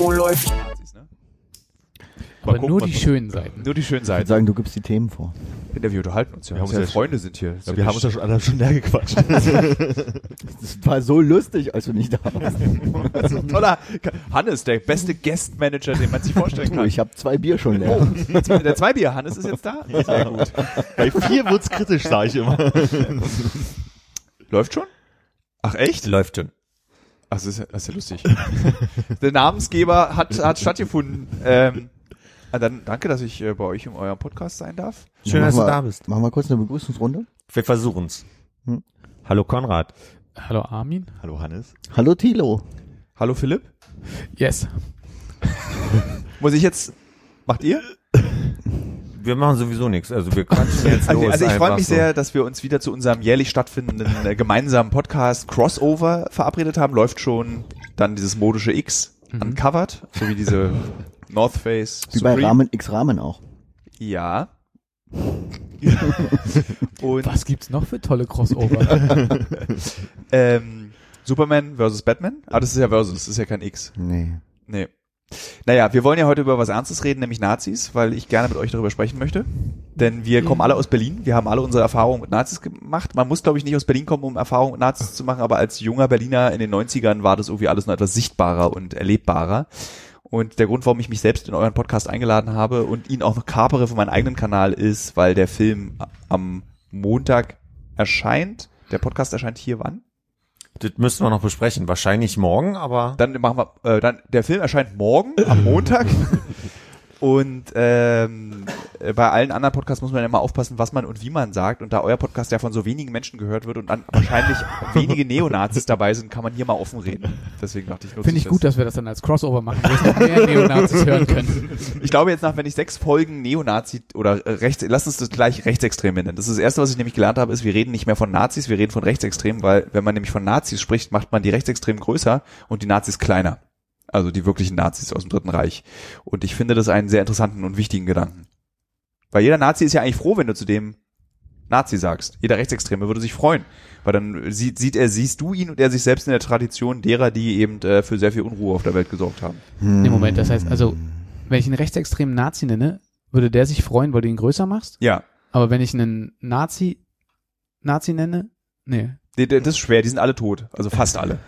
Oh, läuft. Aber gucken, nur die schönen Seiten. Nur die schönen Ich würde Seiten. sagen, du gibst die Themen vor. Ja, wir unterhalten uns ja. Wir haben uns ja Freunde sind hier. Ja, wir haben uns ja schon anderthalb Stunden leer gequatscht. Das war so lustig, als du nicht da warst. Toller Hannes, der beste Guest-Manager, den man sich vorstellen Du, kann. ich habe zwei Bier schon leer. Der Zweibier Hannes ist jetzt da. Sehr gut. Bei vier wird's kritisch, sage ich immer. Läuft schon? Ach echt? Läuft schon. Das ist ja, das ist ja lustig. Der Namensgeber hat, hat stattgefunden. Ähm, ah, dann danke, dass ich äh, bei euch in eurem Podcast sein darf. Schön, dass du da bist. Machen wir kurz eine Begrüßungsrunde. Wir versuchen's. Hm. Hallo Konrad. Hallo Armin? Hallo Hannes. Hallo Thilo. Hallo Philipp. Yes. Muss ich jetzt? Macht ihr? Wir machen sowieso nichts. Also wir quatschen jetzt Also, los. also ich freue mich so. sehr, dass wir uns wieder zu unserem jährlich stattfindenden äh, gemeinsamen Podcast Crossover verabredet haben. Läuft schon dann dieses modische X uncovered, so wie diese North Face. Wie bei Supreme. Rahmen X Rahmen auch. Ja. Und Was gibt's noch für tolle Crossover? ähm, Superman versus Batman? Ah, das ist ja versus, das ist ja kein X. Nee. Nee. Naja, wir wollen ja heute über was Ernstes reden, nämlich Nazis, weil ich gerne mit euch darüber sprechen möchte. Denn wir kommen alle aus Berlin, wir haben alle unsere Erfahrungen mit Nazis gemacht. Man muss, glaube ich, nicht aus Berlin kommen, um Erfahrungen mit Nazis zu machen, aber als junger Berliner in den 90ern war das irgendwie alles noch etwas sichtbarer und erlebbarer. Und der Grund, warum ich mich selbst in euren Podcast eingeladen habe und ihn auch noch kapere für meinen eigenen Kanal ist, weil der Film am Montag erscheint. Der Podcast erscheint hier wann? Das müssen wir noch besprechen. Wahrscheinlich morgen, aber Dann machen wir, äh, dann der Film erscheint morgen am Montag. Und ähm, äh, bei allen anderen Podcasts muss man immer aufpassen, was man und wie man sagt. Und da euer Podcast ja von so wenigen Menschen gehört wird und dann wahrscheinlich wenige Neonazis dabei sind, kann man hier mal offen reden. Deswegen dachte ich, nutze Finde ich gut, dass wir das dann als Crossover machen, noch mehr Neonazis hören können. Ich glaube jetzt nach, wenn ich sechs Folgen Neonazi oder äh, rechts, lass uns das gleich Rechtsextreme nennen. Das ist das erste, was ich nämlich gelernt habe, ist, wir reden nicht mehr von Nazis, wir reden von Rechtsextremen, weil wenn man nämlich von Nazis spricht, macht man die Rechtsextremen größer und die Nazis kleiner. Also die wirklichen Nazis aus dem Dritten Reich. Und ich finde das einen sehr interessanten und wichtigen Gedanken. Weil jeder Nazi ist ja eigentlich froh, wenn du zu dem Nazi sagst. Jeder Rechtsextreme würde sich freuen. Weil dann sieht, sieht er, siehst du ihn und er sich selbst in der Tradition derer, die eben äh, für sehr viel Unruhe auf der Welt gesorgt haben. Nee, Moment, das heißt, also, wenn ich einen rechtsextremen Nazi nenne, würde der sich freuen, weil du ihn größer machst? Ja. Aber wenn ich einen Nazi, Nazi nenne, nee. Nee, Das ist schwer, die sind alle tot. Also fast alle.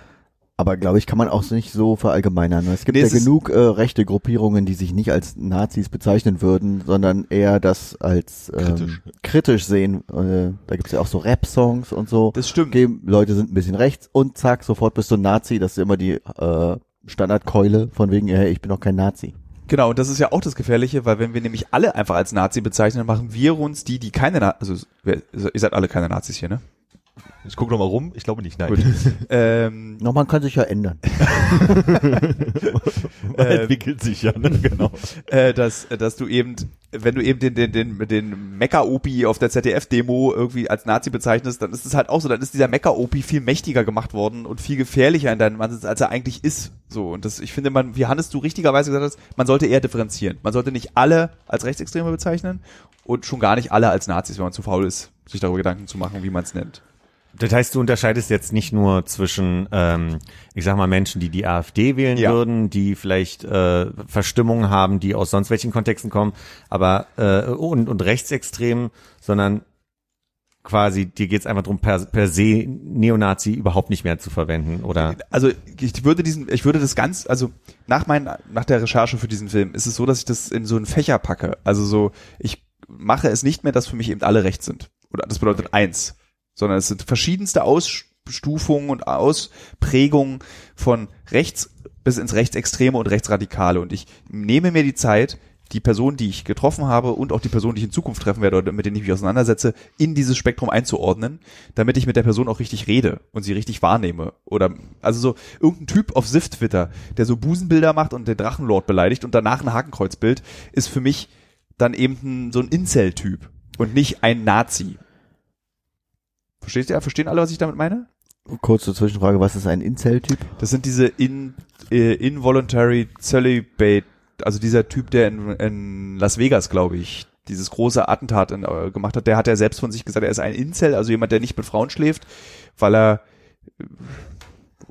Aber glaube ich, kann man auch nicht so verallgemeinern. Es gibt Nee, ja es ist- genug äh, rechte Gruppierungen, die sich nicht als Nazis bezeichnen würden, sondern eher das als ähm, Kritisch. kritisch, sehen. Äh, da gibt's ja auch so Rap-Songs und so. Das stimmt. Okay, Leute sind ein bisschen rechts und zack, sofort bist du ein Nazi. Das ist immer die äh, Standardkeule von wegen, hey, ich bin doch kein Nazi. Genau, und das ist ja auch das Gefährliche, weil wenn wir nämlich alle einfach als Nazi bezeichnen, dann machen wir uns die, die keine Na also ihr seid alle keine Nazis hier, ne? Ich gucke nochmal rum. Ich glaube nicht, nein. Ähm, Nochmal kann sich ja ändern. Man entwickelt sich ja, ne? genau. äh, dass, dass du eben, wenn du eben den, den, den, den Mecha-Opi auf der ZDF-Demo irgendwie als Nazi bezeichnest, dann ist es halt auch so, dann ist dieser Mecha-Opi viel mächtiger gemacht worden und viel gefährlicher in deinem Ansatz, als er eigentlich ist. So, und das, ich finde, man, wie Hannes du richtigerweise gesagt hast, man sollte eher differenzieren. Man sollte nicht alle als Rechtsextreme bezeichnen und schon gar nicht alle als Nazis, wenn man zu faul ist, sich darüber Gedanken zu machen, wie man es nennt. Das heißt, du unterscheidest jetzt nicht nur zwischen, ähm, ich sag mal, Menschen, die die AfD wählen Ja. würden, die vielleicht äh, Verstimmungen haben, die aus sonst welchen Kontexten kommen, aber äh, und, und Rechtsextremen, sondern quasi, dir geht's einfach darum, per, per se Neonazi überhaupt nicht mehr zu verwenden, oder? also ich würde diesen, ich würde das ganz, also nach meinen, nach der Recherche für diesen Film ist es so, dass ich das in so einen Fächer packe. Also so, ich mache es nicht mehr, dass für mich eben alle rechts sind. Oder das bedeutet eins. Sondern es sind verschiedenste Ausstufungen und Ausprägungen von rechts bis ins Rechtsextreme und Rechtsradikale. Und ich nehme mir die Zeit, die Person, die ich getroffen habe und auch die Person, die ich in Zukunft treffen werde oder mit denen ich mich auseinandersetze, in dieses Spektrum einzuordnen, damit ich mit der Person auch richtig rede und sie richtig wahrnehme. Oder also so irgendein Typ auf Sift Twitter, der so Busenbilder macht und den Drachenlord beleidigt und danach ein Hakenkreuzbild, ist für mich dann eben ein, so ein Incel-Typ und nicht ein Nazi. Versteht ihr? Verstehen alle, was ich damit meine? Kurze Zwischenfrage, was ist ein Incel-Typ? Das sind diese in, äh, involuntary celibate, also dieser Typ, der in, in Las Vegas, glaube ich, dieses große Attentat in, äh, gemacht hat, der hat ja selbst von sich gesagt, er ist ein Incel, also jemand, der nicht mit Frauen schläft, weil er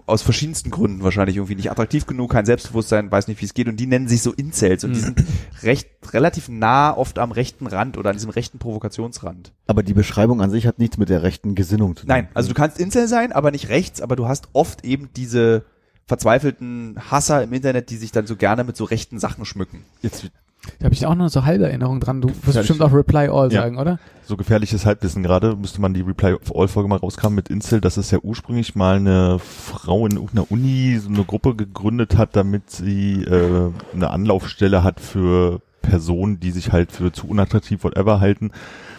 aus verschiedensten Gründen wahrscheinlich irgendwie nicht attraktiv genug, kein Selbstbewusstsein, weiß nicht, wie es geht und die nennen sich so Incels und die sind recht relativ nah oft am rechten Rand oder an diesem rechten Provokationsrand. Aber die Beschreibung an sich hat nichts mit der rechten Gesinnung zu tun. Nein, also du kannst Incel sein, aber nicht rechts, aber du hast oft eben diese verzweifelten Hasser im Internet, die sich dann so gerne mit so rechten Sachen schmücken. Jetzt Da habe ich auch noch so halbe Erinnerung dran. Du wirst bestimmt auch Reply All Ja. sagen, oder? so gefährliches Halbwissen gerade, müsste man die Reply All Folge mal rauskramen mit Incel, dass es ja ursprünglich mal eine Frau in irgendeiner Uni so eine Gruppe gegründet hat, damit sie äh, eine Anlaufstelle hat für Personen, die sich halt für zu unattraktiv whatever halten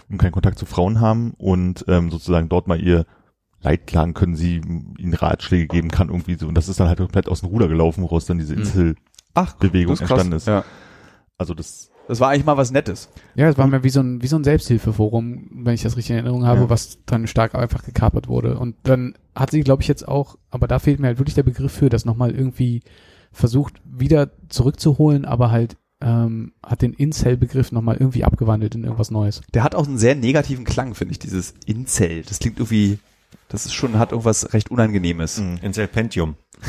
und keinen Kontakt zu Frauen haben und ähm, sozusagen dort mal ihr Leid klagen können, sie ihnen Ratschläge geben kann irgendwie so und das ist dann halt komplett aus dem Ruder gelaufen, woraus dann diese ist krass. entstanden ist. Ja. Also das Das war eigentlich mal was Nettes. Ja, es war mir wie so ein, wie so ein Selbsthilfeforum, wenn ich das richtig in Erinnerung habe, Ja. was dann stark einfach gekapert wurde. Und dann hat sie, glaube ich, jetzt auch, aber da fehlt mir halt wirklich der Begriff für, das nochmal irgendwie versucht, wieder zurückzuholen, aber halt ähm, hat den Incel-Begriff nochmal irgendwie abgewandelt in irgendwas Neues. Der hat auch einen sehr negativen Klang, finde ich, dieses Incel. Das klingt irgendwie, das ist schon, hat irgendwas recht Unangenehmes. Mhm. Incel Pentium.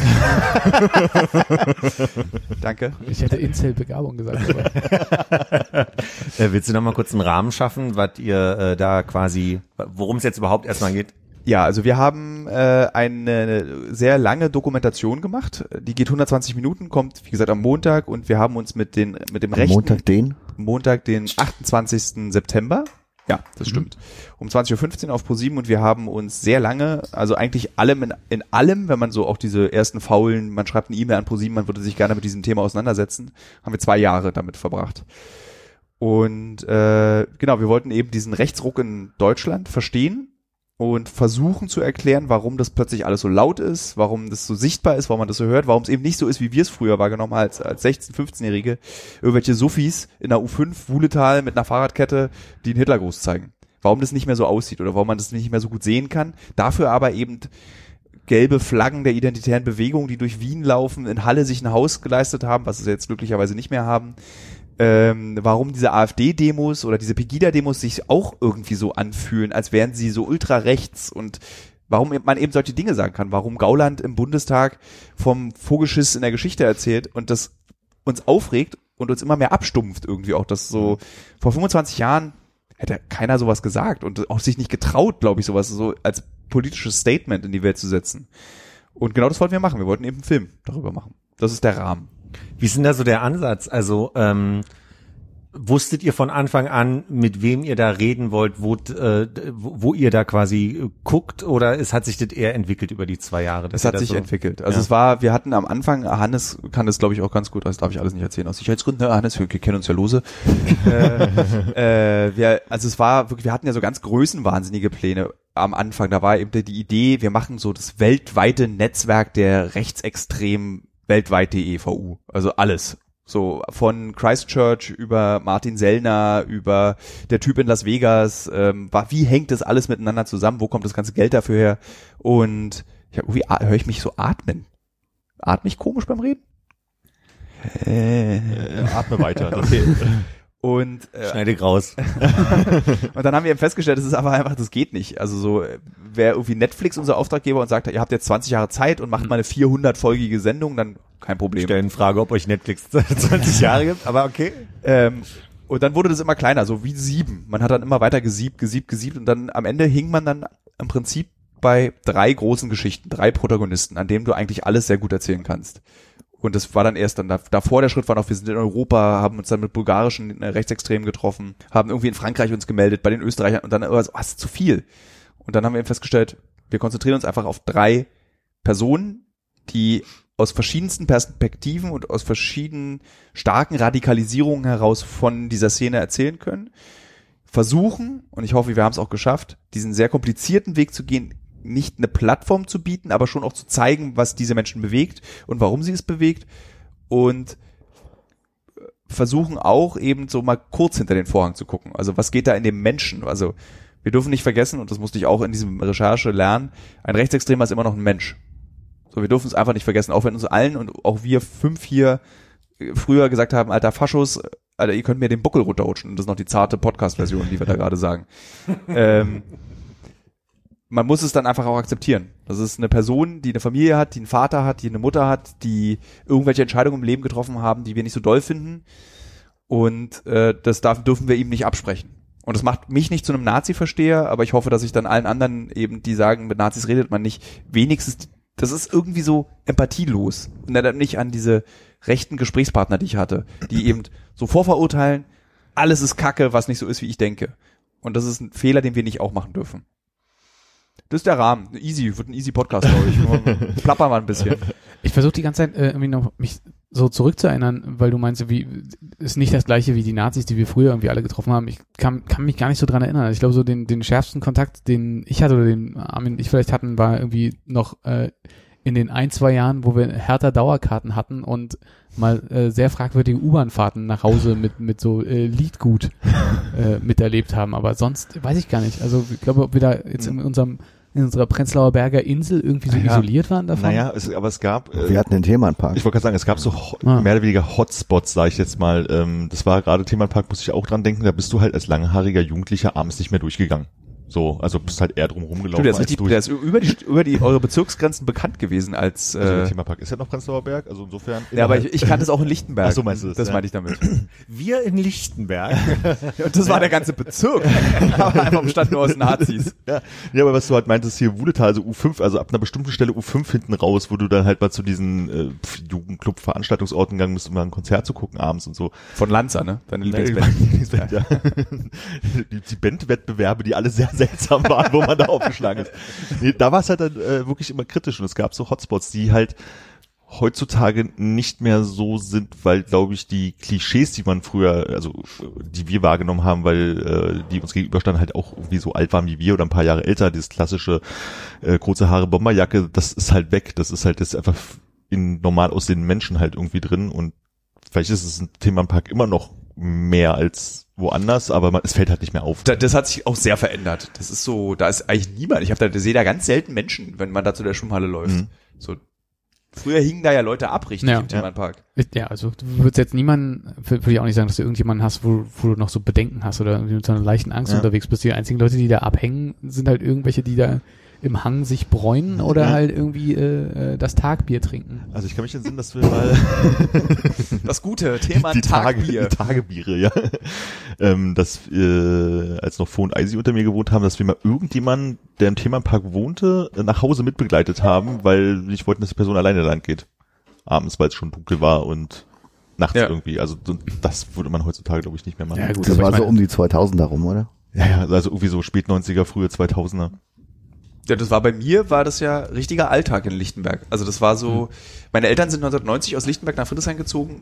Danke. Ich hätte Incel-Begabung gesagt. Aber Äh, willst du noch mal kurz einen Rahmen schaffen, was ihr äh, da quasi, worum es jetzt überhaupt erstmal geht? Ja, also wir haben äh, eine sehr lange Dokumentation gemacht. Die geht 120 Minuten, kommt wie gesagt am Montag und wir haben uns mit den mit dem Am rechten Montag den? Montag den 28. September. Ja, das stimmt. Um 20.15 Uhr auf Pro7 und wir haben uns sehr lange, also eigentlich allem in, in allem, wenn man so auch diese ersten faulen, man schreibt eine E-Mail an Pro7, man würde sich gerne mit diesem Thema auseinandersetzen, haben wir zwei Jahre damit verbracht. Und äh, genau, wir wollten eben diesen Rechtsruck in Deutschland verstehen und versuchen zu erklären, warum das plötzlich alles so laut ist, warum das so sichtbar ist, warum man das so hört, warum es eben nicht so ist, wie wir es früher wahrgenommen haben als, als 16-, 15-Jährige, irgendwelche Sophies in der U5 Wuhletal mit einer Fahrradkette, die einen Hitlergruß zeigen. Warum das nicht mehr so aussieht oder warum man das nicht mehr so gut sehen kann. Dafür aber eben gelbe Flaggen der identitären Bewegung, die durch Wien laufen, in Halle sich ein Haus geleistet haben, was sie jetzt glücklicherweise nicht mehr haben. Ähm, warum diese AfD-Demos oder diese Pegida-Demos sich auch irgendwie so anfühlen, als wären sie so ultra rechts und warum man eben solche Dinge sagen kann, warum Gauland im Bundestag vom Vogelschiss in der Geschichte erzählt und das uns aufregt und uns immer mehr abstumpft irgendwie auch, dass so vor 25 Jahren hätte keiner sowas gesagt und auch sich nicht getraut, glaube ich, sowas so als politisches Statement in die Welt zu setzen. Und genau das wollten wir machen. Wir wollten eben einen Film darüber machen. Das ist der Rahmen. Wie ist denn da so der Ansatz? Also ähm, wusstet ihr von Anfang an, mit wem ihr da reden wollt, wo, äh, wo, ihr da quasi äh, guckt oder es hat sich das eher entwickelt über die zwei Jahre? Es hat sich so, entwickelt. Also Ja. es war, wir hatten am Anfang, Hannes kann das glaube ich auch ganz gut, das darf ich alles nicht erzählen, aus Sicherheitsgründen, ne? Hannes, wir kennen uns ja lose. äh, äh, wir, also es war wirklich, wir hatten ja so ganz größenwahnsinnige Pläne am Anfang. Da war eben die Idee, wir machen so das weltweite Netzwerk der rechtsextremen weltweite EVU. Also alles. So von Christchurch über Martin Sellner, über der Typ in Las Vegas, ähm, wie hängt das alles miteinander zusammen, wo kommt das ganze Geld dafür her? Und ja, irgendwie a- höre ich mich so atmen. Atme ich komisch beim Reden? Äh. Äh, atme weiter. Das, Okay. Und, äh, Schneide raus. und dann haben wir eben festgestellt, das ist aber einfach, das geht nicht. Also so, äh, wäre irgendwie Netflix unser Auftraggeber und sagt, ihr habt jetzt 20 Jahre Zeit und macht mal eine 400-folgige Sendung, dann kein Problem. Stellen Frage, ob euch Netflix 20 Jahre gibt, aber okay. Ähm, und dann wurde das immer kleiner, so wie sieben. Man hat dann immer weiter gesiebt, gesiebt, gesiebt und dann am Ende hing man dann im Prinzip bei drei großen Geschichten, drei Protagonisten, an denen du eigentlich alles sehr gut erzählen kannst. Und das war dann erst dann, da- davor der Schritt war noch, wir sind in Europa, haben uns dann mit bulgarischen äh, Rechtsextremen getroffen, haben irgendwie in Frankreich uns gemeldet, bei den Österreichern und dann immer so, ah, zu viel. Und dann haben wir eben festgestellt, wir konzentrieren uns einfach auf drei Personen, die aus verschiedensten Perspektiven und aus verschiedenen starken Radikalisierungen heraus von dieser Szene erzählen können. Versuchen, und ich hoffe, wir haben es auch geschafft, diesen sehr komplizierten Weg zu gehen, nicht eine Plattform zu bieten, aber schon auch zu zeigen, was diese Menschen bewegt und warum sie es bewegt. Und versuchen auch eben so mal kurz hinter den Vorhang zu gucken. Also was geht da in dem Menschen? Also wir dürfen nicht vergessen, und das musste ich auch in diesem Recherche lernen, ein Rechtsextremer ist immer noch ein Mensch. So, wir dürfen es einfach nicht vergessen, auch wenn uns allen und auch wir fünf hier äh, früher gesagt haben, alter Faschos, Alter, ihr könnt mir den Buckel runterrutschen. Und das ist noch die zarte Podcast-Version, die wir da gerade sagen. Ähm, man muss es dann einfach auch akzeptieren. Das ist eine Person, die eine Familie hat, die einen Vater hat, die eine Mutter hat, die irgendwelche Entscheidungen im Leben getroffen haben, die wir nicht so doll finden. Und äh, das darf, dürfen wir ihm nicht absprechen. Und das macht mich nicht zu einem Nazi-Versteher, aber ich hoffe, dass ich dann allen anderen eben, die sagen, mit Nazis redet man nicht, wenigstens, das ist irgendwie so empathielos. Und erinnert nicht an diese rechten Gesprächspartner, die ich hatte, die eben so vorverurteilen, alles ist Kacke, was nicht so ist, wie ich denke. Und das ist ein Fehler, den wir nicht auch machen dürfen. Das ist der Rahmen. Easy, wird ein easy Podcast, glaube ich. Nur Plappern wir ein bisschen. Ich versuche die ganze Zeit äh, irgendwie noch mich so zurückzuerinnern, weil du meinst, wie ist nicht das gleiche wie die Nazis, die wir früher irgendwie alle getroffen haben. Ich kann, kann mich gar nicht so dran erinnern. Ich glaube, so den, den schärfsten Kontakt, den ich hatte oder den Armin und ich vielleicht hatten, war irgendwie noch äh, in den ein, zwei Jahren, wo wir härter Dauerkarten hatten und mal äh, sehr fragwürdige U-Bahn-Fahrten nach Hause mit, mit so äh, Liedgut äh, miterlebt haben. Aber sonst weiß ich gar nicht. Also ich glaube, ob wir da jetzt in unserem in unserer Prenzlauer Berger Insel irgendwie so Naja. isoliert waren davon. Naja, es, aber es gab, äh, Wir hatten den Themenpark. ich wollte gerade sagen, es gab so Ah. mehr oder weniger Hotspots, sage ich jetzt mal. Ähm, das war gerade Themenpark, muss ich auch dran denken, da bist du halt als langhaariger Jugendlicher abends nicht mehr durchgegangen. So, also bist halt eher drum rumgelaufen. Stimmt, der ist, richtig, durch. der ist über die, über die, eure Bezirksgrenzen bekannt gewesen als, also der äh, Themenpark ist ja noch Prenzlauer Berg, also insofern. ja, aber ich, ich kannte es auch in Lichtenberg. Ach so, meinst du das, Das ja. meinte ich damit. Wir in Lichtenberg. Und das war der ganze Bezirk. Aber einfach bestand nur aus Nazis. Ja, ja, aber was du halt meintest hier, Wuhletal, also U5, also ab einer bestimmten Stelle U5 hinten raus, wo du dann halt mal zu diesen äh, Jugendclub-Veranstaltungsorten gegangen bist, um mal ein Konzert zu gucken abends und so. Von Lanza, ne? Deine Lieblingsband. Lieblingsband, ja. die, die Bandwettbewerbe, die alle sehr seltsam waren, wo man da aufgeschlagen ist. Nee, da war es halt dann, äh, wirklich immer kritisch und es gab so Hotspots, die halt heutzutage nicht mehr so sind, weil, glaube ich, die Klischees, die man früher, also die wir wahrgenommen haben, weil äh, die uns gegenüberstanden, halt auch irgendwie so alt waren wie wir oder ein paar Jahre älter, dieses klassische äh, kurze Haare Bomberjacke, das ist halt weg. Das ist halt ist einfach in normal aussehenden Menschen halt irgendwie drin und vielleicht ist es ein Themenpark immer noch mehr als woanders, aber man, es fällt halt nicht mehr auf. Da- Das hat sich auch sehr verändert. Das ist so, da ist eigentlich niemand. Ich habe da sehe da ganz selten Menschen, wenn man da zu der Schwimmhalle läuft. Mhm. So früher hingen da ja Leute ab, richtig Ja. im Themenpark. Ja, also du würdest jetzt niemanden, würde ich auch nicht sagen, dass du irgendjemanden hast, wo, wo du noch so Bedenken hast oder irgendwie mit so einer leichten Angst Ja. unterwegs bist. Die einzigen Leute, die da abhängen, sind halt irgendwelche, die da im Hang sich bräunen oder Ja. halt irgendwie äh, äh, das Tagbier trinken. Also ich kann mich entsinnen, dass wir mal Das gute Thema die, Tage, Tagbier. die Tagebiere, ja, ähm, dass äh, als noch Fo und Eisi unter mir gewohnt haben, dass wir mal irgendjemanden, der im Themenpark wohnte, nach Hause mitbegleitet haben, weil wir nicht wollten, dass die Person alleine lang geht. Abends, weil es schon dunkel war und nachts Ja. irgendwie. Also so- das würde man heutzutage, glaube ich, nicht mehr machen. Ja, gut. Das war so um die 2000er rum, oder? Ja, ja, also irgendwie so spät 90er, frühe 2000er. Ja, das war bei mir, war das ja richtiger Alltag in Lichtenberg. Also das war so, meine Eltern sind 1990 aus Lichtenberg nach Friedrichshain gezogen,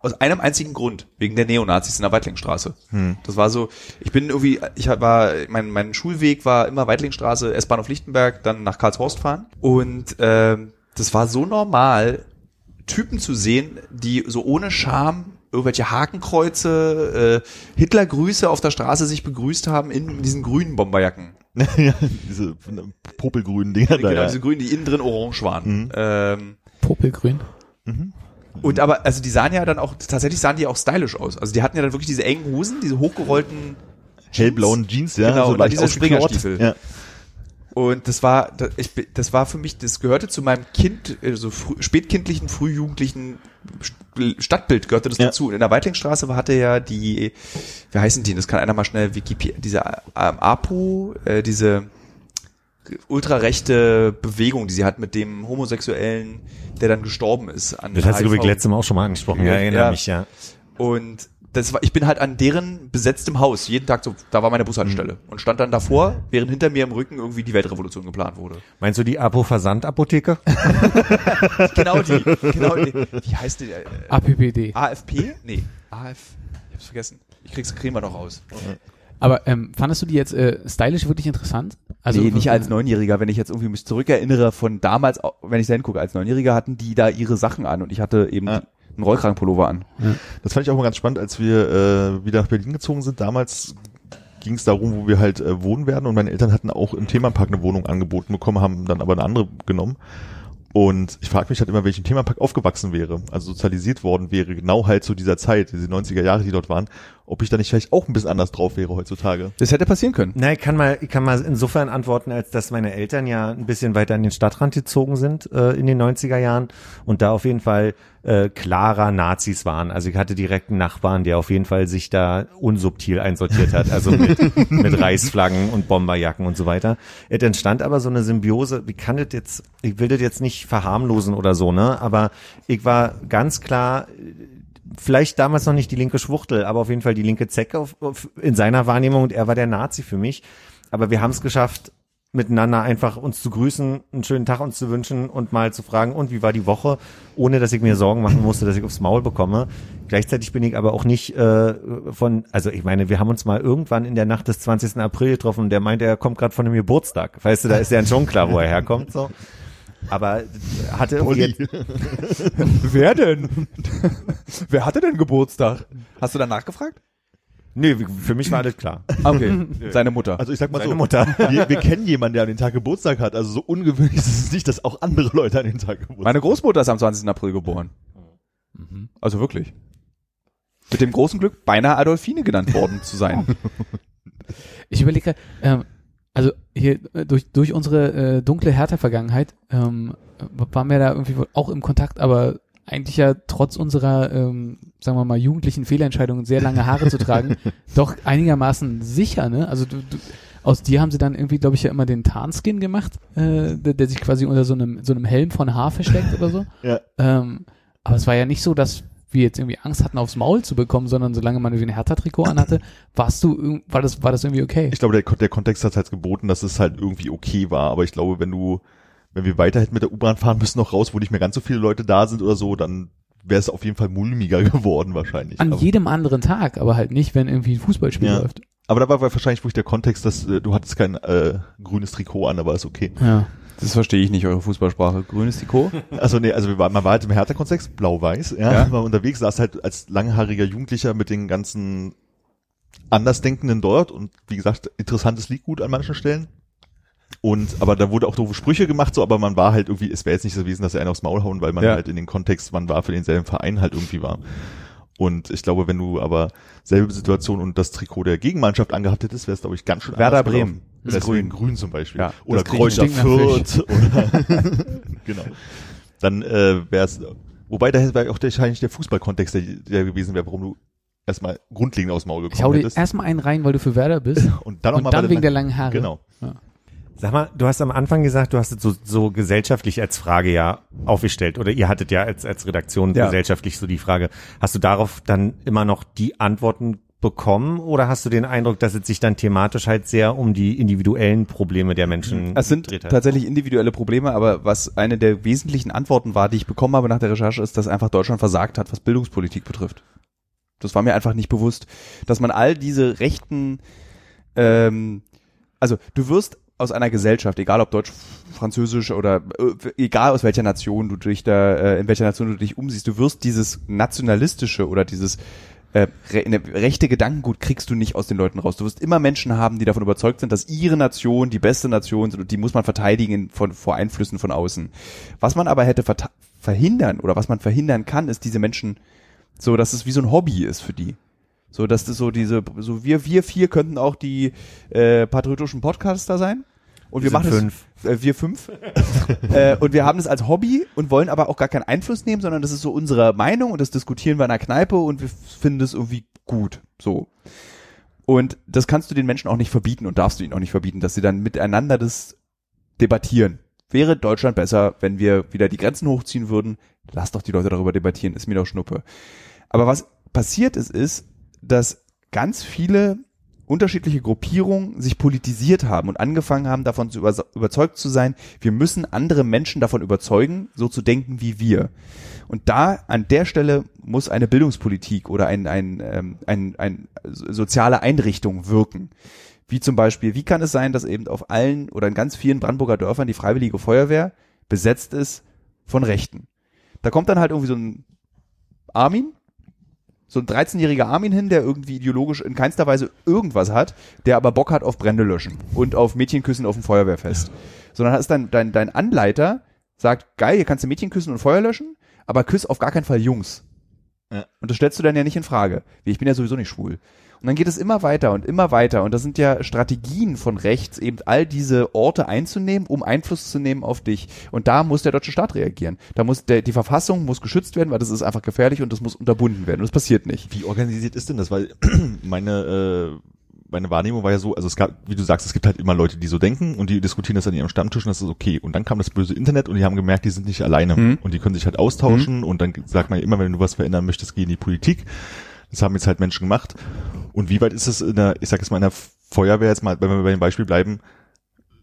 aus einem einzigen Grund, wegen der Neonazis in der Weitlingstraße. Hm. Das war so, ich bin irgendwie, ich war, mein, mein Schulweg war immer Weitlingstraße, S-Bahn auf Lichtenberg, dann nach Karlshorst fahren. Und ähm, das war so normal, Typen zu sehen, die so ohne Scham irgendwelche Hakenkreuze, äh, Hitlergrüße auf der Straße sich begrüßt haben in diesen grünen Bomberjacken. ja, diese popelgrünen Dinger da, genau, ja. diese grünen, die innen drin orange waren. Mhm. Ähm, Popelgrün. und aber, also die sahen ja dann auch, tatsächlich sahen die auch stylisch aus. Also die hatten ja dann wirklich diese engen Hosen, diese hochgerollten Hellblauen Jeans, ja, Genau, so und leicht diese. Springerstiefel. Ja. Und das war, das, ich, das war für mich, das gehörte zu meinem Kind, so früh, spätkindlichen, frühjugendlichen St- Stadtbild gehörte das Ja. dazu. Und in der Weitlingstraße hatte ja die, wie heißen die? Das kann einer mal schnell Wikipedia, diese ähm, APO, äh, diese ultrarechte Bewegung, die sie hat mit dem Homosexuellen, der dann gestorben ist an Das hast du HIV. übrigens letztes Mal auch schon mal angesprochen. Ja, Ja, erinnere ja. mich, ja. Und das war, ich bin halt an deren besetztem Haus jeden Tag so, da war meine Bushaltestelle und stand dann davor, während hinter mir im Rücken irgendwie die Weltrevolution geplant wurde. Meinst du die Apo-Versandapotheke? Genau die, genau die. Wie heißt die? Äh, APPD. AFP? Nee, AF. Ich hab's vergessen. Ich krieg's kriegen wir noch raus. Aber ähm, fandest du die jetzt äh, stylisch wirklich interessant? Also nee, nicht als Neunjähriger. Wenn ich jetzt irgendwie mich zurückerinnere von damals, wenn ich da hingucke, als Neunjähriger hatten die da ihre Sachen an und ich hatte eben Ja. Einen Rollkragenpullover an. Das fand ich auch mal ganz spannend, als wir äh, wieder nach Berlin gezogen sind. Damals ging es darum, wo wir halt äh, wohnen werden und meine Eltern hatten auch im Themapark eine Wohnung angeboten bekommen, haben dann aber eine andere genommen. Und ich frage mich halt immer, welchem Themapark aufgewachsen wäre, also sozialisiert worden wäre, genau halt zu dieser Zeit, diese 90er Jahre, die dort waren, ob ich da nicht vielleicht auch ein bisschen anders drauf wäre heutzutage. Das hätte passieren können. Na, ich kann mal, ich kann mal insofern antworten, als dass meine Eltern ja ein bisschen weiter an den Stadtrand gezogen sind äh, in den 90er Jahren und da auf jeden Fall äh, klarer Nazis waren. Also ich hatte direkt einen Nachbarn, der auf jeden Fall sich da unsubtil einsortiert hat, also mit, mit Reichsflaggen und Bomberjacken und so weiter. Es entstand aber so eine Symbiose, wie kann das jetzt, ich will das jetzt nicht verharmlosen oder so, ne, aber ich war ganz klar vielleicht damals noch nicht die linke Schwuchtel, aber auf jeden Fall die linke Zecke auf, auf, in seiner Wahrnehmung und er war der Nazi für mich. Aber wir haben es geschafft, miteinander einfach uns zu grüßen, einen schönen Tag uns zu wünschen und mal zu fragen, und wie war die Woche, ohne dass ich mir Sorgen machen musste, dass ich aufs Maul bekomme. Gleichzeitig bin ich aber auch nicht äh, von, also ich meine, wir haben uns mal irgendwann in der Nacht des 20. April getroffen und der meinte, er kommt gerade von einem Geburtstag. Weißt du, da ist ja schon klar, wo er herkommt. so. Aber hatte irgendwie jetzt, Wer denn? Wer hatte denn Geburtstag? Hast du danach gefragt? nee, für mich war alles klar. Okay, seine Mutter. Also ich sag mal Seine so, Mutter. Wir, wir kennen jemanden, der an den Tag Geburtstag hat, also so ungewöhnlich ist es nicht, dass auch andere Leute an den Tag Geburtstag Meine Großmutter ist am 20. April geboren. Also wirklich. Mit dem großen Glück, beinahe Adolfine genannt worden zu sein. Ich überlege, ähm, also hier äh, durch durch unsere äh, dunkle Hertha-Vergangenheit ähm, waren wir da irgendwie auch im Kontakt, aber eigentlich ja trotz unserer, ähm, sagen wir mal, jugendlichen Fehlentscheidungen, sehr lange Haare zu tragen, doch einigermaßen sicher, ne? Also du, du, aus dir haben sie dann irgendwie, glaube ich, ja immer den Tarnskin gemacht, äh, der, der sich quasi unter so einem so einem Helm von Haar versteckt oder so. Ja. Ähm, aber es war ja nicht so, dass wir jetzt irgendwie Angst hatten, aufs Maul zu bekommen, sondern solange man irgendwie ein Hertha-Trikot anhatte, warst du, war das, war das irgendwie okay? Ich glaube, der, der Kontext hat halt geboten, dass es halt irgendwie okay war. Aber ich glaube, wenn du, wenn wir weiter hätten mit der U-Bahn fahren müssen, noch raus, wo nicht mehr ganz so viele Leute da sind oder so, dann wäre es auf jeden Fall mulmiger geworden wahrscheinlich. An aber, jedem anderen Tag, aber halt nicht, wenn irgendwie ein Fußballspiel Ja. läuft. aber da war wahrscheinlich wirklich der Kontext, dass äh, du hattest kein äh, grünes Trikot an, aber ist okay. Ja. Das verstehe ich nicht, eure Fußballsprache. Grünes Trikot? Also nee, also wir waren, man war halt im Hertha-Kontext, blau-weiß, ja, Ja. war unterwegs, saß halt als langhaariger Jugendlicher mit den ganzen Andersdenkenden dort und wie gesagt, interessantes Liedgut an manchen Stellen. Und aber da wurde auch doofe Sprüche gemacht, so, aber man war halt irgendwie, es wäre jetzt nicht so gewesen, dass er einen aufs Maul hauen, weil man Ja. halt in den Kontext, man war für denselben Verein halt irgendwie war. Und ich glaube, wenn du aber selbe Situation und das Trikot der Gegenmannschaft angehabt hättest, wäre es, glaube ich, ganz schön Werder Bremen. Gelaufen. Ist Deswegen grün. grün zum Beispiel. Ja, oder das Kräuter Fürth. Oder genau. Dann äh, wäre es, wobei da wäre auch wahrscheinlich der Fußballkontext, der, der gewesen wäre, warum du erstmal grundlegend aus dem Maul Ich hau dir hättest. erstmal einen rein, weil du für Werder bist. Und dann, noch und mal dann wegen der langen Haare. Genau. Sag mal, du hast am Anfang gesagt, du hast es so, so gesellschaftlich als Frage ja aufgestellt oder ihr hattet ja als, als Redaktion Ja. gesellschaftlich so die Frage. Hast du darauf dann immer noch die Antworten bekommen oder hast du den Eindruck, dass es sich dann thematisch halt sehr um die individuellen Probleme der Menschen Es sind gedreht hat? tatsächlich individuelle Probleme, aber was eine der wesentlichen Antworten war, die ich bekommen habe nach der Recherche, ist, dass einfach Deutschland versagt hat, was Bildungspolitik betrifft. Das war mir einfach nicht bewusst, dass man all diese rechten, ähm, also du wirst aus einer Gesellschaft, egal ob deutsch, französisch oder äh, egal aus welcher Nation du dich da, äh, in welcher Nation du dich umsiehst, du wirst dieses nationalistische oder dieses äh, re eine rechte Gedankengut kriegst du nicht aus den Leuten raus. Du wirst immer Menschen haben, die davon überzeugt sind, dass ihre Nation die beste Nation sind und die muss man verteidigen von, vor Einflüssen von außen. Was man aber hätte verhindern oder was man verhindern kann, ist diese Menschen so, dass es wie so ein Hobby ist für die. So, dass das so diese, so wir, wir vier könnten auch die äh, patriotischen Podcaster sein. Und wir, Wir machen fünf. es, äh, wir fünf. äh, und wir haben das als Hobby und wollen aber auch gar keinen Einfluss nehmen, sondern das ist so unsere Meinung und das diskutieren wir in der Kneipe und wir finden das irgendwie gut. So. Und das kannst du den Menschen auch nicht verbieten und darfst du ihnen auch nicht verbieten, dass sie dann miteinander das debattieren. Wäre Deutschland besser, wenn wir wieder die Grenzen hochziehen würden? Lass doch die Leute darüber debattieren, ist mir doch Schnuppe. Aber was passiert ist, ist, dass ganz viele unterschiedliche Gruppierungen sich politisiert haben und angefangen haben, davon zu über, überzeugt zu sein, wir müssen andere Menschen davon überzeugen, so zu denken wie wir. Und da an der Stelle muss eine Bildungspolitik oder ein, ein, ähm, ein, ein soziale Einrichtung wirken. Wie zum Beispiel, wie kann es sein, dass eben auf allen oder in ganz vielen Brandenburger Dörfern die Freiwillige Feuerwehr besetzt ist von Rechten? Da kommt dann halt irgendwie so ein Armin, so ein 13-jähriger Armin hin, der irgendwie ideologisch in keinster Weise irgendwas hat, der aber Bock hat auf Brände löschen und auf Mädchen küssen auf dem Feuerwehrfest. Sondern ist dann dein, dein Anleiter sagt, geil, hier kannst du Mädchen küssen und Feuer löschen, aber küss auf gar keinen Fall Jungs. Ja. Und das stellst du dann ja nicht in Frage. Ich bin ja sowieso nicht schwul. Und dann geht es immer weiter und immer weiter. Und das sind ja Strategien von rechts, eben all diese Orte einzunehmen, um Einfluss zu nehmen auf dich. Und da muss der deutsche Staat reagieren. Da muss der, die Verfassung muss geschützt werden, weil das ist einfach gefährlich und das muss unterbunden werden. Und das passiert nicht. Wie organisiert ist denn das? Weil meine, äh, meine Wahrnehmung war ja so, also es gab, wie du sagst, es gibt halt immer Leute, die so denken und die diskutieren das an ihrem Stammtisch und das ist okay. Und dann kam das böse Internet und die haben gemerkt, die sind nicht alleine Mhm. und die können sich halt austauschen und dann sagt man ja immer, wenn du was verändern möchtest, geh in die Politik. Das haben jetzt halt Menschen gemacht. Und wie weit ist es in der, ich sag jetzt mal in der Feuerwehr jetzt mal, wenn wir bei dem Beispiel bleiben,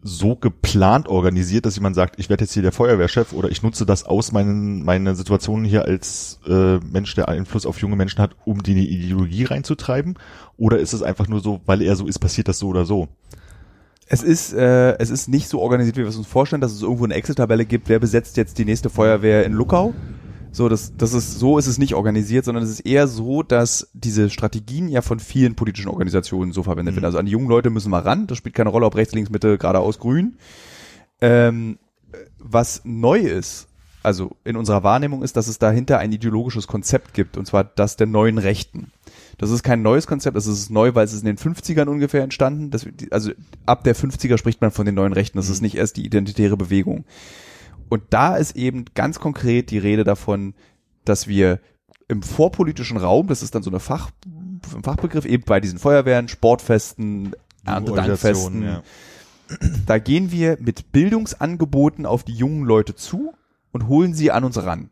so geplant organisiert, dass jemand sagt, ich werde jetzt hier der Feuerwehrchef oder ich nutze das aus, meinen, meine Situation hier als äh, Mensch, der Einfluss auf junge Menschen hat, um die Ideologie reinzutreiben? Oder ist es einfach nur so, weil er so ist, passiert das so oder so? Es ist, äh, es ist nicht so organisiert, wie wir es uns vorstellen, dass es irgendwo eine Excel-Tabelle gibt, wer besetzt jetzt die nächste Feuerwehr in Luckau. So, das, das ist, so ist es nicht organisiert, sondern es ist eher so, dass diese Strategien ja von vielen politischen Organisationen so verwendet werden. Also an die jungen Leute müssen wir ran, das spielt keine Rolle, ob rechts, links, Mitte, geradeaus, grün. Ähm, was neu ist, also in unserer Wahrnehmung ist, dass es dahinter ein ideologisches Konzept gibt, und zwar das der neuen Rechten. Das ist kein neues Konzept, das ist neu, weil es ist in den 50ern ungefähr entstanden. Das, also ab der 50er spricht man von den neuen Rechten, das ist nicht erst die identitäre Bewegung. Und da ist eben ganz konkret die Rede davon, dass wir im vorpolitischen Raum, das ist dann so eine Fach, ein Fachbegriff, eben bei diesen Feuerwehren, Sportfesten, Erntedankfesten, Ja. da gehen wir mit Bildungsangeboten auf die jungen Leute zu und holen sie an uns ran.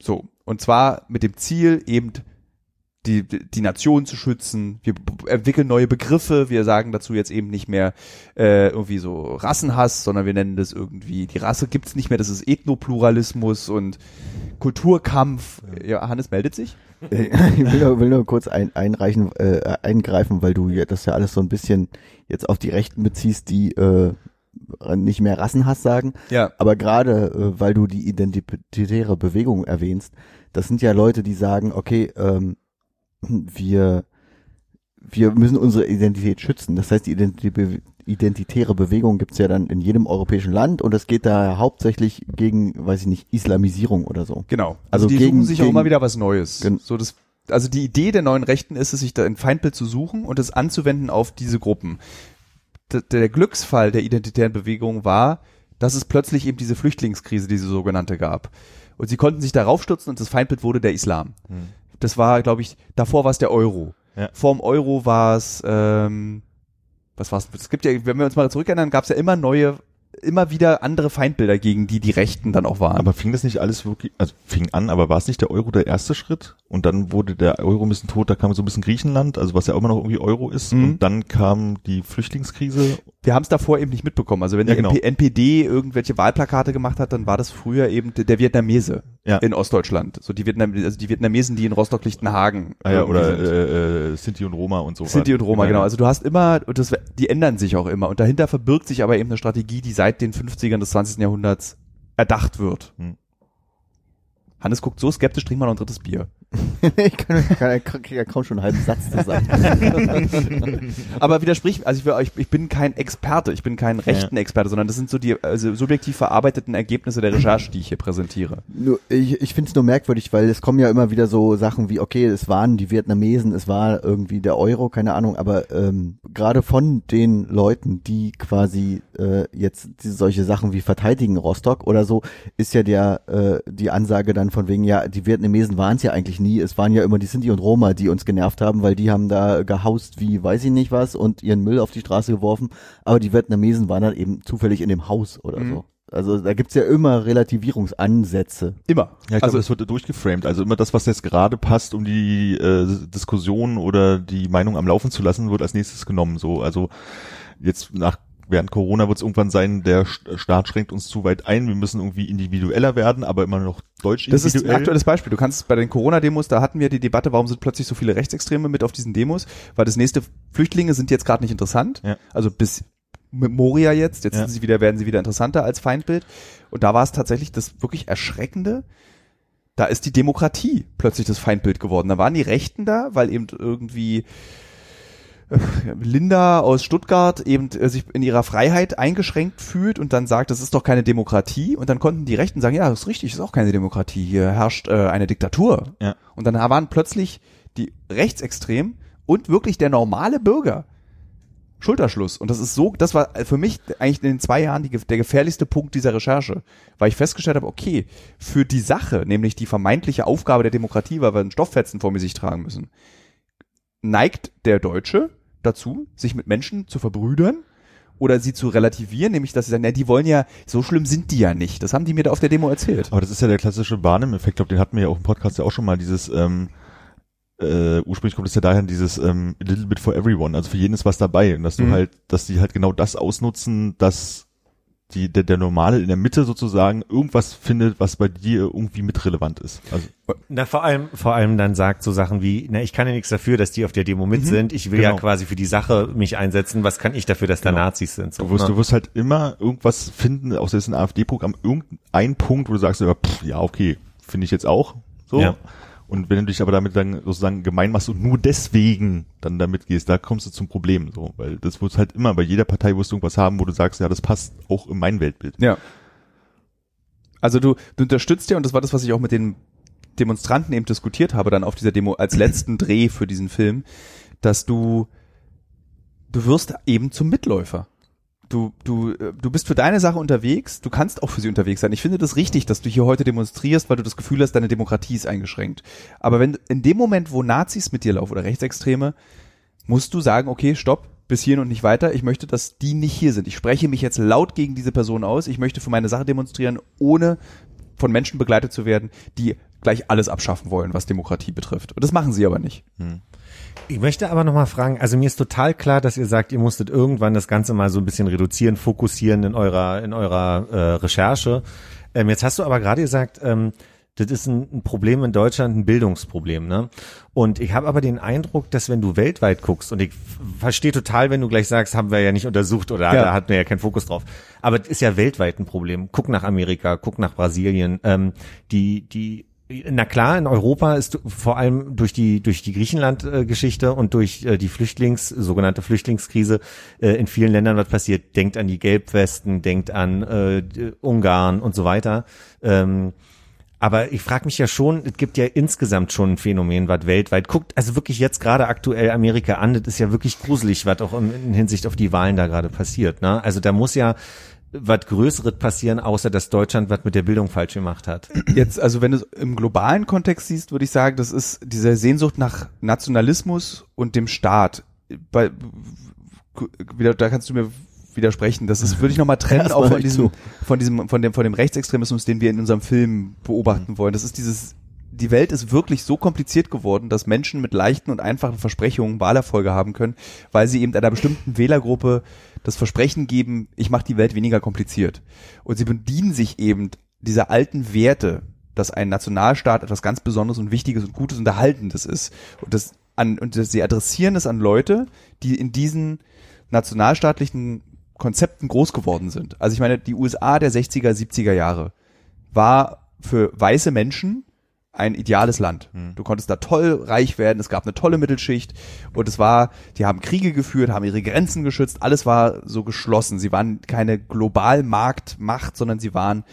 So. Und zwar mit dem Ziel, eben die, die Nation zu schützen. Wir entwickeln neue Begriffe. Wir sagen dazu jetzt eben nicht mehr äh, irgendwie so Rassenhass, sondern wir nennen das irgendwie, die Rasse gibt's nicht mehr, das ist Ethnopluralismus und Kulturkampf. Ja, Hannes meldet sich. Äh, Ich will nur, will nur kurz ein, einreichen, äh, eingreifen, weil du ja das ja alles so ein bisschen jetzt auf die Rechten beziehst, die äh, nicht mehr Rassenhass sagen. Ja. Aber gerade, äh, weil du die identitäre Bewegung erwähnst, das sind ja Leute, die sagen, okay, ähm, wir, wir müssen unsere Identität schützen. Das heißt, die Identi identitäre Bewegung gibt's ja dann in jedem europäischen Land und es geht da hauptsächlich gegen, weiß ich nicht, Islamisierung oder so. Genau. Also, Also die gegen- suchen sich auch gegen- immer wieder was Neues. Gen- So das, also die Idee der neuen Rechten ist es, sich da ein Feindbild zu suchen und es anzuwenden auf diese Gruppen. D der Glücksfall der identitären Bewegung war, dass es plötzlich eben diese Flüchtlingskrise, diese sogenannte gab. Und sie konnten sich darauf stützen und das Feindbild wurde der Islam. Das war, glaube ich, davor war es der Euro. Ja. Vorm Euro war es, ähm, was war's? Es gibt ja, wenn wir uns mal zurückerinnern, gab es ja immer neue, immer wieder andere Feindbilder, gegen die die Rechten dann auch waren. Aber fing das nicht alles wirklich, also fing an, aber war es nicht der Euro der erste Schritt? Und dann wurde der Euro ein bisschen tot, da kam so ein bisschen Griechenland, also was ja immer noch irgendwie Euro ist. Mhm. Und dann kam die Flüchtlingskrise. Wir haben es davor eben nicht mitbekommen. Also wenn Ja, die genau. NP NPD irgendwelche Wahlplakate gemacht hat, dann war das früher eben der Vietnamese Ja. in Ostdeutschland. So die Vietnam also die Vietnamesen, die in Rostock-Lichtenhagen Ah ja, oder sind. äh, äh, Sinti und Roma und so. Sinti und Roma, Ja, genau. ja. Also du hast immer, und das, die ändern sich auch immer. Und dahinter verbirgt sich aber eben eine Strategie, die seit den 50ern des 20. Jahrhunderts erdacht wird. Hm. Hannes guckt so skeptisch, trink mal noch ein drittes Bier. ich kann, kann, kann, ja kaum schon einen halben Satz zusammen. Aber widersprich, also ich, will, ich, ich bin kein Experte, ich bin kein rechten Experte, sondern das sind so die also subjektiv verarbeiteten Ergebnisse der Recherche, die ich hier präsentiere. Nur, ich ich finde es nur merkwürdig, weil es kommen ja immer wieder so Sachen wie, okay, es waren die Vietnamesen, es war irgendwie der Euro, keine Ahnung, aber ähm, gerade von den Leuten, die quasi äh, jetzt diese, solche Sachen wie verteidigen Rostock oder so, ist ja der äh, die Ansage dann von wegen, ja, die Vietnamesen waren es ja eigentlich nie, es waren ja immer die Sinti und Roma, die uns genervt haben, weil die haben da gehaust wie weiß ich nicht was und ihren Müll auf die Straße geworfen, aber die Vietnamesen waren dann eben zufällig in dem Haus oder Mhm. so. Also da gibt's ja immer Relativierungsansätze. Immer. Ja, ich also glaube, das wird durchgeframed. Also immer das, was jetzt gerade passt, um die äh, Diskussion oder die Meinung am Laufen zu lassen, wird als nächstes genommen. So, also jetzt nach während Corona wird es irgendwann sein, der St- Staat schränkt uns zu weit ein, wir müssen irgendwie individueller werden, aber immer noch deutsch Das ist ein individuell. aktuelles Beispiel. Du kannst bei den Corona-Demos, da hatten wir die Debatte, warum sind plötzlich so viele Rechtsextreme mit auf diesen Demos? Weil das nächste Flüchtlinge sind jetzt gerade nicht interessant. Ja. Also bis mit Moria jetzt, jetzt Ja. sind sie wieder, werden sie wieder interessanter als Feindbild. Und da war es tatsächlich das wirklich Erschreckende. Da ist die Demokratie plötzlich das Feindbild geworden. Da waren die Rechten da, weil eben irgendwie äh, Linda aus Stuttgart eben äh, sich in ihrer Freiheit eingeschränkt fühlt und dann sagt, das ist doch keine Demokratie. Und dann konnten die Rechten sagen, ja, das ist richtig, das ist auch keine Demokratie. Hier herrscht äh, eine Diktatur. Ja. Und dann waren plötzlich die Rechtsextremen und wirklich der normale Bürger Schulterschluss. Und das ist so, das war für mich eigentlich in den zwei Jahren die, der gefährlichste Punkt dieser Recherche, weil ich festgestellt habe, okay, für die Sache, nämlich die vermeintliche Aufgabe der Demokratie, weil wir einen Stofffetzen vor mir sich tragen müssen, neigt der Deutsche dazu, sich mit Menschen zu verbrüdern oder sie zu relativieren, nämlich dass sie sagen, na, die wollen ja, so schlimm sind die ja nicht. Das haben die mir da auf der Demo erzählt. Aber das ist ja der klassische Barnum-Effekt, ich glaube, den hatten wir ja auch im Podcast ja auch schon mal, dieses, ähm, äh, ursprünglich kommt es ja daher, dieses ähm, a little bit for everyone, also für jeden ist was dabei und dass du Mhm. halt, dass die halt genau das ausnutzen, dass die, der, der Normale in der Mitte sozusagen irgendwas findet, was bei dir irgendwie mit relevant ist. Also Na, vor allem, vor allem dann sagt so Sachen wie, na, ich kann ja nichts dafür, dass die auf der Demo mit sind. Ich will ja Genau. quasi für die Sache mich einsetzen. Was kann ich dafür, dass da Nazis sind? So, du wirst, ne? du wirst halt immer irgendwas finden, aus dessen AfD-Programm, irgendein Punkt, wo du sagst, ja, pff, ja okay, finde ich jetzt auch so. Ja. Und wenn du dich aber damit dann sozusagen gemein machst und nur deswegen dann damit gehst, da kommst du zum Problem, so, weil das wird halt immer, bei jeder Partei wirst du irgendwas haben, wo du sagst, ja, das passt auch in mein Weltbild. Ja. Also du, du unterstützt ja, und das war das, was ich auch mit den Demonstranten eben diskutiert habe, dann auf dieser Demo als letzten Dreh für diesen Film, dass du, du wirst eben zum Mitläufer. Du, du, äh, du bist für deine Sache unterwegs, du kannst auch für sie unterwegs sein. Ich finde das richtig, dass du hier heute demonstrierst, weil du das Gefühl hast, deine Demokratie ist eingeschränkt. Aber wenn in dem Moment, wo Nazis mit dir laufen oder Rechtsextreme, musst du sagen, okay, stopp, bis hierhin und nicht weiter. Ich möchte, dass die nicht hier sind. Ich spreche mich jetzt laut gegen diese Person aus. Ich möchte für meine Sache demonstrieren, ohne von Menschen begleitet zu werden, die gleich alles abschaffen wollen, was Demokratie betrifft. Und das machen sie aber nicht. Ich möchte aber nochmal fragen, also mir ist total klar, dass ihr sagt, ihr musstet irgendwann das Ganze mal so ein bisschen reduzieren, fokussieren in eurer, in eurer äh, Recherche. Ähm, jetzt hast du aber gerade gesagt, ähm, das ist ein, ein Problem in Deutschland, ein Bildungsproblem, ne? Und ich habe aber den Eindruck, dass wenn du weltweit guckst, und ich verstehe total, wenn du gleich sagst, haben wir ja nicht untersucht oder Ja. da hatten wir ja keinen Fokus drauf. Aber es ist ja weltweit ein Problem. Guck nach Amerika, guck nach Brasilien. Ähm, die, die na klar, in Europa ist vor allem durch die durch die Griechenland-Geschichte und durch äh, die Flüchtlings sogenannte Flüchtlingskrise äh, in vielen Ländern was passiert. Denkt an die Gelbwesten, denkt an äh, Ungarn und so weiter. Ähm, aber ich frage mich ja schon, es gibt ja insgesamt schon ein Phänomen, was weltweit guckt, also wirklich jetzt gerade aktuell Amerika an, das ist ja wirklich gruselig, was auch in, in Hinsicht auf die Wahlen da gerade passiert. Ne? Also da muss ja was Größeres passieren, außer dass Deutschland was mit der Bildung falsch gemacht hat. Jetzt, also wenn du es im globalen Kontext siehst, würde ich sagen, das ist diese Sehnsucht nach Nationalismus und dem Staat. Bei, wieder, da kannst du mir widersprechen. Das ist, würde ich nochmal trennen, auch von diesem, von diesem, von dem, von dem Rechtsextremismus, den wir in unserem Film beobachten wollen. Das ist dieses, die Welt ist wirklich so kompliziert geworden, dass Menschen mit leichten und einfachen Versprechungen Wahlerfolge haben können, weil sie eben einer bestimmten Wählergruppe das Versprechen geben, ich mache die Welt weniger kompliziert. Und sie bedienen sich eben dieser alten Werte, dass ein Nationalstaat etwas ganz Besonderes und Wichtiges und Gutes und Erhaltendes ist. Und das an, und das, sie adressieren es an Leute, die in diesen nationalstaatlichen Konzepten groß geworden sind. Also ich meine, die USA der 60er, 70er Jahre war für weiße Menschen ein ideales Land. Du konntest da toll reich werden, es gab eine tolle Mittelschicht und es war, die haben Kriege geführt, haben ihre Grenzen geschützt, alles war so geschlossen. Sie waren keine Globalmarktmacht, sondern sie waren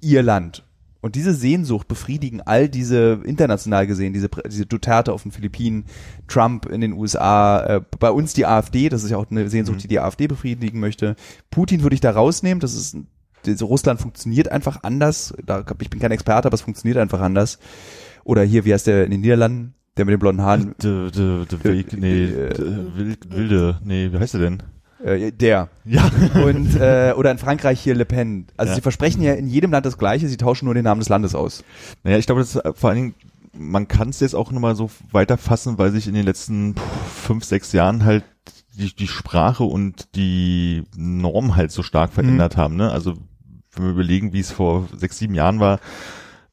ihr Land. Und diese Sehnsucht befriedigen all diese international gesehen, diese, diese Duterte auf den Philippinen, Trump in den USA, äh, bei uns die AfD, das ist ja auch eine Sehnsucht, die die AfD befriedigen möchte. Putin würde ich da rausnehmen, das ist, diese Russland funktioniert einfach anders. Da, ich bin kein Experte, aber es funktioniert einfach anders. Oder hier, wie heißt der in den Niederlanden, der mit den blonden Haaren? De, de, de Weg, nee, äh, de, wild, wilde, nee, wie heißt der denn? Äh, der. Ja. Und, äh, oder in Frankreich hier Le Pen. Also Ja. sie versprechen ja in jedem Land das Gleiche, sie tauschen nur den Namen des Landes aus. Naja, ich glaube, das ist äh, vor allen Dingen, man kann es jetzt auch nochmal so weiterfassen, weil sich in den letzten fünf, sechs Jahren halt die, die Sprache und die Norm halt so stark verändert haben. Ne? Also wenn wir überlegen, wie es vor sechs, sieben Jahren war,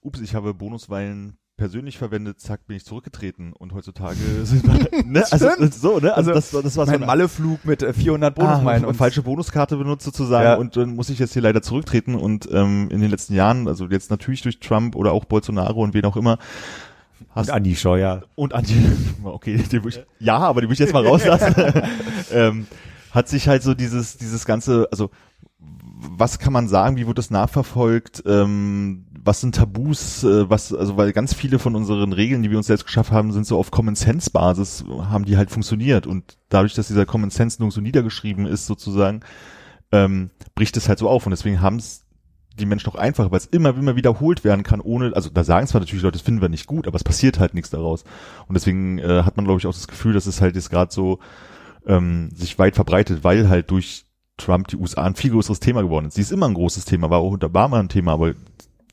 ups, ich habe Bonusweilen persönlich verwendet, zack, bin ich zurückgetreten und heutzutage sind wir, ne, also so, ne, also, Also, das, war- das war so ein Malleflug mit äh, 400 Bonusmeilen ah, und falsche Bonuskarte benutzt sozusagen Ja. und dann muss ich jetzt hier leider zurücktreten und ähm, in den letzten Jahren, also jetzt natürlich durch Trump oder auch Bolsonaro und wen auch immer, hast Und Andi Scheuer. und Anti, okay, den ich, ja, aber die will ich jetzt mal rauslassen, ähm, hat sich halt so dieses, dieses ganze, also was kann man sagen, wie wird das nachverfolgt, ähm, was sind Tabus, äh, was, also weil ganz viele von unseren Regeln, die wir uns selbst geschaffen haben, sind so auf Common Sense Basis, haben die halt funktioniert. Und dadurch, dass dieser Common Sense nur so niedergeschrieben ist sozusagen, ähm, bricht es halt so auf. Und deswegen haben es die Menschen auch einfach, weil es immer, immer wiederholt werden kann, ohne, also da sagen zwar natürlich Leute, das finden wir nicht gut, aber es passiert halt nichts daraus. Und deswegen äh, hat man, glaube ich, auch das Gefühl, dass es halt jetzt gerade so ähm, sich weit verbreitet, weil halt durch Trump die USA ein viel größeres Thema geworden ist. Sie ist immer ein großes Thema, war auch unter Obama ein Thema, aber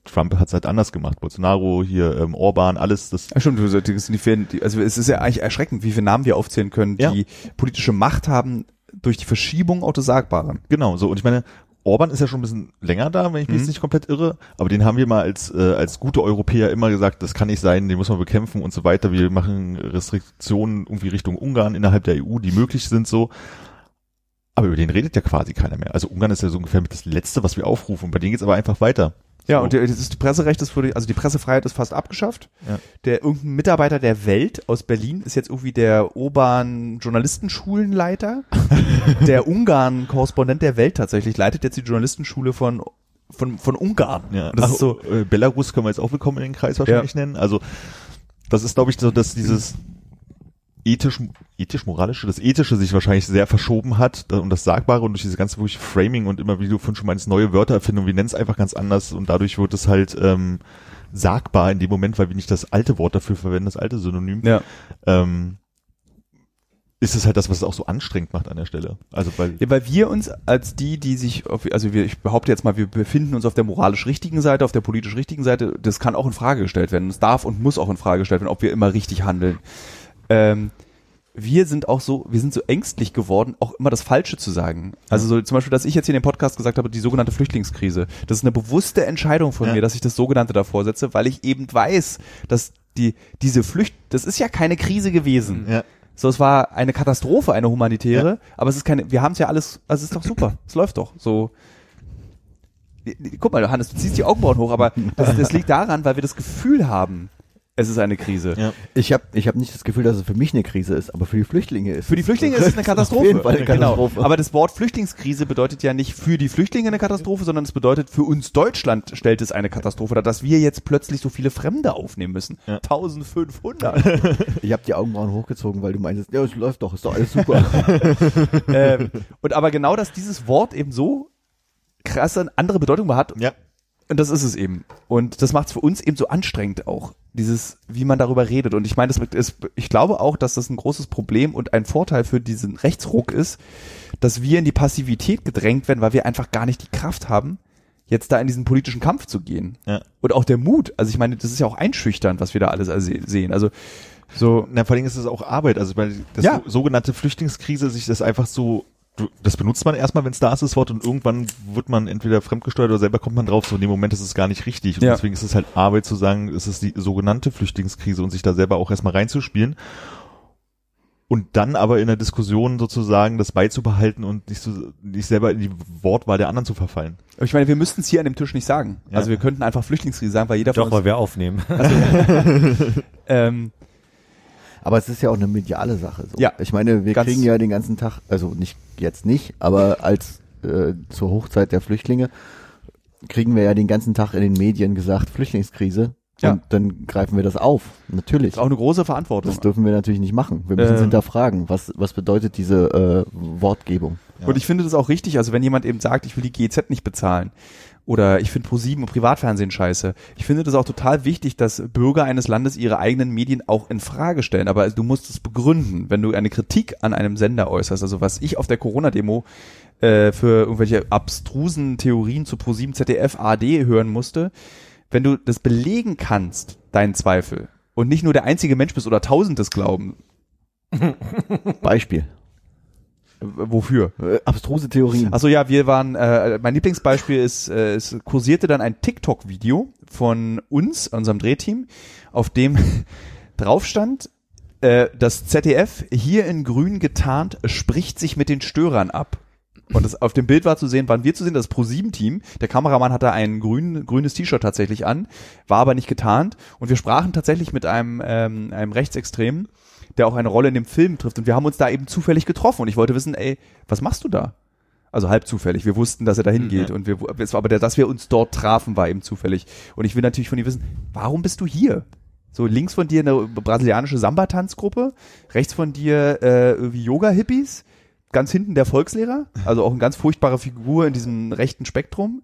Trump hat es halt anders gemacht. Bolsonaro, hier ähm, Orban, alles, das Ja, stimmt, du das sind die vielen, also es ist ja eigentlich erschreckend, wie viele Namen wir aufzählen können, Ja. die politische Macht haben durch die Verschiebung auch des Sagbaren. Genau, so. Und ich meine, Orban ist ja schon ein bisschen länger da, wenn ich mich Mhm. jetzt nicht komplett irre. Aber den haben wir mal als, äh, als gute Europäer immer gesagt, das kann nicht sein, den muss man bekämpfen und so weiter. Wir machen Restriktionen irgendwie Richtung Ungarn innerhalb der EU, die möglich sind so. Aber über den redet ja quasi keiner mehr. Also Ungarn ist ja so ungefähr mit das Letzte, was wir aufrufen. Bei denen geht's aber einfach weiter. Ja, So. und das ist, die Presserecht ist wurde, also die Pressefreiheit ist fast abgeschafft. Ja. Der irgendein Mitarbeiter der Welt aus Berlin ist jetzt irgendwie der Urban Journalistenschulenleiter. der Ungarn-Korrespondent der Welt tatsächlich leitet jetzt die Journalistenschule von von von Ungarn. Ja, das Ach, ist so. äh, Belarus können wir jetzt auch willkommen in den Kreis wahrscheinlich nennen. Also das ist, glaube ich, so, dass dieses ethisch, ethisch-moralische, das Ethische sich wahrscheinlich sehr verschoben hat und das Sagbare und durch diese ganze wirklich Framing und immer, wie du vorhin schon meinst, neue Wörter erfinden und wir nennen es einfach ganz anders und dadurch wird es halt ähm, sagbar in dem Moment, weil wir nicht das alte Wort dafür verwenden, das alte Synonym. Ja. Ähm, ist es halt das, was es auch so anstrengend macht an der Stelle. Also weil Ja, weil wir uns als die, die sich, auf, also wir, ich behaupte jetzt mal, wir befinden uns auf der moralisch richtigen Seite, auf der politisch richtigen Seite. Das kann auch in Frage gestellt werden. Es darf und muss auch in Frage gestellt werden, ob wir immer richtig handeln. Ähm, wir sind auch so, wir sind so ängstlich geworden, auch immer das Falsche zu sagen. Also so zum Beispiel, dass ich jetzt hier in dem Podcast gesagt habe, die sogenannte Flüchtlingskrise. Das ist eine bewusste Entscheidung von Ja. mir, dass ich das sogenannte davor setze, weil ich eben weiß, dass die, diese Flücht, das ist ja keine Krise gewesen. ja, So, es war eine Katastrophe, eine humanitäre, aber es ist keine, wir haben es ja alles, also es ist doch super, es läuft doch. So, guck mal, Hannes, du ziehst die Augenbrauen hoch, aber das, das liegt daran, weil wir das Gefühl haben, es ist eine Krise. ja. Ich habe ich hab nicht das Gefühl, dass es für mich eine Krise ist, aber für die Flüchtlinge ist Für die Flüchtlinge ist es eine Katastrophe. Auf jeden Fall eine Katastrophe. Genau. Aber das Wort Flüchtlingskrise bedeutet ja nicht für die Flüchtlinge eine Katastrophe, sondern es bedeutet für uns Deutschland stellt es eine Katastrophe dar, dass wir jetzt plötzlich so viele Fremde aufnehmen müssen. Ja. 1500. Ich habe die Augenbrauen hochgezogen, weil du meintest, ja, es läuft doch, ist doch alles super. ähm, und aber genau, dass dieses Wort eben so krasse andere Bedeutung hat, ja. Und das ist es eben. Und das macht es für uns eben so anstrengend auch, dieses, wie man darüber redet. Und ich meine, das ist, ich glaube auch, dass das ein großes Problem und ein Vorteil für diesen Rechtsruck ist, dass wir in die Passivität gedrängt werden, weil wir einfach gar nicht die Kraft haben, jetzt da in diesen politischen Kampf zu gehen. Ja. Und auch der Mut. Also ich meine, das ist ja auch einschüchternd, was wir da alles se- sehen. Also so, Na, vor allem ist es auch Arbeit. Also weil das Ja. so, sogenannte Flüchtlingskrise sich das einfach so, du- das benutzt man erstmal, wenn es da ist, das Wort, und irgendwann wird man entweder fremdgesteuert oder selber kommt man drauf, so in dem Moment ist es gar nicht richtig. Und Ja. deswegen ist es halt Arbeit zu sagen, es ist die sogenannte Flüchtlingskrise und sich da selber auch erstmal reinzuspielen. Und dann aber in der Diskussion sozusagen das beizubehalten und nicht, so, nicht selber in die Wortwahl der anderen zu verfallen. ich meine, wir müssten es hier an dem Tisch nicht sagen. Ja. Also wir könnten einfach Flüchtlingskrise sagen, weil jeder von Doch, uns, weil wir aufnehmen. ähm, Aber es ist ja auch eine mediale Sache. So. Ja. Ich meine, wir kriegen ja den ganzen Tag, also nicht jetzt nicht, aber als äh, zur Hochzeit der Flüchtlinge kriegen wir ja den ganzen Tag in den Medien gesagt Flüchtlingskrise. Ja. Und dann greifen wir das auf. Natürlich. ist auch eine große Verantwortung. Das dürfen wir natürlich nicht machen. Wir müssen es Ähm. hinterfragen. Was, was bedeutet diese äh, Wortgebung? Ja. Und ich finde das auch richtig, also wenn jemand eben sagt, ich will die GZ nicht bezahlen Oder ich finde ProSieben und Privatfernsehen scheiße. Ich finde das auch total wichtig, dass Bürger eines Landes ihre eigenen Medien auch in Frage stellen. Aber du musst es begründen, wenn du eine Kritik an einem Sender äußerst. Also was ich auf der Corona-Demo äh, für irgendwelche abstrusen Theorien zu ProSieben, ZDF, AD hören musste, wenn du das belegen kannst, deinen Zweifel, und nicht nur der einzige Mensch bist oder tausend das glauben, Beispiel. Wofür? Äh, abstruse Theorien. Achso, ja, wir waren, äh, mein Lieblingsbeispiel ist, äh, es kursierte dann ein TikTok-Video von uns, unserem Drehteam, auf dem drauf stand, äh, das ZDF hier in grün getarnt spricht sich mit den Störern ab. Und das, auf dem Bild war zu sehen, waren wir zu sehen, das Pro7-Team. Der Kameramann hatte ein grün, grünes T-Shirt tatsächlich an, war aber nicht getarnt. Und wir sprachen tatsächlich mit einem, ähm, einem Rechtsextremen, der auch eine Rolle in dem Film trifft. Und wir haben uns da eben zufällig getroffen. Und ich wollte wissen, ey, was machst du da? Also halb zufällig. Wir wussten, dass er dahin geht und wir, es war aber der, dass wir uns dort trafen, war eben zufällig. Und ich will natürlich von ihm wissen, warum bist du hier? So links von dir eine brasilianische Samba-Tanzgruppe, rechts von dir äh, irgendwie Yoga-Hippies, ganz hinten der Volkslehrer, also auch eine ganz furchtbare Figur in diesem rechten Spektrum.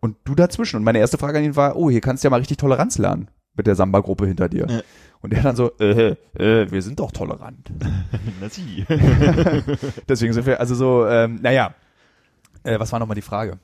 Und du dazwischen. Und meine erste Frage an ihn war, oh, hier kannst du ja mal richtig Toleranz lernen mit der Samba-Gruppe hinter dir. Ja. Und er dann so, äh, äh, wir sind doch tolerant. Na sie. Deswegen sind wir, also so, ähm, naja. Äh, was war nochmal die Frage?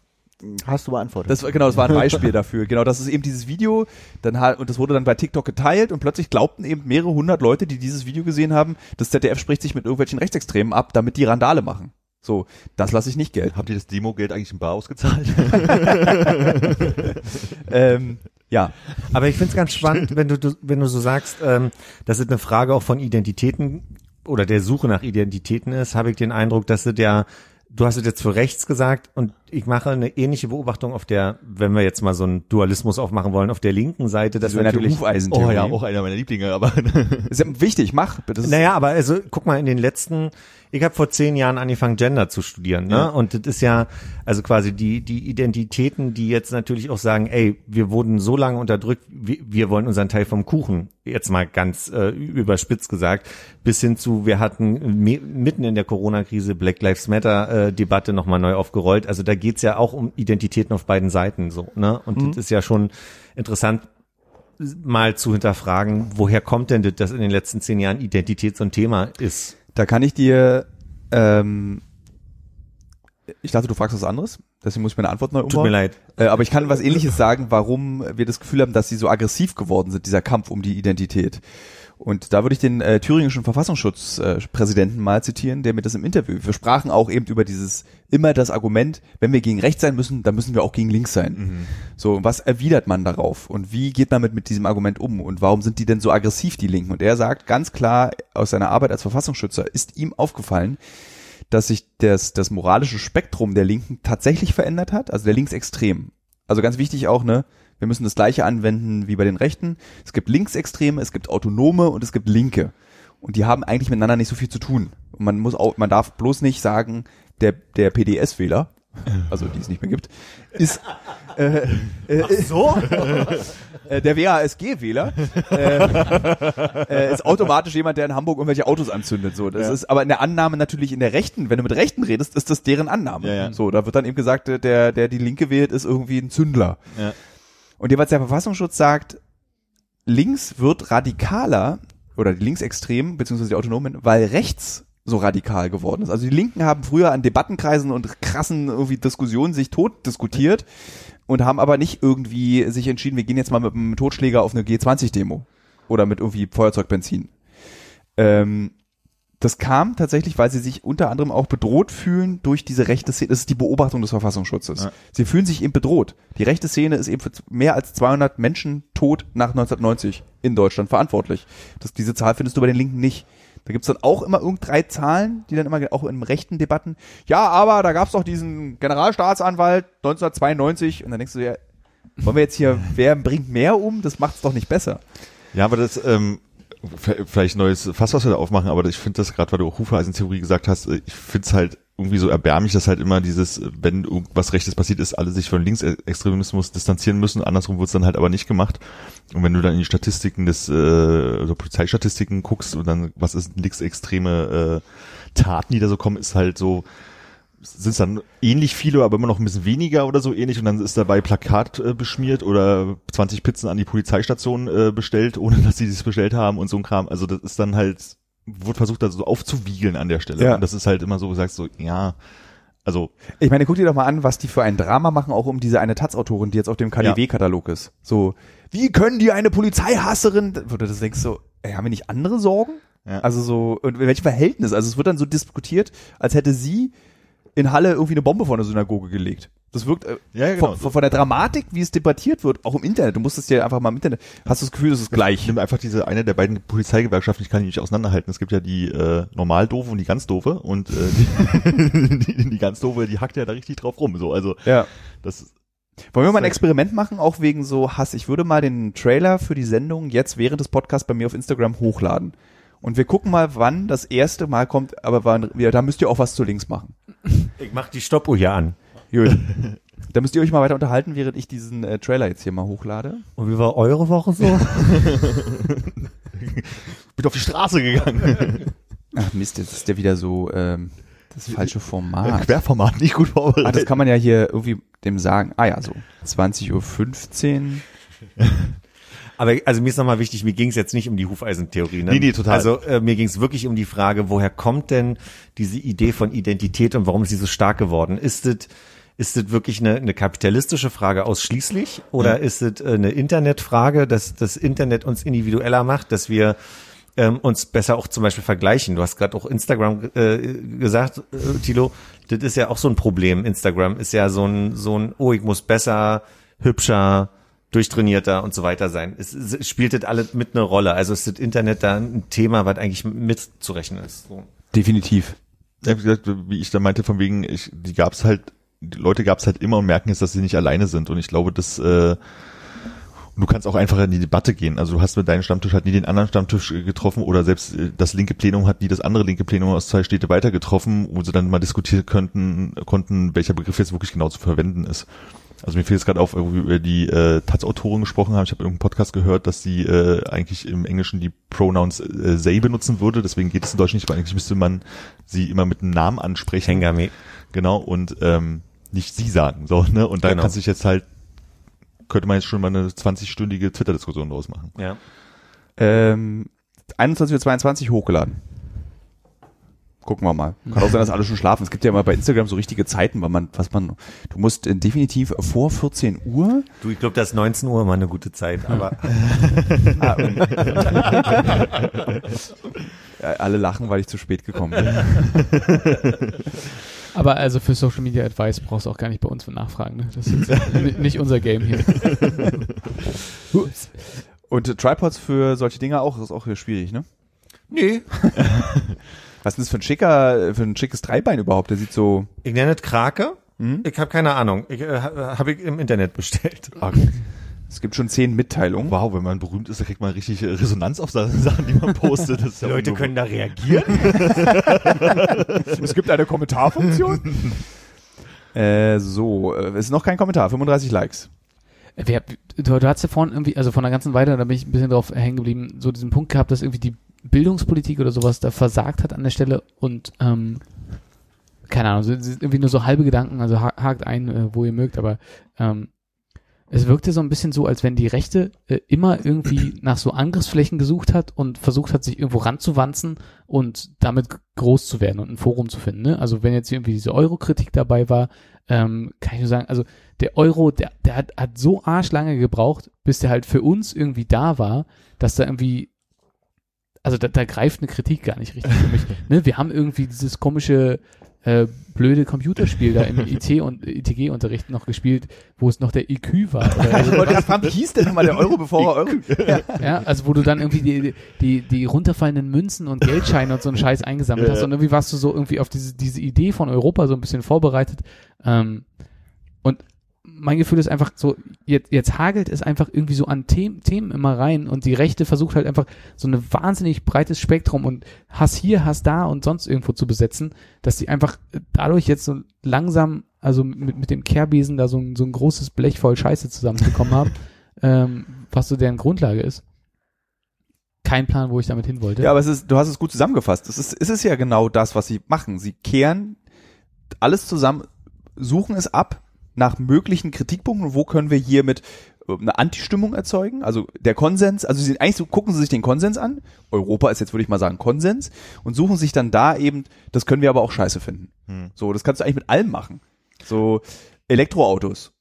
Hast du beantwortet. Das genau, das war ein Beispiel dafür. Genau, das ist eben dieses Video, dann halt, und das wurde dann bei TikTok geteilt und plötzlich glaubten eben mehrere hundert Leute, die dieses Video gesehen haben, das ZDF spricht sich mit irgendwelchen Rechtsextremen ab, damit die Randale machen. So, das lasse ich nicht gelten. Habt ihr das Demo-Geld eigentlich in Bar ausgezahlt? ähm, ja, Aber ich finde es ganz spannend, wenn du, du, wenn du so sagst, ähm, dass es eine Frage auch von Identitäten oder der Suche nach Identitäten ist, habe ich den Eindruck, dass es ja, du hast es jetzt für rechts gesagt und ich mache eine ähnliche Beobachtung auf der, wenn wir jetzt mal so einen Dualismus aufmachen wollen, auf der linken Seite, dass das eine natürlich oh ja, auch einer meiner Lieblinge, aber Ist ja wichtig, mach. Das ist, Naja, aber also guck mal in den letzten, ich habe vor zehn Jahren angefangen Gender zu studieren, ne? Ja. Und das ist ja also quasi die die Identitäten, die jetzt natürlich auch sagen, ey, wir wurden so lange unterdrückt, wir, wir wollen unseren Teil vom Kuchen, jetzt mal ganz äh, überspitzt gesagt, bis hin zu wir hatten mitten in der Corona-Krise Black Lives Matter äh, Debatte nochmal neu aufgerollt. Also da geht's ja auch um Identitäten auf beiden Seiten so, ne? Und das ist ja schon interessant mal zu hinterfragen, woher kommt denn das, dass in den letzten zehn Jahren Identität so ein Thema ist? Da kann ich dir, ähm, ich dachte, du fragst was anderes, deswegen muss ich meine Antwort neu umbauen. Tut mir leid. Äh, aber ich kann was ähnliches sagen, warum wir das Gefühl haben, dass sie so aggressiv geworden sind, dieser Kampf um die Identität. Und da würde ich den äh, thüringischen Verfassungsschutzpräsidenten äh, mal zitieren, der mir das im Interview, wir sprachen auch eben über dieses, immer das Argument, wenn wir gegen rechts sein müssen, dann müssen wir auch gegen links sein. So, und was erwidert man darauf? Und wie geht man mit, mit diesem Argument um? Und warum sind die denn so aggressiv, die Linken? Und er sagt ganz klar, aus seiner Arbeit als Verfassungsschützer ist ihm aufgefallen, dass sich das, das moralische Spektrum der Linken tatsächlich verändert hat, also der Linksextrem. Also ganz wichtig auch, ne, wir müssen das gleiche anwenden wie bei den Rechten. Es gibt Linksextreme, es gibt Autonome und es gibt Linke. Und die haben eigentlich miteinander nicht so viel zu tun. Und man muss auch, man darf bloß nicht sagen, der, der PDS-Wähler, also die es nicht mehr gibt, ist äh, äh, so äh, der WASG-Wähler äh, äh, ist automatisch jemand, der in Hamburg irgendwelche Autos anzündet. So, das ist aber in der Annahme natürlich in der Rechten. Wenn du mit Rechten redest, ist das deren Annahme. Ja, ja. So, da wird dann eben gesagt, der, der die Linke wählt, ist irgendwie ein Zündler. Ja. Und jeweils der Verfassungsschutz sagt, links wird radikaler oder die Linksextremen beziehungsweise die Autonomen, weil rechts so radikal geworden ist. Also die Linken haben früher an Debattenkreisen und krassen irgendwie Diskussionen sich tot diskutiert und haben aber nicht irgendwie sich entschieden, wir gehen jetzt mal mit einem Totschläger auf eine G20-Demo oder mit irgendwie Feuerzeugbenzin. Ähm, das kam tatsächlich, weil sie sich unter anderem auch bedroht fühlen durch diese rechte Szene. Das ist die Beobachtung des Verfassungsschutzes. Ja. Sie fühlen sich eben bedroht. Die rechte Szene ist eben für mehr als 200 Menschen tot nach 1990 in Deutschland verantwortlich. Das, diese Zahl findest du bei den Linken nicht. Da gibt's dann auch immer irgend drei Zahlen, die dann immer auch in rechten Debatten, ja, aber da gab's doch diesen Generalstaatsanwalt 1992 und dann denkst du ja, wollen wir jetzt hier, wer bringt mehr um? Das macht's doch nicht besser. Ja, aber das, ähm, vielleicht neues Fass, was wir da aufmachen, aber ich finde das gerade, weil du auch Hufeisen-Theorie gesagt hast, äh, ich finde es halt irgendwie so erbärmlich, dass halt immer dieses, äh, wenn irgendwas Rechtes passiert ist, alle sich von Linksextremismus distanzieren müssen, andersrum wird's dann halt aber nicht gemacht. Und wenn du dann in die Statistiken des, äh, also Polizeistatistiken guckst und dann, was ist linksextreme äh, Taten, die da so kommen, ist halt so, sind es dann ähnlich viele, aber immer noch ein bisschen weniger oder so ähnlich und dann ist dabei Plakat äh, beschmiert oder 20 Pizzen an die Polizeistation äh, bestellt, ohne dass sie das bestellt haben und so ein Kram. Also das ist dann halt, wird versucht, da so aufzuwiegeln an der Stelle. Ja. Und das ist halt immer so, sagst so, ja, also Ich meine, guck dir doch mal an, was die für ein Drama machen, auch um diese eine Taz-Autorin, die jetzt auf dem KDW-Katalog ist. So, wie können die eine Polizeihasserin, wo du das denkst so, ey, haben wir nicht andere Sorgen? Ja. Also so, und in welchem Verhältnis? Also es wird dann so diskutiert, als hätte sie in Halle irgendwie eine Bombe vor eine Synagoge gelegt. Das wirkt äh, Ja, ja, genau. von, von, der Dramatik, wie es debattiert wird, auch im Internet. Du musst es dir einfach mal im Internet, hast du das Gefühl, das ist gleich. Ich nehme einfach diese eine der beiden Polizeigewerkschaften, ich kann die nicht auseinanderhalten. Es gibt ja die äh, normal doofe und die ganz doofe und äh, die, die, die ganz doofe, die hackt ja da richtig drauf rum. So, also Ja. das Wollen wir mal ein Experiment machen, auch wegen so Hass? Ich würde mal den Trailer für die Sendung jetzt während des Podcasts bei mir auf Instagram hochladen. Und wir gucken mal, wann das erste Mal kommt, aber wann, ja, da müsst ihr auch was zu links machen. Ich mach die Stoppuhr hier an. Gut. da müsst ihr euch mal weiter unterhalten, während ich diesen äh, Trailer jetzt hier mal hochlade. Und wie war eure Woche so? bin auf die Straße gegangen. Ach Mist, jetzt ist der wieder so ähm, das falsche Format. Querformat nicht gut Ah, vorbereitet. das kann man ja hier irgendwie dem sagen. Ah ja, so 20.15 Uhr. Aber also mir ist nochmal wichtig, mir ging es jetzt nicht um die Hufeisentheorie. Ne? Nee, nee, total. Also äh, mir ging es wirklich um die Frage, woher kommt denn diese Idee von Identität und warum ist sie so stark geworden? Ist es ist es wirklich eine, eine kapitalistische Frage ausschließlich oder ist es äh, eine Internetfrage, dass das Internet uns individueller macht, dass wir ähm, uns besser auch zum Beispiel vergleichen? Du hast gerade auch Instagram äh, gesagt, äh, Tilo, das ist ja auch so ein Problem. Instagram ist ja so ein so ein, oh, ich muss besser, hübscher, durchtrainierter und so weiter sein. Es, es spielt das alles mit eine Rolle. Also ist das Internet da ein Thema, was eigentlich mitzurechnen ist. So. Definitiv. Ja, wie gesagt, wie ich da meinte, von wegen, ich, die gab's halt, die Leute gab's halt immer und merken jetzt, dass sie nicht alleine sind. Und ich glaube, das, äh, und du kannst auch einfach in die Debatte gehen. Also du hast mit deinem Stammtisch halt nie den anderen Stammtisch äh, getroffen oder selbst äh, das linke Plenum hat nie das andere linke Plenum aus zwei Städte weiter getroffen, wo sie dann mal diskutieren könnten, konnten, welcher Begriff jetzt wirklich genau zu verwenden ist. Also mir fällt jetzt gerade auf, wo wir über die äh, Taz-Autorin gesprochen haben. Ich habe irgendeinen Podcast gehört, dass sie äh, eigentlich im Englischen die Pronouns äh, they benutzen würde. Deswegen geht es in Deutsch nicht, weil eigentlich müsste man sie immer mit einem Namen ansprechen. Hengame. Genau, und ähm, nicht sie sagen. So, ne? Und da Genau. kann sich jetzt halt, könnte man jetzt schon mal eine 20-stündige Twitter-Diskussion draus machen. Ja. Ähm, 21.22 Uhr hochgeladen. Gucken wir mal. Kann auch sein, dass alle schon schlafen. Es gibt ja immer bei Instagram so richtige Zeiten, weil man, was man, du musst äh, definitiv vor 14 Uhr. Du, ich glaube, das ist 19 Uhr mal eine gute Zeit, aber Ja, alle lachen, weil ich zu spät gekommen bin. Aber also für Social Media Advice brauchst du auch gar nicht bei uns nachfragen. Ne? Das ist nicht unser Game hier. Und äh, Tripods für solche Dinge auch, ist auch hier schwierig, ne? nee. Was ist das für ein schicker, für ein schickes Dreibein überhaupt? Der sieht so, Ich nenne es Krake. Hm? Ich habe keine Ahnung. Ich äh, habe ich im Internet bestellt. ah, es gibt schon zehn Mitteilungen. Wow, wenn man berühmt ist, da kriegt man richtig äh, Resonanz auf Sachen, die man postet. Das ja Leute können da reagieren. Es gibt eine Kommentarfunktion. äh, so, äh, es ist noch kein Kommentar, 35 Likes. Wer, du, du hast ja vorhin irgendwie, also von der ganzen Weile, da bin ich ein bisschen drauf hängen geblieben, so diesen Punkt gehabt, dass irgendwie die Bildungspolitik oder sowas da versagt hat an der Stelle und ähm, keine Ahnung, so irgendwie nur so halbe Gedanken, also ha- hakt ein, äh, wo ihr mögt, aber ähm, es wirkte so ein bisschen so, als wenn die Rechte äh, immer irgendwie nach so Angriffsflächen gesucht hat und versucht hat, sich irgendwo ranzuwanzen und damit groß zu werden und ein Forum zu finden. Ne? Also wenn jetzt irgendwie diese Euro-Kritik dabei war, ähm, kann ich nur sagen, also der Euro, der, der hat, hat so arschlange gebraucht, bis der halt für uns irgendwie da war, dass da irgendwie, also da, da greift eine Kritik gar nicht richtig für mich. ne? Wir haben irgendwie dieses komische äh, blöde Computerspiel da im IT und ITG-Unterricht noch gespielt, wo es noch der IQ war. Oder Ich wollte gerade fragen, wie hieß denn nochmal der Euro, bevor er Euro? ja, also wo du dann irgendwie die, die, die runterfallenden Münzen und Geldscheine und so einen Scheiß eingesammelt hast und irgendwie warst du so irgendwie auf diese, diese Idee von Europa so ein bisschen vorbereitet. Ähm, und mein Gefühl ist einfach so, jetzt, jetzt hagelt es einfach irgendwie so an Themen, Themen immer rein und die Rechte versucht halt einfach so ein wahnsinnig breites Spektrum und Hass hier, Hass da und sonst irgendwo zu besetzen, dass die einfach dadurch jetzt so langsam, also mit, mit dem Kehrbesen da so ein, so ein großes Blech voll Scheiße zusammenbekommen haben, ähm, was so deren Grundlage ist. Kein Plan, wo ich damit hin wollte. Ja, aber es ist, du hast es gut zusammengefasst. Es ist, es ist ja genau das, was sie machen. Sie kehren alles zusammen, suchen es ab nach möglichen Kritikpunkten, wo können wir hier mit äh, eine Antistimmung erzeugen, also der Konsens, also sie eigentlich so gucken sie sich den Konsens an. Europa ist jetzt würde ich mal sagen Konsens und suchen sich dann da eben, das können wir aber auch scheiße finden. Hm. So, das kannst du eigentlich mit allem machen. So Elektroautos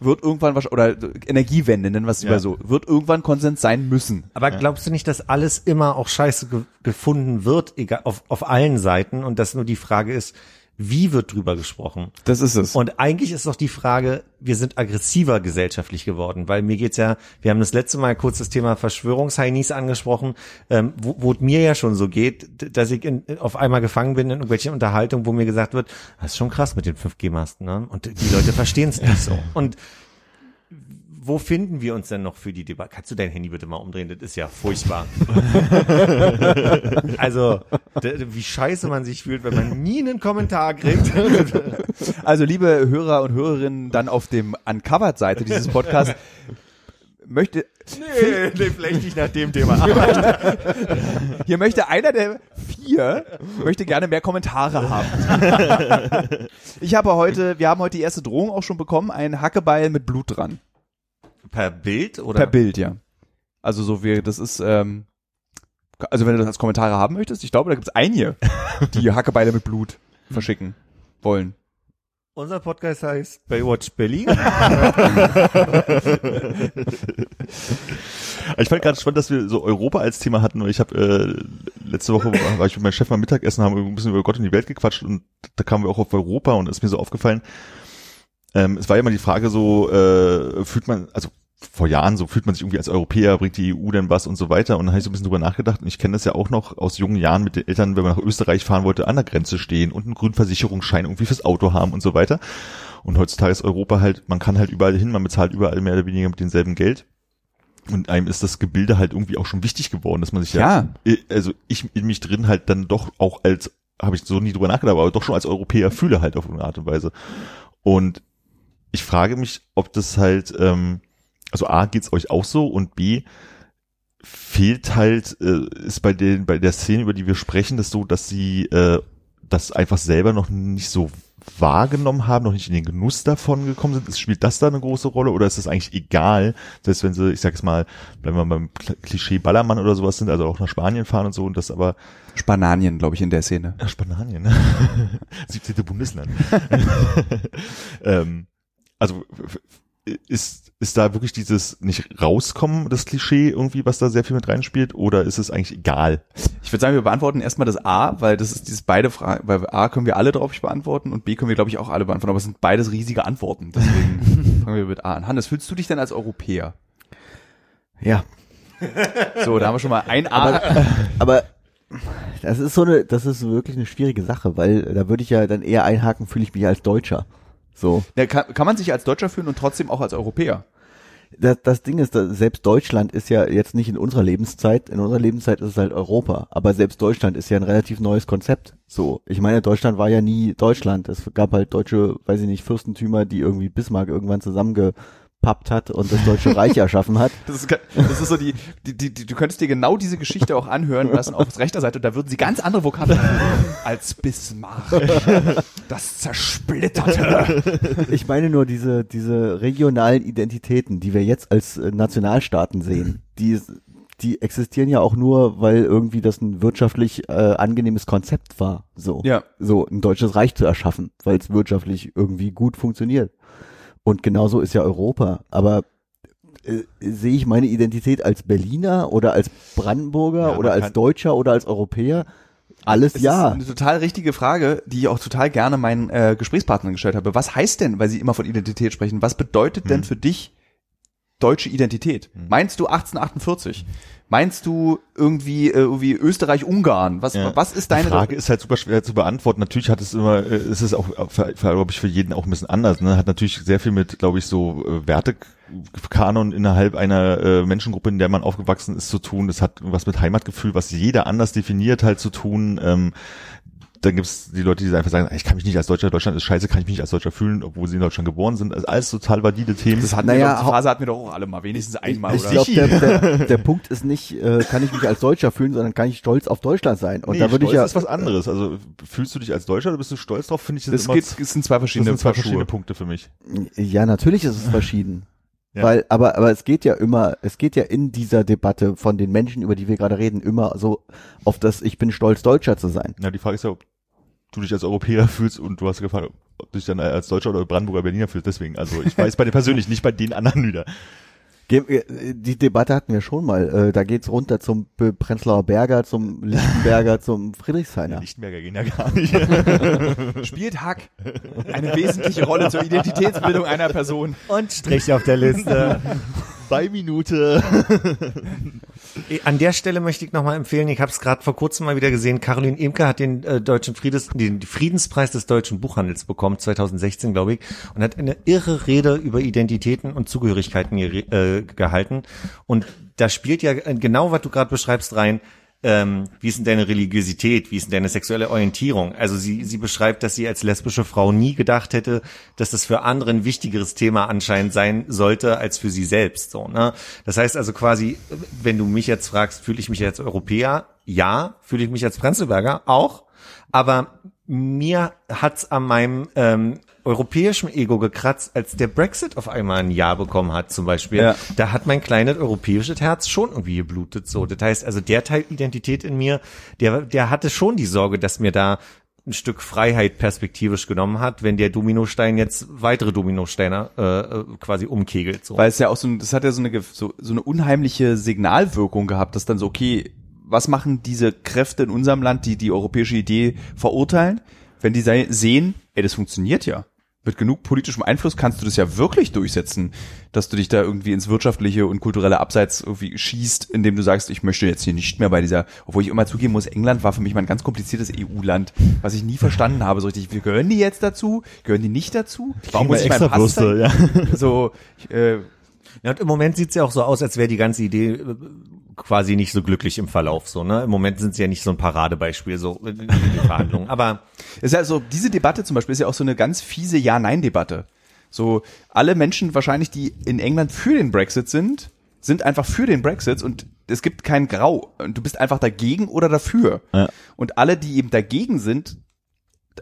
wird irgendwann was oder Energiewende nennen wir es Ja. lieber so, wird irgendwann Konsens sein müssen. Aber glaubst du nicht, dass alles immer auch scheiße ge gefunden wird, egal, auf, auf allen Seiten und dass nur die Frage ist, wie wird drüber gesprochen? Das ist es. Und eigentlich ist doch die Frage, wir sind aggressiver gesellschaftlich geworden, weil mir geht's ja, wir haben das letzte Mal kurz das Thema Verschwörungsheinis angesprochen, ähm, wo, wo es mir ja schon so geht, dass ich in, auf einmal gefangen bin in irgendwelchen Unterhaltungen, wo mir gesagt wird, das ist schon krass mit den 5G-Masten, ne? Und die Leute verstehen es nicht so. Und wo finden wir uns denn noch für die Debatte? Kannst du dein Handy bitte mal umdrehen? Das ist ja furchtbar. also, wie scheiße man sich fühlt, wenn man nie einen Kommentar kriegt. Also liebe Hörer und Hörerinnen, dann auf dem Uncovered-Seite dieses Podcasts möchte Nee, nee, vielleicht nicht nach dem Thema. hier möchte einer der vier möchte gerne mehr Kommentare haben. Ich habe heute, wir haben heute die erste Drohung auch schon bekommen, ein Hackebeil mit Blut dran. Per Bild oder? Per Bild, ja. Also so wie, das ist, ähm, also wenn du das als Kommentare haben möchtest, ich glaube, da gibt es einige, die Hackebeile mit Blut verschicken wollen. Unser Podcast heißt Baywatch Berlin. Ich fand gerade spannend, dass wir so Europa als Thema hatten, ich habe äh, letzte Woche war war ich mit meinem Chef mal Mittagessen, haben wir ein bisschen über Gott und die Welt gequatscht und da kamen wir auch auf Europa und ist mir so aufgefallen, ähm, es war ja immer die Frage so, äh, fühlt man, also vor Jahren so fühlt man sich irgendwie als Europäer, bringt die EU denn was und so weiter und dann habe ich so ein bisschen drüber nachgedacht und ich kenne das ja auch noch aus jungen Jahren mit den Eltern, wenn man nach Österreich fahren wollte, an der Grenze stehen und einen Grünversicherungsschein irgendwie fürs Auto haben und so weiter und heutzutage ist Europa halt, man kann halt überall hin, man bezahlt überall mehr oder weniger mit demselben Geld und einem ist das Gebilde halt irgendwie auch schon wichtig geworden, dass man sich ja, Ja. also ich in mich drin halt dann doch auch als, habe ich so nie drüber nachgedacht, aber doch schon als Europäer fühle halt auf eine Art und Weise. Und ich frage mich, ob das halt, ähm, also A, geht's euch auch so und B, fehlt halt, äh, ist bei den, bei der Szene, über die wir sprechen, das so, dass sie äh, das einfach selber noch nicht so wahrgenommen haben, noch nicht in den Genuss davon gekommen sind. Ist- Spielt das da eine große Rolle oder ist das eigentlich egal, selbst wenn sie, ich sag jetzt mal, bleiben wir beim Kl- Klischee Ballermann oder sowas sind, also auch nach Spanien fahren und so und das aber Spananien, glaube ich, in der Szene. ja, Spanien, ne? 17. Bundesland. ähm, also ist, ist da wirklich dieses nicht rauskommen, das Klischee irgendwie, was da sehr viel mit reinspielt, oder ist es eigentlich egal? Ich würde sagen, wir beantworten erstmal das A, weil das ist dieses beide Fragen, weil A können wir alle drauf beantworten und B können wir, glaube ich, auch alle beantworten, aber es sind beides riesige Antworten. Deswegen fangen wir mit A an. Hannes, fühlst du dich denn als Europäer? Ja, So, da haben wir schon mal ein A. aber das ist so eine, das ist wirklich eine schwierige Sache, weil da würde ich ja dann eher einhaken, fühle ich mich als Deutscher. So. Ja, kann, kann man sich als Deutscher fühlen und trotzdem auch als Europäer? Das, das Ding ist, selbst Deutschland ist ja jetzt nicht in unserer Lebenszeit. In unserer Lebenszeit ist es halt Europa. Aber selbst Deutschland ist ja ein relativ neues Konzept. So. Ich meine, Deutschland war ja nie Deutschland. Es gab halt deutsche, weiß ich nicht, Fürstentümer, die irgendwie Bismarck irgendwann zusammengepappt hat und das Deutsche Reich erschaffen hat. Das ist, das ist so die, die, die, die, du könntest dir genau diese Geschichte auch anhören lassen auf rechter Seite und da würden sie ganz andere Vokabeln als Bismarck. Das zersplitterte. Ich meine nur diese, diese regionalen Identitäten, die wir jetzt als äh, Nationalstaaten sehen, die, die existieren ja auch nur, weil irgendwie das ein wirtschaftlich äh, angenehmes Konzept war. So. Ja. So ein deutsches Reich zu erschaffen, weil es wirtschaftlich irgendwie gut funktioniert. Und genauso ist ja Europa. Aber äh, sehe ich meine Identität als Berliner oder als Brandenburger Ja, oder als Deutscher oder als Europäer? Alles Es ja. ist eine total richtige Frage, die ich auch total gerne meinen äh, Gesprächspartnern gestellt habe. Was heißt denn, weil sie immer von Identität sprechen, was bedeutet denn Hm. für dich deutsche Identität? Meinst du 1848? Meinst du irgendwie, äh, irgendwie Österreich-Ungarn? Was, Ja. was ist deine Die Frage ist halt super schwer zu beantworten. Natürlich hat es immer, äh, ist es auch, für, für, glaube ich, für jeden auch ein bisschen anders. Ne? Hat natürlich sehr viel mit, glaube ich, so äh, Wertekanon innerhalb einer äh, Menschengruppe, in der man aufgewachsen ist, zu tun. Das hat was mit Heimatgefühl, was jeder anders definiert, halt zu tun. Ähm, dann gibt's die Leute, die einfach sagen, ich kann mich nicht als Deutscher, Deutschland ist scheiße, kann ich mich nicht als Deutscher fühlen, obwohl sie in Deutschland geboren sind. Also alles total valide Themen. Das hatten Naja, die Phase hatten wir doch auch alle mal, wenigstens einmal, ich oder? glaube, der, der, der Punkt ist nicht, äh, kann ich mich als Deutscher fühlen, sondern kann ich stolz auf Deutschland sein. Und nee, da würde ich ja, ist was anderes. Also fühlst du dich als Deutscher oder bist du stolz drauf? Finde ich das immer, geht, das sind zwei das verschiedene sind zwei verschiedene. Punkte für mich. ja, natürlich ist es verschieden. Ja. Weil, aber, aber es geht ja immer, es geht ja in dieser Debatte von den Menschen, über die wir gerade reden, immer so auf das, ich bin stolz, Deutscher zu sein. Ja, die Frage ist ja, ob du dich als Europäer fühlst und du hast gefragt, ob du dich dann als Deutscher oder Brandenburger Berliner fühlst. Deswegen, also ich weiß bei dir persönlich, nicht bei den anderen wieder. Die Debatte hatten wir schon mal. Äh, Da geht's runter zum Prenzlauer Berger, zum Lichtenberger, zum Friedrichshainer. Lichtenberger gehen ja gar nicht. Spielt Hack eine wesentliche Rolle zur Identitätsbildung einer Person? Und Strich auf der Liste. Bei Minute. An der Stelle möchte ich nochmal empfehlen, ich habe es gerade vor kurzem mal wieder gesehen, Caroline Imke hat den äh, deutschen Friedes, den Friedenspreis des deutschen Buchhandels bekommen, 2016 glaube ich, und hat eine irre Rede über Identitäten und Zugehörigkeiten äh, gehalten. Und da spielt ja äh, genau, was du gerade beschreibst, rein, ähm, wie ist denn deine Religiosität, wie ist denn deine sexuelle Orientierung? Also sie, sie beschreibt, dass sie als lesbische Frau nie gedacht hätte, dass das für andere ein wichtigeres Thema anscheinend sein sollte als für sie selbst. So, ne? Das heißt also quasi, wenn du mich jetzt fragst, fühle ich mich als Europäer? Ja. Fühle ich mich als Prenzlberger? Auch. Aber mir hat's an meinem ähm, europäischen Ego gekratzt, als der Brexit auf einmal ein Ja bekommen hat, zum Beispiel. Ja. Da hat mein kleines europäisches Herz schon irgendwie geblutet. So, das heißt, also der Teil Identität in mir, der, der hatte schon die Sorge, dass mir da ein Stück Freiheit perspektivisch genommen hat, wenn der Dominostein jetzt weitere Dominosteine äh, äh, quasi umkegelt. So. Weil es ja auch so, das hat ja so eine, so, so eine unheimliche Signalwirkung gehabt, dass dann so, okay, was machen diese Kräfte in unserem Land, die die europäische Idee verurteilen, wenn die sehen, ey, das funktioniert ja. Mit genug politischem Einfluss kannst du das ja wirklich durchsetzen, dass du dich da irgendwie ins wirtschaftliche und kulturelle Abseits irgendwie schießt, indem du sagst, ich möchte jetzt hier nicht mehr bei dieser, obwohl ich immer zugeben muss, England war für mich mal ein ganz kompliziertes EU-Land, was ich nie verstanden habe, so richtig. Gehören die jetzt dazu? Gehören die nicht dazu? Warum muss ich meinen Pass ja. So, ich, äh, Ja, und im Moment sieht's ja auch so aus, als wäre die ganze Idee äh, quasi nicht so glücklich im Verlauf. So, ne? Im Moment sind sie ja nicht so ein Paradebeispiel, so äh, in den Verhandlungen. Aber ist ja so, diese Debatte zum Beispiel ist ja auch so eine ganz fiese Ja-Nein-Debatte. So, alle Menschen wahrscheinlich, die in England für den Brexit sind, sind einfach für den Brexit und es gibt kein Grau. Und Du bist einfach dagegen oder dafür. Ja. Und alle, die eben dagegen sind,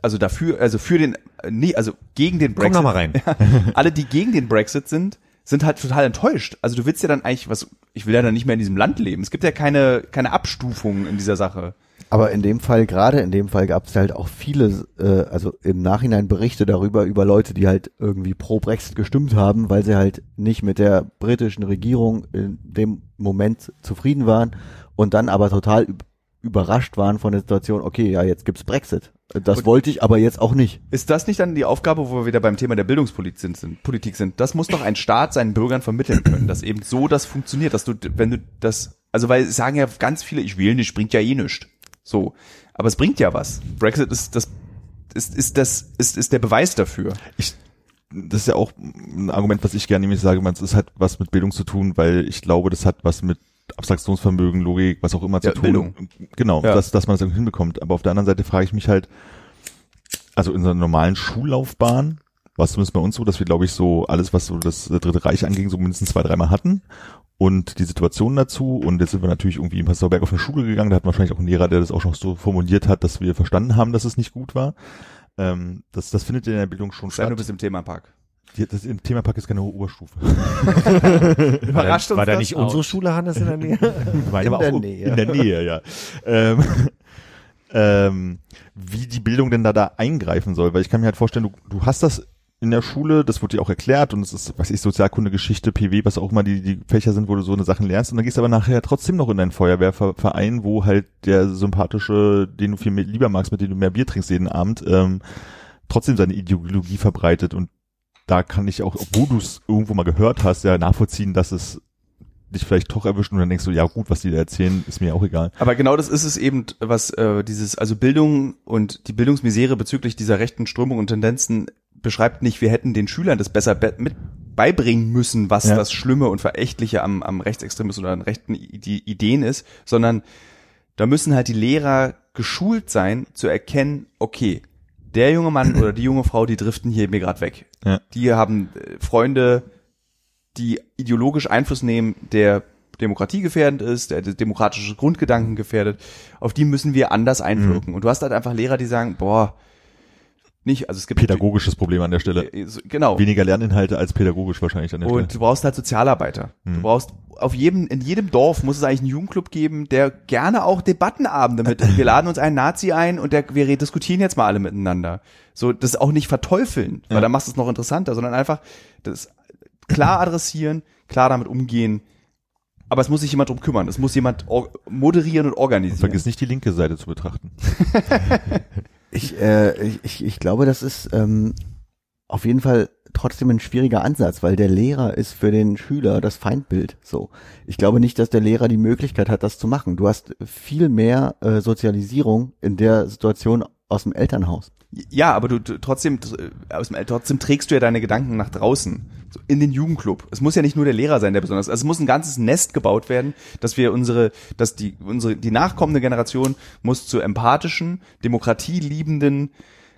also dafür, also für den, äh, nee, also gegen den komm Brexit. noch mal rein. alle, die gegen den Brexit sind, sind halt total enttäuscht. Also du willst ja dann eigentlich was, ich will ja dann nicht mehr in diesem Land leben. Es gibt ja keine, keine Abstufung in dieser Sache. Aber in dem Fall, gerade in dem Fall gab es halt auch viele, äh, also im Nachhinein Berichte darüber, über Leute, die halt irgendwie pro Brexit gestimmt haben, weil sie halt nicht mit der britischen Regierung in dem Moment zufrieden waren und dann aber total üb- überrascht waren von der Situation, okay, ja, jetzt gibt's Brexit. Das Und- wollte ich aber jetzt auch nicht. Ist das nicht dann die Aufgabe, wo wir wieder beim Thema der Bildungspolitik sind? Politik sind? Das muss doch ein Staat seinen Bürgern vermitteln können, dass eben so das funktioniert, dass du, wenn du das, also weil sagen ja ganz viele, ich will nicht, bringt ja eh nichts. So. Aber es bringt ja was. Brexit ist das, ist, ist das, ist, ist der Beweis dafür. ich, das ist ja auch ein Argument, was ich gerne nämlich sage, man, es hat was mit Bildung zu tun, weil ich glaube, das hat was mit Abstraktionsvermögen, Logik, was auch immer zu Ja, tun. Bildung. Genau, Ja. dass, dass man das irgendwie hinbekommt. Aber auf der anderen Seite frage ich mich halt, also in so einer normalen Schullaufbahn war es zumindest bei uns so, dass wir, glaube ich, so alles, was so das Dritte Reich anging, so mindestens zwei, dreimal hatten. Und die Situation dazu, und jetzt sind wir natürlich irgendwie in Passauberg auf eine Schule gegangen, da hat wahrscheinlich auch ein Lehrer, der das auch schon so formuliert hat, dass wir verstanden haben, dass es nicht gut war. Ähm, das, das findet in der Bildung schon Sei nur statt. bis im Themapark. Die- Das im Themapark ist keine hohe Oberstufe. Überrascht war uns da das? nicht unsere Schule, Hannes, in der Nähe? Meine In war der auch Nähe. In der Nähe, ja. ähm, ähm, wie die Bildung denn da, da eingreifen soll, weil ich kann mir halt vorstellen, du, du hast das in der Schule, das wurde dir auch erklärt und es ist, was ich, Sozialkunde, Geschichte, PW, was auch immer die, die Fächer sind, wo du so eine Sachen lernst und dann gehst du aber nachher trotzdem noch in deinen Feuerwehrverein, wo halt der sympathische, den du viel mehr lieber magst, mit dem du mehr Bier trinkst jeden Abend, ähm, trotzdem seine Ideologie verbreitet und da kann ich auch, obwohl du es irgendwo mal gehört hast, ja nachvollziehen, dass es dich vielleicht doch erwischt und dann denkst du, ja gut, was die da erzählen, ist mir auch egal. Aber genau das ist es eben, was äh, dieses, also Bildung und die Bildungsmisere bezüglich dieser rechten Strömung und Tendenzen beschreibt nicht, wir hätten den Schülern das besser be mit beibringen müssen, was Ja. das Schlimme und Verächtliche am, am Rechtsextremismus oder an rechten I die Ideen ist, sondern Da müssen halt die Lehrer geschult sein, zu erkennen, okay, der junge Mann oder die junge Frau, die driften hier mir gerade weg. Ja. Die haben äh, Freunde, die ideologisch Einfluss nehmen, der Demokratie gefährdend ist, der der demokratische Grundgedanken gefährdet, auf die müssen wir anders einwirken. Mhm. Und du hast halt einfach Lehrer, die sagen, boah, nicht, also es gibt Pädagogisches Problem an der Stelle. Äh, genau. Weniger Lerninhalte als pädagogisch wahrscheinlich an der Und du brauchst halt Sozialarbeiter. Hm. Du brauchst auf jedem, in jedem Dorf muss es eigentlich einen Jugendclub geben, der gerne auch Debattenabende mit, wir laden uns einen Nazi ein und der, wir diskutieren jetzt mal alle miteinander. So, das auch nicht verteufeln, weil Ja. dann machst du es noch interessanter, sondern einfach das klar adressieren, klar damit umgehen. Aber es muss sich jemand drum kümmern. Es muss jemand moderieren und Stelle. organisieren. Vergiss nicht die linke Seite zu betrachten. Ich, äh, ich- ich, glaube, das ist ähm, auf jeden Fall trotzdem ein schwieriger Ansatz, weil der Lehrer ist für den Schüler das Feindbild. So, ich glaube nicht, dass der Lehrer die Möglichkeit hat, das zu machen. Du hast viel mehr äh, Sozialisierung in der Situation aus dem Elternhaus. Ja, aber du, du trotzdem äh, aus dem, trotzdem trägst du ja deine Gedanken nach draußen in den Jugendclub. Es muss ja nicht nur der Lehrer sein, der besonders. Also es muss ein ganzes Nest gebaut werden, dass wir unsere, dass die unsere die nachkommende Generation muss zu empathischen, demokratieliebenden,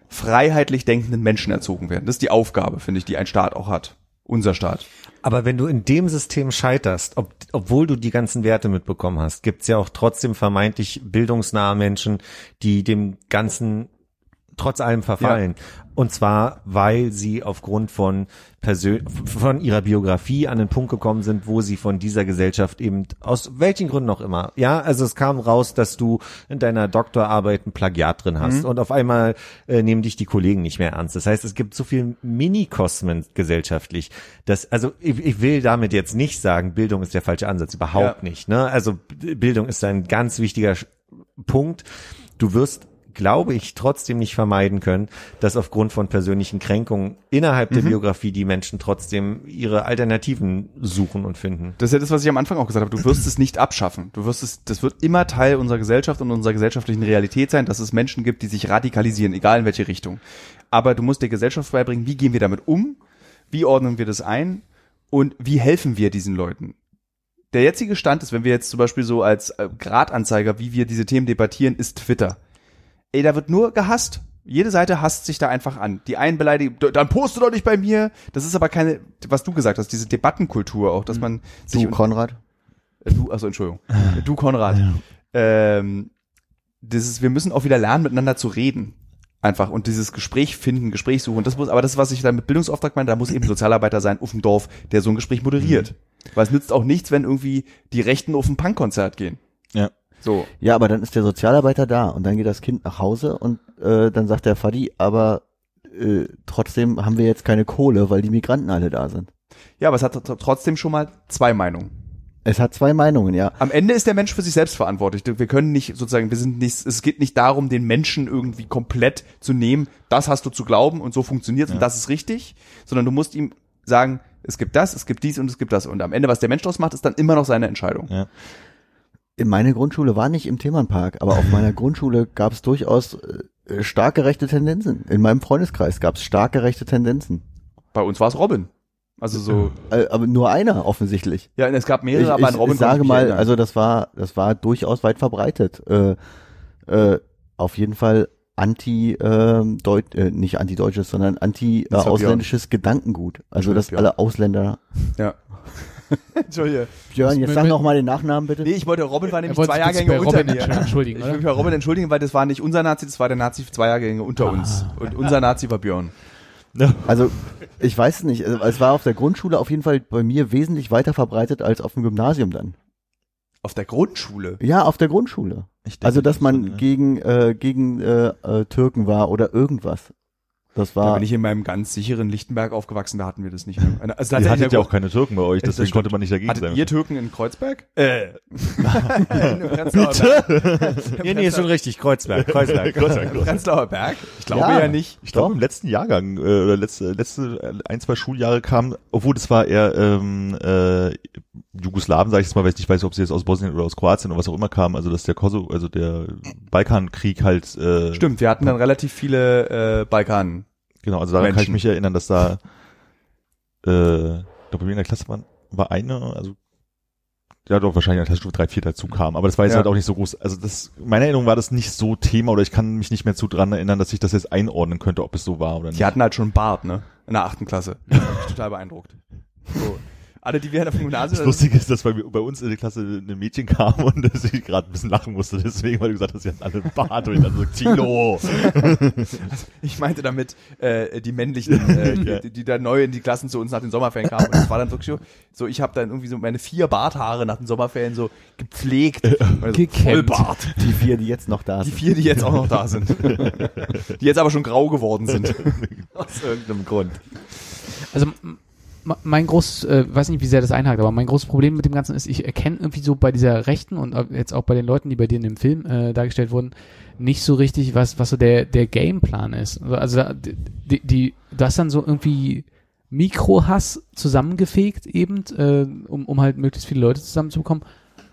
freiheitlich denkenden Menschen erzogen werden. Das ist die Aufgabe, finde ich, die ein Staat auch hat. Unser Staat. Aber wenn du in dem System scheiterst, ob, obwohl du die ganzen Werte mitbekommen hast, gibt's ja auch trotzdem vermeintlich bildungsnahe Menschen, die dem Ganzen trotz allem verfallen. Und zwar, weil sie aufgrund von Persön von ihrer Biografie an den Punkt gekommen sind, wo sie von dieser Gesellschaft eben aus welchen Gründen auch immer. Ja, also es kam raus, dass du in deiner Doktorarbeit ein Plagiat drin hast und auf einmal äh, nehmen dich die Kollegen nicht mehr ernst. Das heißt, es gibt so viel Minikosmen gesellschaftlich, dass also ich, ich will damit jetzt nicht sagen, Bildung ist der falsche Ansatz, überhaupt Ja. nicht. Ne? Also Bildung ist ein ganz wichtiger Punkt. Du wirst glaube ich, trotzdem nicht vermeiden können, dass aufgrund von persönlichen Kränkungen innerhalb der Biografie die Menschen trotzdem ihre Alternativen suchen und finden. Das ist ja das, was ich am Anfang auch gesagt habe. Du wirst es nicht abschaffen. Du wirst es, das wird immer Teil unserer Gesellschaft und unserer gesellschaftlichen Realität sein, dass es Menschen gibt, die sich radikalisieren, egal in welche Richtung. Aber du musst der Gesellschaft beibringen, wie gehen wir damit um? Wie ordnen wir das ein? Und wie helfen wir diesen Leuten? Der jetzige Stand ist, wenn wir jetzt zum Beispiel so als äh, Gradanzeiger, wie wir diese Themen debattieren, ist Twitter. Ey, da wird nur gehasst. Jede Seite hasst sich da einfach an. Die einen beleidigen, "D- dann poste doch nicht bei mir. Das ist aber keine, was du gesagt hast, diese Debattenkultur auch, dass man sich Du, Konrad? äh, Du, also Entschuldigung. Du, Konrad. Ähm, dieses, wir müssen auch wieder lernen, miteinander zu reden. Einfach. Und dieses Gespräch finden, Gespräch suchen. Das muss, aber das, was ich da mit Bildungsauftrag meine, da muss eben Sozialarbeiter sein auf dem Dorf, der so ein Gespräch moderiert. Weil es nützt auch nichts, wenn irgendwie die Rechten auf ein Punkkonzert gehen. Ja. So. Ja, aber dann ist der Sozialarbeiter da und dann geht das Kind nach Hause und äh, dann sagt der Fadi, aber äh, trotzdem haben wir jetzt keine Kohle, weil die Migranten alle da sind. Ja, aber es hat tr- trotzdem schon mal zwei Meinungen. Es hat zwei Meinungen, ja. Am Ende ist der Mensch für sich selbst verantwortlich. Wir können nicht sozusagen, wir sind nicht, es geht nicht darum, den Menschen irgendwie komplett zu nehmen, das hast du zu glauben und so funktioniert und das ist richtig, sondern du musst ihm sagen, es gibt das, es gibt dies und es gibt das. Und am Ende, was der Mensch daraus macht, ist dann immer noch seine Entscheidung. Ja. In meine Grundschule war nicht im Themenpark, aber auf meiner Grundschule gab es durchaus äh, starke rechte Tendenzen. In meinem Freundeskreis gab es starke rechte Tendenzen. Bei uns war es Robin. Also so, Äh, aber nur einer offensichtlich. ja, es gab mehrere, ich, aber an Robin ich sage mal, erinnern. also das war, das war durchaus weit verbreitet. Äh, äh, auf jeden Fall anti, ähm, Deut äh, nicht anti-deutsches, sondern Das war anti-ausländisches Gedankengut. Also dass alle Ausländer. ja. Entschuldige. Björn, jetzt sag noch mal den Nachnamen bitte. Nee, ich wollte, Robin war nämlich zwei Jahrgänge unter Robin mir. entschuldigen, Ich will mich bei Robin entschuldigen, weil das war nicht unser Nazi, das war der Nazi zwei Jahrgänge unter uns. Und unser Nazi war Björn. Also ich weiß es nicht. Also, es war auf der Grundschule auf jeden Fall bei mir wesentlich weiter verbreitet als auf dem Gymnasium dann. Auf der Grundschule. Ja, auf der Grundschule. Ich denke, Also dass das man schon, ja. gegen äh, gegen äh, äh, Türken war oder irgendwas. Das Da war bin ich in meinem ganz sicheren Lichtenberg aufgewachsen, da hatten wir das nicht. mehr. Also Ihr hattet ja auch keine Türken bei euch, Das deswegen stimmt. konnte man nicht dagegen Hattet sein. ihr Türken in Kreuzberg? Äh. Berg. Nee, nee, ist schon richtig. Kreuzberg, Kreuzberg. Im Prenzlauer Berg? Ich glaube Ja. ja, nicht. Ich glaube, im letzten Jahrgang äh, oder letzte, letzte äh, ein, zwei Schuljahre kam, obwohl das war eher ähm, äh, Jugoslawen, sage ich jetzt mal, weil ich nicht weiß, ob sie jetzt aus Bosnien oder aus Kroatien oder was auch immer kamen, also dass der Kosovo, also der Balkankrieg halt äh, Stimmt, wir hatten dann relativ viele äh, Balkan. Genau, also daran kann ich Menschen. mich erinnern, dass da äh, ich glaube bei mir in der Klasse waren, war eine, also ja doch wahrscheinlich als Stufe 3, 4 dazu kam. Aber das war jetzt Ja. halt auch nicht so groß. Also das, meine Erinnerung war das nicht so Thema oder ich kann mich nicht mehr zu dran erinnern, dass ich das jetzt einordnen könnte, ob es so war oder nicht. Die hatten halt schon Bart, ne? In der achten Klasse. Total beeindruckt. So. Alle, die wir auf dem Gymnasium... Das Lustige ist, dass bei, bei uns in der Klasse ein Mädchen kam und dass ich gerade ein bisschen lachen musste, deswegen, weil du gesagt hast, sie hatten alle einen Bart und ich dachte so, Tilo! Ich meinte damit äh, die männlichen, äh, Ja. die, die da neu in die Klassen zu uns nach den Sommerferien kamen. Und das war dann wirklich so, so ich habe dann irgendwie so meine vier Barthaare nach den Sommerferien so gepflegt. Also Gekämmt. Vollbart. Die vier, die jetzt noch da Die sind. vier, die jetzt auch noch da sind. Die jetzt aber schon grau geworden sind. Aus irgendeinem Grund. Also mein großes, äh, weiß nicht, wie sehr das einhakt, aber mein großes Problem mit dem Ganzen ist, ich erkenne irgendwie so bei dieser Rechten und auch jetzt auch bei den Leuten, die bei dir in dem Film äh, dargestellt wurden, nicht so richtig, was, was so der, der Gameplan ist. Also, also die, die, du hast dann so irgendwie Mikrohass zusammengefegt eben, äh, um, um halt möglichst viele Leute zusammenzubekommen,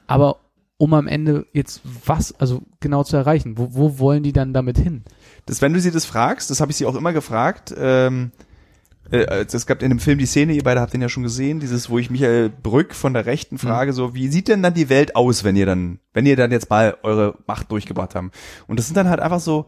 aber um am Ende jetzt was, also genau zu erreichen, wo, wo wollen die dann damit hin? Das, wenn du sie das fragst, das habe ich sie auch immer gefragt, ähm, äh, es gab in dem Film die Szene, ihr beide habt den ja schon gesehen, dieses, wo ich Michael Brück von der Rechten frage, so, wie sieht denn dann die Welt aus, wenn ihr dann, wenn ihr dann jetzt mal eure Macht durchgebracht habt? Und das sind dann halt einfach so,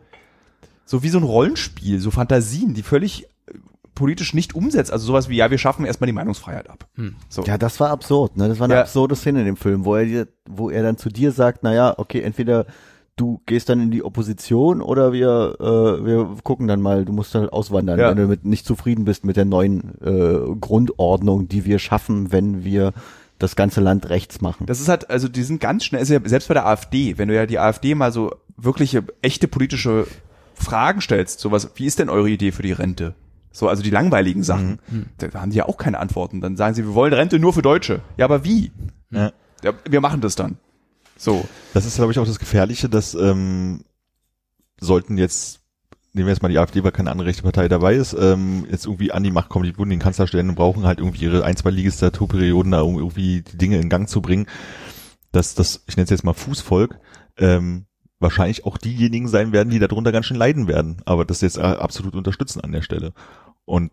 so wie so ein Rollenspiel, so Fantasien, die völlig äh, politisch nicht umsetzt. Also sowas wie, ja, wir schaffen erstmal die Meinungsfreiheit ab. So. Ja, das war absurd, ne? Das war eine Ja. absurde Szene in dem Film, wo er dir, wo er dann zu dir sagt, naja, okay, entweder du gehst dann in die Opposition oder wir, äh, wir gucken dann mal, du musst halt auswandern, Ja. wenn du mit, nicht zufrieden bist mit der neuen äh, Grundordnung, die wir schaffen, wenn wir das ganze Land rechts machen. Das ist halt, also die sind ganz schnell, ist ja selbst bei der AfD, wenn du ja die AfD mal so wirkliche, echte politische Fragen stellst, sowas, wie ist denn eure Idee für die Rente? So, also die langweiligen Sachen, da haben die ja auch keine Antworten. Dann sagen sie, wir wollen Rente nur für Deutsche. Ja, aber wie? Ja. Ja, wir machen das dann. So. Das ist, glaube ich, auch das Gefährliche, dass ähm, sollten jetzt, nehmen wir jetzt mal die AfD, weil keine andere rechte Partei dabei ist, ähm, jetzt irgendwie an die Macht kommen, die würden den Kanzler stellen und brauchen halt irgendwie ihre ein, zwei Legislaturperioden, da um irgendwie die Dinge in Gang zu bringen, dass das, ich nenne es jetzt mal Fußvolk, ähm, wahrscheinlich auch diejenigen sein werden, die darunter ganz schön leiden werden, aber das jetzt äh, absolut unterstützen an der Stelle. Und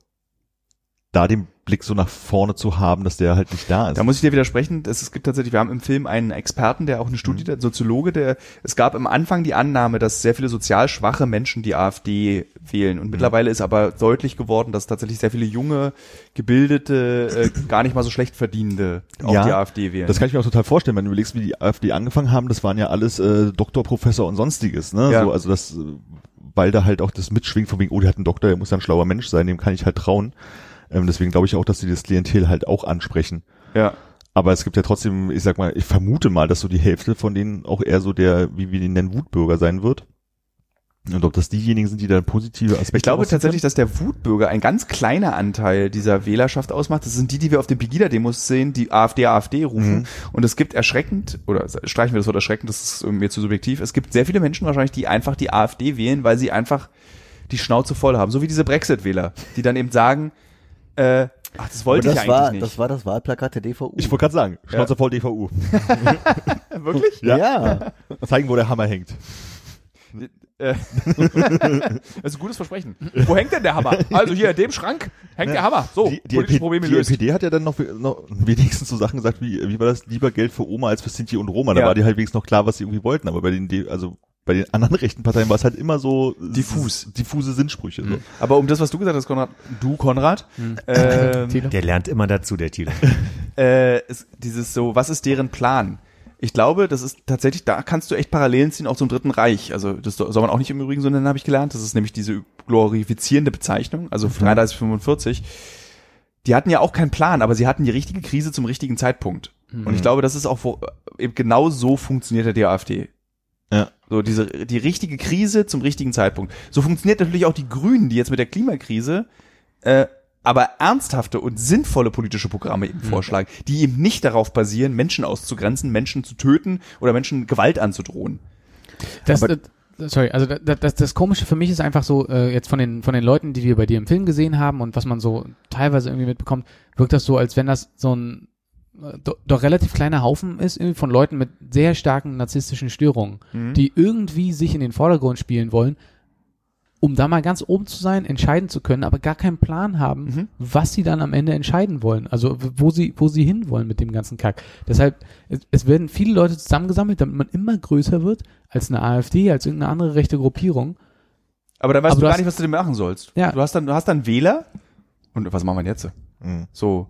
da den Blick so nach vorne zu haben, dass der halt nicht da ist. Da muss ich dir widersprechen. Es, es gibt tatsächlich, wir haben im Film einen Experten, der auch eine Studie, der Soziologe, der, es gab am Anfang die Annahme, dass sehr viele sozial schwache Menschen die AfD wählen. Und mittlerweile ist aber deutlich geworden, dass tatsächlich sehr viele junge, gebildete, äh, gar nicht mal so schlecht verdienende auch Ja, die AfD wählen. Das kann ich mir auch total vorstellen, wenn du überlegst, wie die AfD angefangen haben, das waren ja alles äh, Doktor, Professor und sonstiges, ne? Ja. So, also das, äh, weil da halt auch das mitschwingt von wegen, oh, der hat einen Doktor, der muss ja ein schlauer Mensch sein, dem kann ich halt trauen. Ähm, deswegen glaube ich auch, dass sie das Klientel halt auch ansprechen. ja. Aber es gibt ja trotzdem, ich sag mal, ich vermute mal, dass so die Hälfte von denen auch eher so der, wie wir den nennen, Wutbürger sein wird. Und ob das diejenigen sind, die da positive Aspekte Ich glaube tatsächlich, dass der Wutbürger ein ganz kleiner Anteil dieser Wählerschaft ausmacht. Das sind die, die wir auf den Pegida-Demos sehen, die AfD, AfD rufen. Mhm. Und es gibt erschreckend, oder streichen wir das Wort erschreckend, das ist mir zu subjektiv, es gibt sehr viele Menschen wahrscheinlich, die einfach die AfD wählen, weil sie einfach die Schnauze voll haben. So wie diese Brexit-Wähler, die dann eben sagen, äh, ach, das wollte Aber ich das eigentlich war, nicht. das war das Wahlplakat der DVU. Ich wollte gerade sagen, Schnauze voll DVU. Wirklich? Ja. ja. Zeigen, wo der Hammer hängt. Äh, das ist ein gutes Versprechen. Wo hängt denn der Hammer? Also hier in dem Schrank hängt der Hammer. So, die, die, politische Probleme die löst. NPD hat ja dann noch, noch wenigstens so Sachen gesagt, wie, wie war das, lieber Geld für Oma als für Sinti und Roma. Da Ja. war die halt wenigstens noch klar, was sie irgendwie wollten. Aber bei den, also bei den anderen rechten Parteien war es halt immer so Diffus. s- diffuse Sinnsprüche. So. Aber um das, was du gesagt hast, Konrad, du Konrad, ähm, Thilo? Der lernt immer dazu, der Thilo. äh, ist dieses so, was ist deren Plan? Ich glaube, das ist tatsächlich, da kannst du echt Parallelen ziehen, auch zum Dritten Reich. Also das soll man auch nicht im Übrigen so nennen, habe ich gelernt. Das ist nämlich diese glorifizierende Bezeichnung, also 33, 45. Die hatten ja auch keinen Plan, aber sie hatten die richtige Krise zum richtigen Zeitpunkt. Und ich glaube, das ist auch wo, eben genau so funktioniert die AfD. Ja. So diese die richtige Krise zum richtigen Zeitpunkt. So funktioniert natürlich auch die Grünen, die jetzt mit der Klimakrise äh, aber ernsthafte und sinnvolle politische Programme eben vorschlagen, die eben nicht darauf basieren, Menschen auszugrenzen, Menschen zu töten oder Menschen Gewalt anzudrohen. Das, Aber- äh, sorry, also das, das, das Komische für mich ist einfach so, äh, jetzt von den, von den Leuten, die wir bei dir im Film gesehen haben und was man so teilweise irgendwie mitbekommt, wirkt das so, als wenn das so ein äh, do, doch relativ kleiner Haufen ist, irgendwie von Leuten mit sehr starken narzisstischen Störungen, die irgendwie sich in den Vordergrund spielen wollen, um da mal ganz oben zu sein, entscheiden zu können, aber gar keinen Plan haben, Mhm. was sie dann am Ende entscheiden wollen. Also wo sie, wo sie hinwollen mit dem ganzen Kack. Deshalb, es, es werden viele Leute zusammengesammelt, damit man immer größer wird als eine AfD, als irgendeine andere rechte Gruppierung. Aber dann weißt Aber du gar hast- nicht, was du denn machen sollst. Ja. Du hast dann, du hast dann Wähler. Und was machen wir denn jetzt? Mhm. So,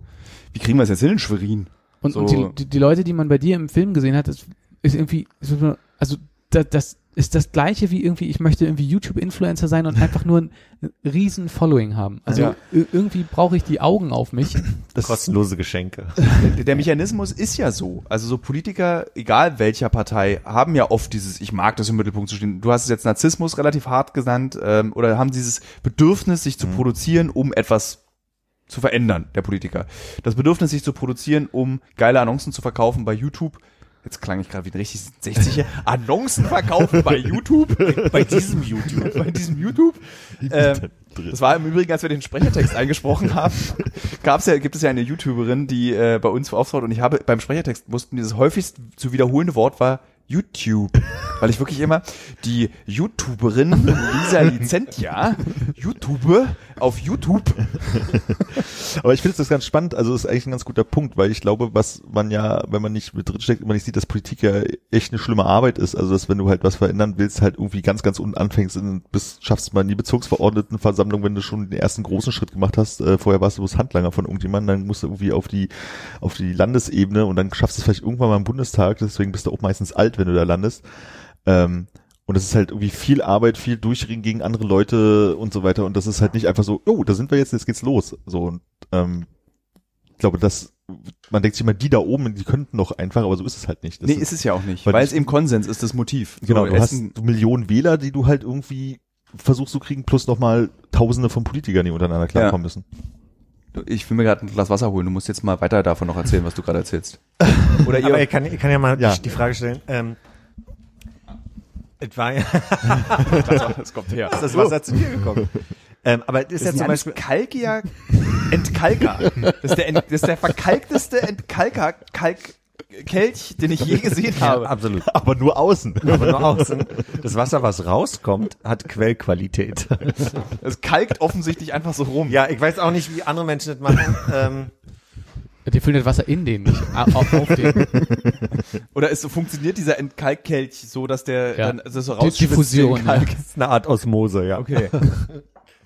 wie kriegen wir es jetzt hin in Schwerin? Und, So. und die, die, die Leute, die man bei dir im Film gesehen hat, ist, ist irgendwie, ist also da, das ist das gleiche wie irgendwie, ich möchte irgendwie YouTube-Influencer sein und einfach nur ein, riesen Following haben. Also Ja. ir- irgendwie brauche ich die Augen auf mich. Kostenlose Geschenke. Der, der Mechanismus ist ja so. Also so Politiker, egal welcher Partei, haben ja oft dieses, ich mag das im Mittelpunkt zu stehen. Du hast es jetzt Narzissmus relativ hart genannt, ähm, oder haben dieses Bedürfnis, sich zu produzieren, um etwas zu verändern, der Politiker. Das Bedürfnis, sich zu produzieren, um geile Annoncen zu verkaufen bei YouTube. Jetzt klang ich gerade wie ein richtig 60er. Annoncen verkaufen bei YouTube. bei diesem YouTube. bei diesem YouTube. Ähm, das war im Übrigen, als wir den Sprechertext eingesprochen haben, gab's ja, gibt es ja eine YouTuberin, die äh, bei uns auftrat und ich habe beim Sprechertext mussten dieses häufigst zu wiederholende Wort war YouTube. Weil ich wirklich immer die YouTuberin Lisa Licentia, YouTube auf YouTube. Aber ich finde das ganz spannend, also ist eigentlich ein ganz guter Punkt, weil ich glaube, was man ja, wenn man nicht mit drin steckt, immer nicht sieht, dass Politik ja echt eine schlimme Arbeit ist. Also dass wenn du halt was verändern willst, halt irgendwie ganz, ganz unten anfängst und bis schaffst mal in die Bezirksverordnetenversammlung, wenn du schon den ersten großen Schritt gemacht hast. Äh, vorher warst du bloß Handlanger von irgendjemandem, dann musst du irgendwie auf die auf die Landesebene und dann schaffst du es vielleicht irgendwann mal im Bundestag, deswegen bist du auch meistens alt, wenn du da landest. Ähm, und das ist halt irgendwie viel Arbeit, viel Durchringen gegen andere Leute und so weiter. Und das ist halt nicht einfach so, oh, da sind wir jetzt, jetzt geht's los. So und ähm, ich glaube, dass man denkt sich immer, die da oben, die könnten doch einfach, aber so ist es halt nicht. Das Nee, ist es ja auch nicht, Weil weil, es eben Konsens ist, das Motiv. genau, So, du hast ist Millionen Wähler, die du halt irgendwie versuchst zu kriegen, plus nochmal Tausende von Politikern, die untereinander klarkommen müssen. Ich will mir gerade ein Glas Wasser holen. Du musst jetzt mal weiter davon noch erzählen, was du gerade erzählst. Oder Aber ihr, ich kann, ich kann ja mal Ja. die Frage stellen. Ähm, es war ja, das kommt her. ist das Wasser zu dir gekommen? Ähm, aber es ist ja zum Beispiel, Kalkier Entkalker. Das ist der, Ent, das ist der verkalkteste Entkalker Kalk Kelch, den ich je gesehen ja, habe. absolut, Aber nur außen. aber nur außen. Das Wasser, was rauskommt, hat Quellqualität. Es kalkt offensichtlich einfach so rum. Ja, ich weiß auch nicht, wie andere Menschen das machen. Ähm, Die füllen das Wasser in den, nicht au- auf, auf den. Oder ist so funktioniert dieser Entkalkkelch so, dass der Ja. dann das so rausschwitzt, Diffusion, Kalk. das ist eine Art Osmose, ja. Okay.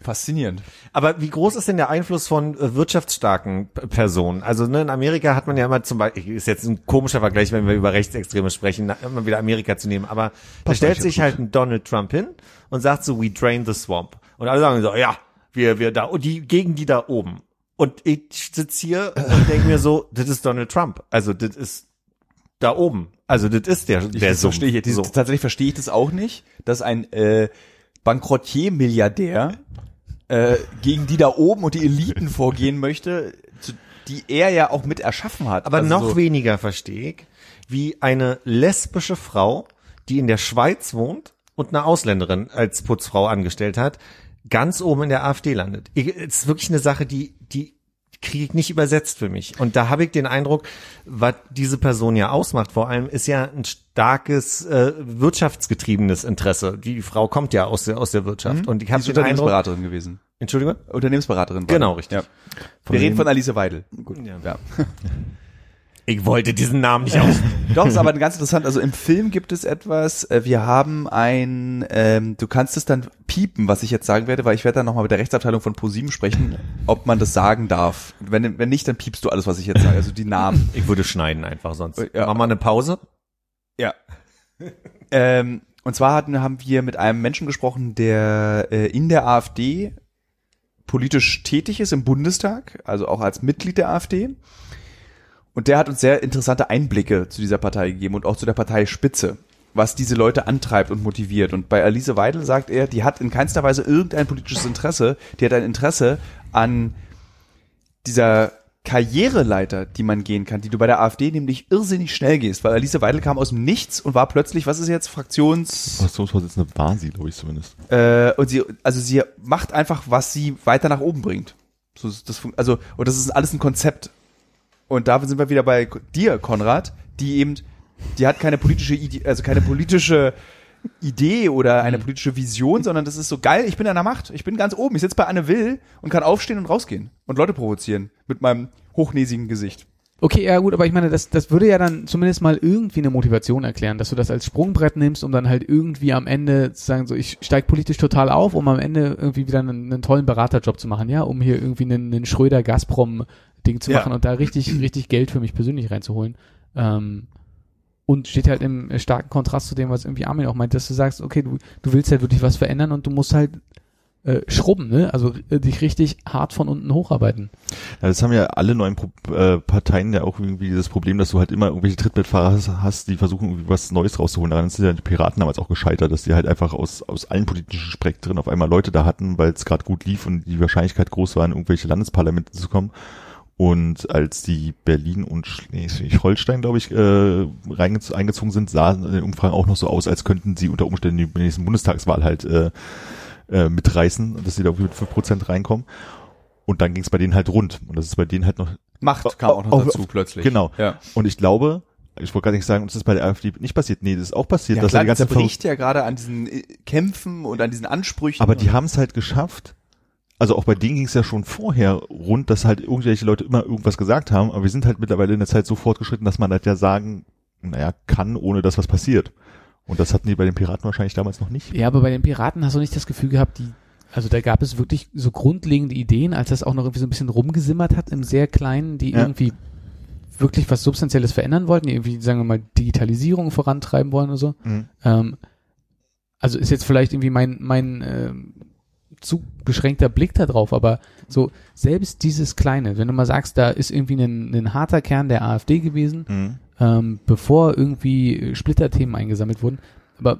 Faszinierend. Aber wie groß ist denn der Einfluss von äh, wirtschaftsstarken Personen? Also ne, in Amerika hat man ja immer zum Beispiel, ist jetzt ein komischer Vergleich, wenn wir über Rechtsextreme sprechen, immer wieder Amerika zu nehmen, aber da stellt sich halt ein Donald Trump hin und sagt so, we drain the swamp. Und alle sagen so, ja, wir, wir da, und die, gegen die da oben. Und ich sitze hier und denke mir so, das ist Donald Trump. Also das ist da oben. Also das ist der, der das verstehe ich. so. So. Tatsächlich verstehe ich das auch nicht, dass ein äh, Bankrottier-Milliardär äh, gegen die da oben und die Eliten vorgehen möchte, zu, die er ja auch mit erschaffen hat. Aber Also noch so, weniger verstehe ich, wie eine lesbische Frau, die in der Schweiz wohnt und eine Ausländerin als Putzfrau angestellt hat, ganz oben in der AfD landet. Ich, es ist wirklich eine Sache, die, die kriege ich nicht übersetzt für mich. Und da habe ich den Eindruck, was diese Person ja ausmacht, vor allem ist ja ein starkes äh, wirtschaftsgetriebenes Interesse. Die Frau kommt ja aus der aus der Wirtschaft und ich die habe den Eindruck, Unternehmensberaterin gewesen. Entschuldigung, Unternehmensberaterin. war Genau, richtig. Ja. Wir reden von Alice Weidel. Ja. Ja. ich wollte diesen Namen nicht aus. Doch, ist aber ganz interessant. Also im Film gibt es etwas, äh, wir haben ein, ähm, du kannst es dann piepen, was ich jetzt sagen werde, weil ich werde dann nochmal mit der Rechtsabteilung von ProSieben sprechen, ob man das sagen darf. Wenn, wenn nicht, dann piepst du alles, was ich jetzt sage, also die Namen. Ich würde schneiden einfach sonst. Ja. Mach mal eine Pause. Ja. ähm, und zwar hatten, haben wir mit einem Menschen gesprochen, der äh, in der AfD politisch tätig ist im Bundestag, also auch als Mitglied der AfD. Und der hat uns sehr interessante Einblicke zu dieser Partei gegeben und auch zu der Parteispitze, was diese Leute antreibt und motiviert. Und bei Alice Weidel sagt er, die hat in keinster Weise irgendein politisches Interesse, die hat ein Interesse an dieser Karriereleiter, die man gehen kann, die du bei der AfD nämlich irrsinnig schnell gehst, weil Alice Weidel kam aus dem Nichts und war plötzlich, was ist jetzt, Fraktions... Fraktionsvorsitzende war sie, glaube ich zumindest. Äh, und sie, also sie macht einfach, was sie weiter nach oben bringt. So, das, also, und das ist alles ein Konzept. Und da sind wir wieder bei dir, Konrad, die eben, die hat keine politische, Ide also keine politische Idee oder eine politische Vision, sondern das ist so geil, ich bin an der Macht. Ich bin ganz oben. Ich sitze bei Anne Will und kann aufstehen und rausgehen und Leute provozieren mit meinem hochnäsigen Gesicht. Okay, ja gut, aber ich meine, das, das würde ja dann zumindest mal irgendwie eine Motivation erklären, dass du das als Sprungbrett nimmst, um dann halt irgendwie am Ende zu sagen, so ich steig politisch total auf, um am Ende irgendwie wieder einen, einen tollen Beraterjob zu machen, ja, um hier irgendwie einen, einen Schröder-Gazprom-Ding zu Ja. machen und da richtig, richtig Geld für mich persönlich reinzuholen. Ähm, und steht halt im starken Kontrast zu dem, was irgendwie Armin auch meint, dass du sagst, okay, du, du willst halt wirklich was verändern und du musst halt äh, schrubben, ne? Also äh, dich richtig hart von unten hocharbeiten. Ja, das haben ja alle neuen Pro äh, Parteien ja auch irgendwie dieses Problem, dass du halt immer irgendwelche Trittbrettfahrer hast, hast, die versuchen irgendwie was Neues rauszuholen. Daran sind ja die Piraten damals auch gescheitert, dass die halt einfach aus, aus allen politischen Spektren auf einmal Leute da hatten, weil es gerade gut lief und die Wahrscheinlichkeit groß war, in irgendwelche Landesparlamente zu kommen. Und als die Berlin und Schleswig-Holstein, glaube ich, äh, eingezogen sind, sahen in den Umfragen auch noch so aus, als könnten sie unter Umständen die nächsten Bundestagswahl halt äh, äh, mitreißen, dass sie da irgendwie mit 5% reinkommen. Und dann ging es bei denen halt rund. Und das ist bei denen halt noch Macht kam auch noch Auf- dazu auf- plötzlich. Genau. Ja. Und ich glaube, ich wollte gar nicht sagen, das ist bei der AfD nicht passiert. Nee, das ist auch passiert, Ja, dass klar, die ganze das bricht ja gerade an diesen äh, Kämpfen und an diesen Ansprüchen. Aber die haben es halt geschafft. Also auch bei denen ging es ja schon vorher rund, dass halt irgendwelche Leute immer irgendwas gesagt haben. Aber wir sind halt mittlerweile in der Zeit so fortgeschritten, dass man halt ja sagen, naja, kann, ohne dass was passiert. Und das hatten die bei den Piraten wahrscheinlich damals noch nicht. Ja, aber bei den Piraten hast du nicht das Gefühl gehabt, die, also da gab es wirklich so grundlegende Ideen, als das auch noch irgendwie so ein bisschen rumgesimmert hat im sehr kleinen, die Ja. irgendwie wirklich was Substanzielles verändern wollten, die irgendwie, sagen wir mal, Digitalisierung vorantreiben wollen oder so. Mhm. Ähm, also ist jetzt vielleicht irgendwie mein, mein ähm, zu beschränkter Blick da drauf, aber so selbst dieses Kleine, wenn du mal sagst, da ist irgendwie ein, ein harter Kern der AfD gewesen, Mhm. ähm, bevor irgendwie Splitterthemen eingesammelt wurden. Aber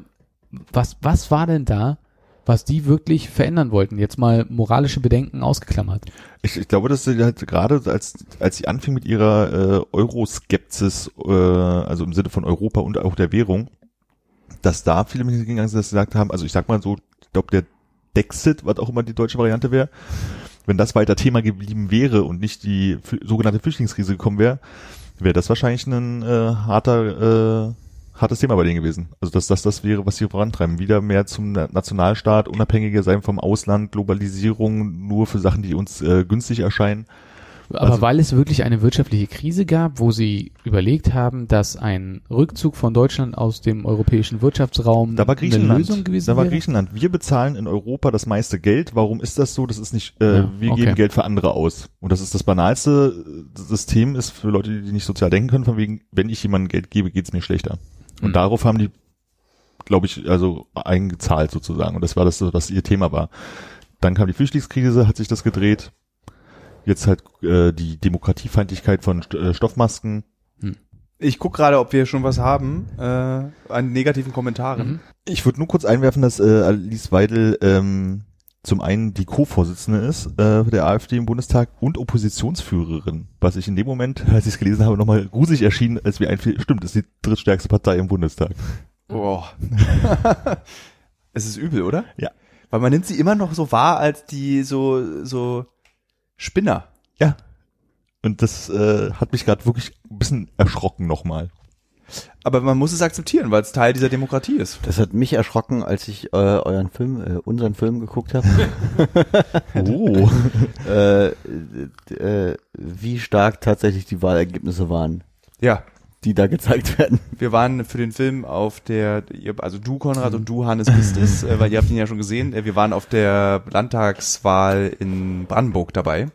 was, was war denn da, was die wirklich verändern wollten? Jetzt mal moralische Bedenken ausgeklammert. Ich, ich glaube, dass sie halt gerade als als sie anfing mit ihrer äh, Euroskepsis, äh, also im Sinne von Europa und auch der Währung, dass da viele mit hingegangen sind, dass sie gesagt haben, also ich sag mal so, ich glaube der Dexit, was auch immer die deutsche Variante wäre, wenn das weiter Thema geblieben wäre und nicht die sogenannte Flüchtlingskrise gekommen wäre, wäre das wahrscheinlich ein äh, harter äh, hartes Thema bei denen gewesen. Also dass das das wäre, was sie vorantreiben. Wieder mehr zum Na- Nationalstaat, unabhängiger sein vom Ausland, Globalisierung nur für Sachen, die uns äh, günstig erscheinen. Aber Also- weil es wirklich eine wirtschaftliche Krise gab, wo sie überlegt haben, dass ein Rückzug von Deutschland aus dem europäischen Wirtschaftsraum Da war eine Griechenland. Lösung gewesen da war wäre. Griechenland. Wir bezahlen in Europa das meiste Geld. Warum ist das so? Das ist nicht, äh, Ja, wir okay. geben Geld für andere aus. Und das ist das banalste äh, System ist für Leute, die nicht sozial denken können, von wegen, wenn ich jemandem Geld gebe, geht's mir schlechter. Und Mhm. darauf haben die, glaube ich, also eingezahlt sozusagen. Und das war das, was ihr Thema war. Dann kam die Flüchtlingskrise, hat sich das gedreht. Jetzt halt äh, die Demokratiefeindlichkeit von St äh, Stoffmasken. ich guck gerade, ob wir schon was haben äh, an negativen Kommentaren. Mhm. Ich würde nur kurz einwerfen, dass äh, Alice Weidel ähm, zum einen die Co-Vorsitzende ist äh, der AfD im Bundestag und Oppositionsführerin, was ich in dem Moment, als ich es gelesen habe, nochmal gruselig erschien, als wir einfach, stimmt, ist die drittstärkste Partei im Bundestag. Boah. es ist übel, oder? Ja. Weil man nimmt sie immer noch so wahr als die so so Spinner. Ja. Und das äh, hat mich gerade wirklich ein bisschen erschrocken nochmal. Aber man muss es akzeptieren, weil es Teil dieser Demokratie ist. Das hat mich erschrocken, als ich äh, euren Film, äh, unseren Film geguckt habe. Oh. äh, äh, wie stark tatsächlich die Wahlergebnisse waren, Ja. Die da gezeigt werden. Wir waren für den Film auf der, also du Konrad und du Hannes bist es, äh, weil ihr habt ihn ja schon gesehen. Äh, Wir waren auf der Landtagswahl in Brandenburg dabei.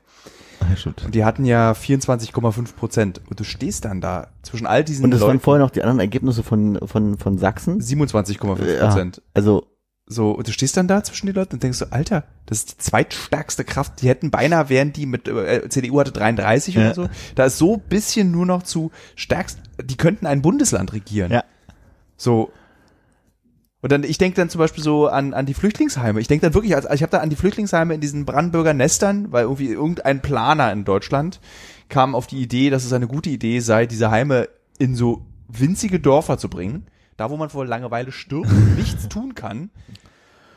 Ja. Und die hatten ja 24,5 Prozent. Und du stehst dann da zwischen all diesen Und waren Leuten. vorher noch die anderen Ergebnisse von, von, von Sachsen. 27,5 Ja, Prozent. also So, und du stehst dann da zwischen den Leuten und denkst so, Alter, das ist die zweitstärkste Kraft. Die hätten beinahe, wären die mit, äh, CDU hatte 33 Ja. oder so. Da ist so bisschen nur noch zu stärkst, die könnten ein Bundesland regieren. Ja. So. Und dann, ich denke dann zum Beispiel so an, an die Flüchtlingsheime. Ich denke dann wirklich, also ich habe da an die Flüchtlingsheime in diesen Brandenburger Nestern, weil irgendwie irgendein Planer in Deutschland kam auf die Idee, dass es eine gute Idee sei, diese Heime in so winzige Dörfer zu bringen. Da, wo man vor Langeweile stirbt und nichts tun kann.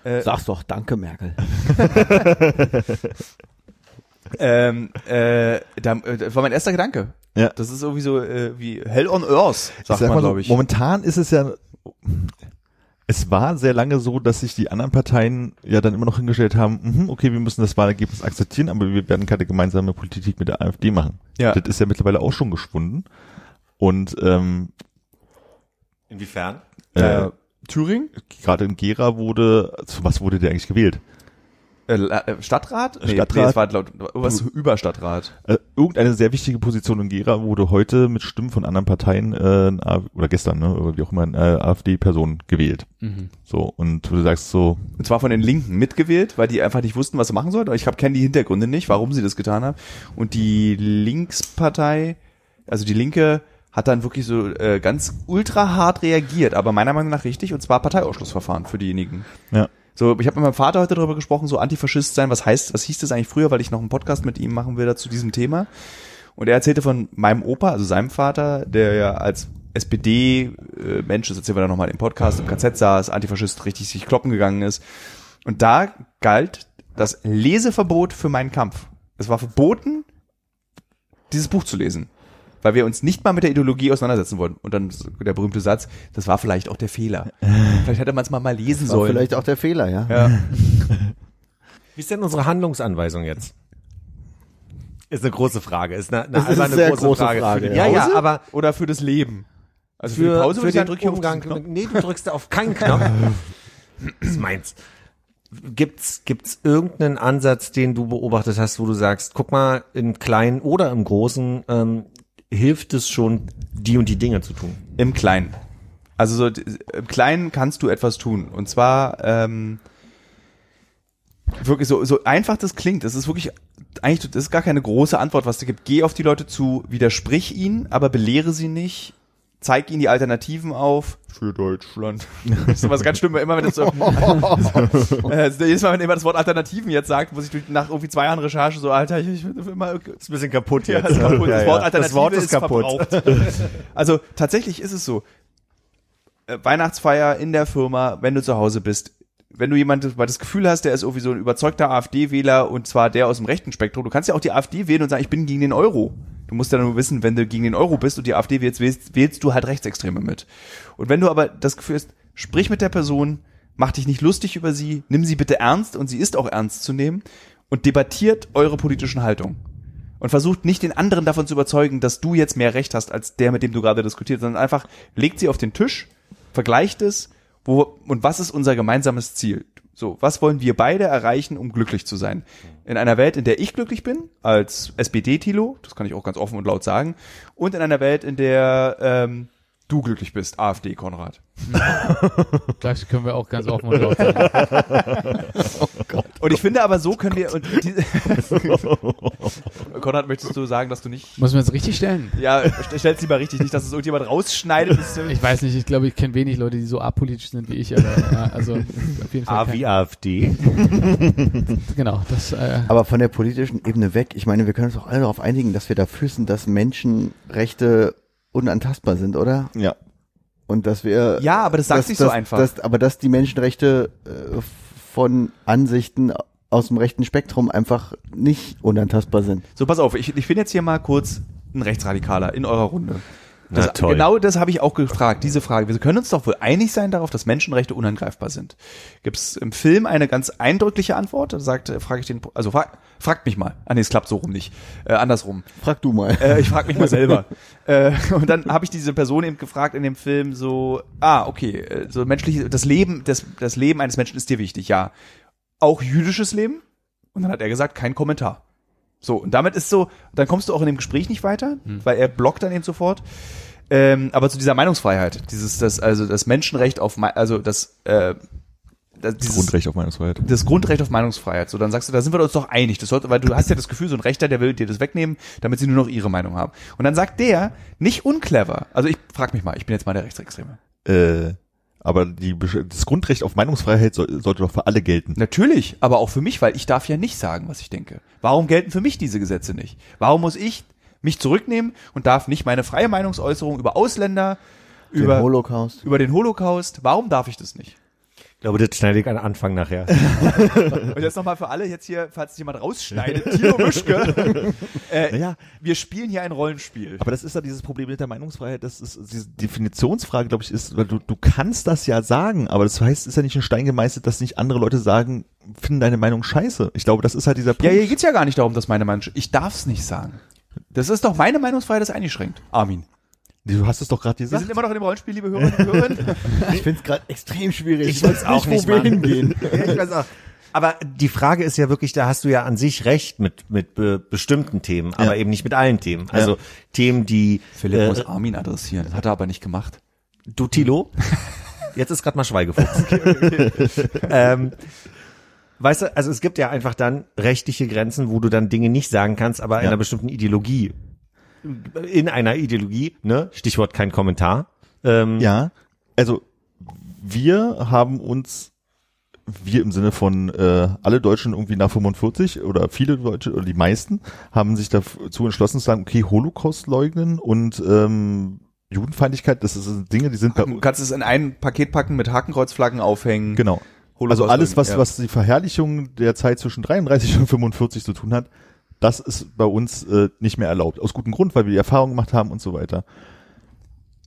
Äh, sag's doch, danke Merkel. ähm, äh, da, äh, das war mein erster Gedanke. Ja. Das ist irgendwie so äh, wie Hell on Earth, sagt sag man, glaube ich. Momentan ist es ja, es war sehr lange so, dass sich die anderen Parteien ja dann immer noch hingestellt haben, mhm, okay, wir müssen das Wahlergebnis akzeptieren, aber wir werden keine gemeinsame Politik mit der AfD machen. Ja. Das ist ja mittlerweile auch schon geschwunden. Und ähm, Inwiefern? äh, Thüringen? gerade in Gera wurde, zu was wurde der eigentlich gewählt? Äh, äh, Stadtrat? Nee, Stadtrat. Nee, es war laut, was über Stadtrat. Äh, irgendeine sehr wichtige Position in Gera wurde heute mit Stimmen von anderen Parteien äh, oder gestern, ne, oder wie auch immer, äh, AfD-Person gewählt. Mhm. So, und du sagst so, Und zwar von den Linken mitgewählt, weil die einfach nicht wussten, was sie machen sollten. Ich kenne die Hintergründe nicht, warum sie das getan haben. Und die Linkspartei, also die Linke, hat dann wirklich so äh, ganz ultra hart reagiert, aber meiner Meinung nach richtig, und zwar Parteiausschlussverfahren für diejenigen. ja, So, ich habe mit meinem Vater heute darüber gesprochen, so Antifaschist sein, was heißt, was hieß das eigentlich früher, weil ich noch einen Podcast mit ihm machen will zu diesem Thema. Und er erzählte von meinem Opa, also seinem Vater, der ja als SPD-Mensch, das erzählen wir dann nochmal im Podcast, im KZ saß, Antifaschist richtig sich kloppen gegangen ist. Und da galt das Leseverbot für meinen Kampf. Es war verboten, dieses Buch zu lesen. Weil wir uns nicht mal mit der Ideologie auseinandersetzen wollten. Und dann der berühmte Satz, das war vielleicht auch der Fehler. Vielleicht hätte man es mal mal lesen War sollen. vielleicht auch der Fehler, ja. Ja. Wie ist denn unsere Handlungsanweisung jetzt? Ist eine große Frage. Ist eine, eine, Das ist einfach eine sehr große Frage. Frage, Ja, ja. aber oder für das Leben? Also für, die für, Pause für ich den hier auf Umgang. Nee, du drückst auf keinen Knopf. das ist meins. Gibt's, gibt's irgendeinen Ansatz, den du beobachtet hast, wo du sagst, guck mal, im Kleinen oder im Großen, ähm, hilft es schon, die und die Dinge zu tun? Im Kleinen. Also so, im Kleinen kannst du etwas tun. Und zwar ähm, wirklich so, so einfach das klingt. Das ist wirklich eigentlich, das ist gar keine große Antwort, was du gibt. Geh auf die Leute zu, widersprich ihnen, aber belehre sie nicht. Zeig ihnen die Alternativen auf. Für Deutschland. Das ist was ganz Schlimmes. Immer wenn das so, äh, jedes Mal, wenn jemand das Wort Alternativen jetzt sagt, muss ich nach irgendwie zwei Jahren Recherche so, Alter, ich, ich will immer Ist ein bisschen kaputt Ja, jetzt. das, ist kaputt. Ja, das ja. Wort Alternative Das Wort ist kaputt. verbraucht. Also tatsächlich ist es so. Äh, Weihnachtsfeier in der Firma, wenn du zu Hause bist, wenn du jemand das Gefühl hast, der ist irgendwie so ein überzeugter AfD-Wähler und zwar der aus dem rechten Spektrum, du kannst ja auch die AfD wählen und sagen, ich bin gegen den Euro. Du musst ja nur wissen, wenn du gegen den Euro bist und die AfD wählst, wählst, wählst du halt Rechtsextreme mit. Und wenn du aber das Gefühl hast, sprich mit der Person, mach dich nicht lustig über sie, nimm sie bitte ernst und sie ist auch ernst zu nehmen und debattiert eure politischen Haltungen und versucht nicht den anderen davon zu überzeugen, dass du jetzt mehr Recht hast als der, mit dem du gerade diskutierst, sondern einfach legt sie auf den Tisch, vergleicht es, wo und was ist unser gemeinsames Ziel? So, was wollen wir beide erreichen, um glücklich zu sein? In einer Welt, in der ich glücklich bin, als SPD-Tilo, das kann ich auch ganz offen und laut sagen, und in einer Welt, in der ähm, du glücklich bist, AfD, Konrad. Gleich können wir auch ganz offen und laut sagen. Und ich finde aber, so können wir und die, Konrad, möchtest du sagen, dass du nicht Muss man jetzt richtig stellen? Ja, st- stell's lieber richtig, nicht, dass es irgendjemand rausschneidet. Das ist, Ich weiß nicht, ich glaube, ich kenne wenig Leute, die so apolitisch sind wie ich, aber ja, also auf jeden Fall. A wie AfD. genau, das äh, Aber von der politischen Ebene weg, ich meine, wir können uns auch alle darauf einigen, dass wir dafür sind, dass Menschenrechte unantastbar sind, oder? ja. Und dass wir ja, aber das sagt dass, sich so dass, einfach. Dass, aber dass die Menschenrechte äh, von Ansichten aus dem rechten Spektrum einfach nicht unantastbar sind. so, pass auf, ich, ich bin jetzt hier mal kurz ein Rechtsradikaler in eurer Runde. Das, toll. Genau das habe ich auch gefragt, diese Frage. Wir können uns doch wohl einig sein darauf, dass Menschenrechte unangreifbar sind. Gibt es im Film eine ganz eindrückliche Antwort? Da sagt, äh, frage ich den, also frag, fragt mich mal. Ah nee, es klappt so rum nicht. Äh, andersrum. Frag du mal. Äh, ich frage mich mal selber. äh, und dann habe ich diese Person eben gefragt in dem Film so, ah, okay, äh, so menschlich, das Leben, das, das Leben eines Menschen ist dir wichtig, ja. Auch jüdisches Leben? Und dann hat er gesagt, kein Kommentar. So, und damit ist so, dann kommst du auch in dem Gespräch nicht weiter, weil er blockt dann eben sofort. Ähm, aber zu dieser Meinungsfreiheit, dieses, das, also das Menschenrecht auf, also das, äh, das dieses, Grundrecht auf Meinungsfreiheit. das Grundrecht auf Meinungsfreiheit. So, dann sagst du, da sind wir uns doch einig. Das sollte, weil du hast ja das Gefühl, so ein Rechter, der will dir das wegnehmen, damit sie nur noch ihre Meinung haben. Und dann sagt der, nicht unclever. Also ich frag mich mal, ich bin jetzt mal der Rechtsextreme. Äh, aber die, das Grundrecht auf Meinungsfreiheit soll, sollte doch für alle gelten. Natürlich, aber auch für mich, weil ich darf ja nicht sagen, was ich denke. Warum gelten für mich diese Gesetze nicht? Warum muss ich mich zurücknehmen und darf nicht meine freie Meinungsäußerung über Ausländer, Den über, Holocaust. über den Holocaust, warum darf ich das nicht? Glaube, das schneide ich an Anfang nachher. Und jetzt nochmal für alle jetzt hier, falls jemand rausschneidet, Tilo Mischke. äh, Naja. Wir spielen hier ein Rollenspiel. Aber das ist ja dieses Problem mit der Meinungsfreiheit, das ist diese Definitionsfrage, glaube ich, ist, weil du, du kannst das ja sagen, aber das heißt, es ist ja nicht in Stein gemeißelt, dass nicht andere Leute sagen, finden deine Meinung scheiße. Ich glaube, das ist halt dieser Ja, Punkt. hier geht's ja gar nicht darum, dass meine Meinung, ich darf's nicht sagen. Das ist doch meine Meinungsfreiheit, das eingeschränkt. Armin. Du hast es doch gerade Wir gesagt. sind immer noch in dem Rollenspiel, liebe Hörerinnen und Hörer. Ich finde es gerade extrem schwierig. Ich will's auch nicht wo wir hingehen. Ja, ich weiß auch. Aber die Frage ist ja wirklich, da hast du ja an sich recht mit, mit be bestimmten Themen, aber eben nicht mit allen Themen. Also Themen, die Philipp äh, muss Armin adressieren. Das hat er aber nicht gemacht. Du Tilo? Jetzt ist gerade mal Schweigefuchs. ähm, weißt du, also es gibt ja einfach dann rechtliche Grenzen, wo du dann Dinge nicht sagen kannst, aber in Ja. einer bestimmten Ideologie. In einer Ideologie, ne? Stichwort kein Kommentar. Ähm, Ja, also wir haben uns, wir im Sinne von äh, alle Deutschen irgendwie nach 45 oder viele Deutsche oder die meisten haben sich dazu entschlossen zu sagen, okay, Holocaust leugnen und ähm, Judenfeindlichkeit, das sind Dinge, die sind Du kannst es in ein Paket packen, mit Hakenkreuzflaggen aufhängen. Genau. Holocaust Also alles, was, ja. was die Verherrlichung der Zeit zwischen 33 und 45 zu tun hat, das ist bei uns äh, nicht mehr erlaubt. Aus gutem Grund, weil wir die Erfahrung gemacht haben und so weiter.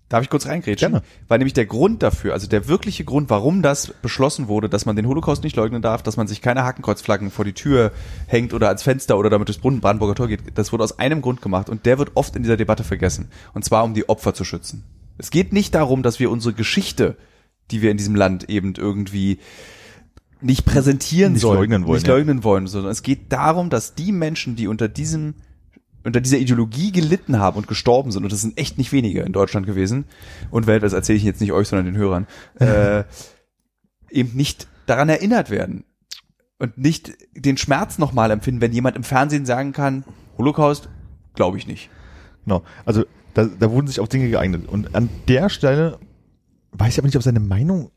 Darf ich kurz reingrätschen? Gerne. Weil nämlich der Grund dafür, also der wirkliche Grund, warum das beschlossen wurde, dass man den Holocaust nicht leugnen darf, dass man sich keine Hakenkreuzflaggen vor die Tür hängt oder ans Fenster oder damit durchs Brunnen- Brandenburger Tor geht, das wurde aus einem Grund gemacht und der wird oft in dieser Debatte vergessen. Und zwar, um die Opfer zu schützen. Es geht nicht darum, dass wir unsere Geschichte, die wir in diesem Land eben irgendwie nicht präsentieren Nicht sollen, leugnen wollen, nicht ja. leugnen wollen, sondern es geht darum, dass die Menschen, die unter diesem unter dieser Ideologie gelitten haben und gestorben sind, und das sind echt nicht wenige in Deutschland gewesen, und Welt, das erzähle ich jetzt nicht euch, sondern den Hörern, äh, eben nicht daran erinnert werden und nicht den Schmerz nochmal empfinden, wenn jemand im Fernsehen sagen kann, Holocaust, glaube ich nicht. Genau. Also da, da wurden sich auch Dinge geeignet. Und an der Stelle weiß ich aber nicht, ob seine Meinung, Ei-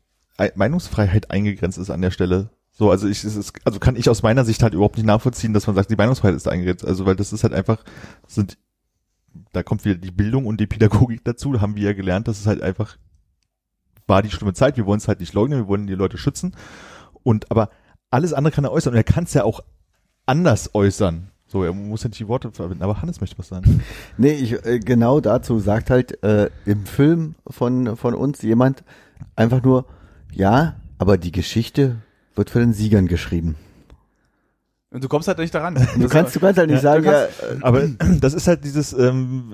Meinungsfreiheit eingegrenzt ist an der Stelle. So, also ich, es ist, also kann ich aus meiner Sicht halt überhaupt nicht nachvollziehen, dass man sagt, die Meinungsfreiheit ist eingegrenzt. Also weil das ist halt einfach, sind, da kommt wieder die Bildung und die Pädagogik dazu. Da haben wir ja gelernt, dass es halt einfach war die schlimme Zeit. Wir wollen es halt nicht leugnen, wir wollen die Leute schützen. Und aber alles andere kann er äußern und er kann es ja auch anders äußern. So, er muss ja nicht die Worte verwenden. Aber Hannes möchte was sagen. Nee, ich, äh, genau dazu sagt halt äh, im Film von, von uns jemand einfach nur, ja, aber die Geschichte wird für den Siegern geschrieben. Und du kommst halt nicht daran. Du kannst, du kannst halt nicht Ja, sagen, du ja, kannst- Aber das ist halt dieses, ähm,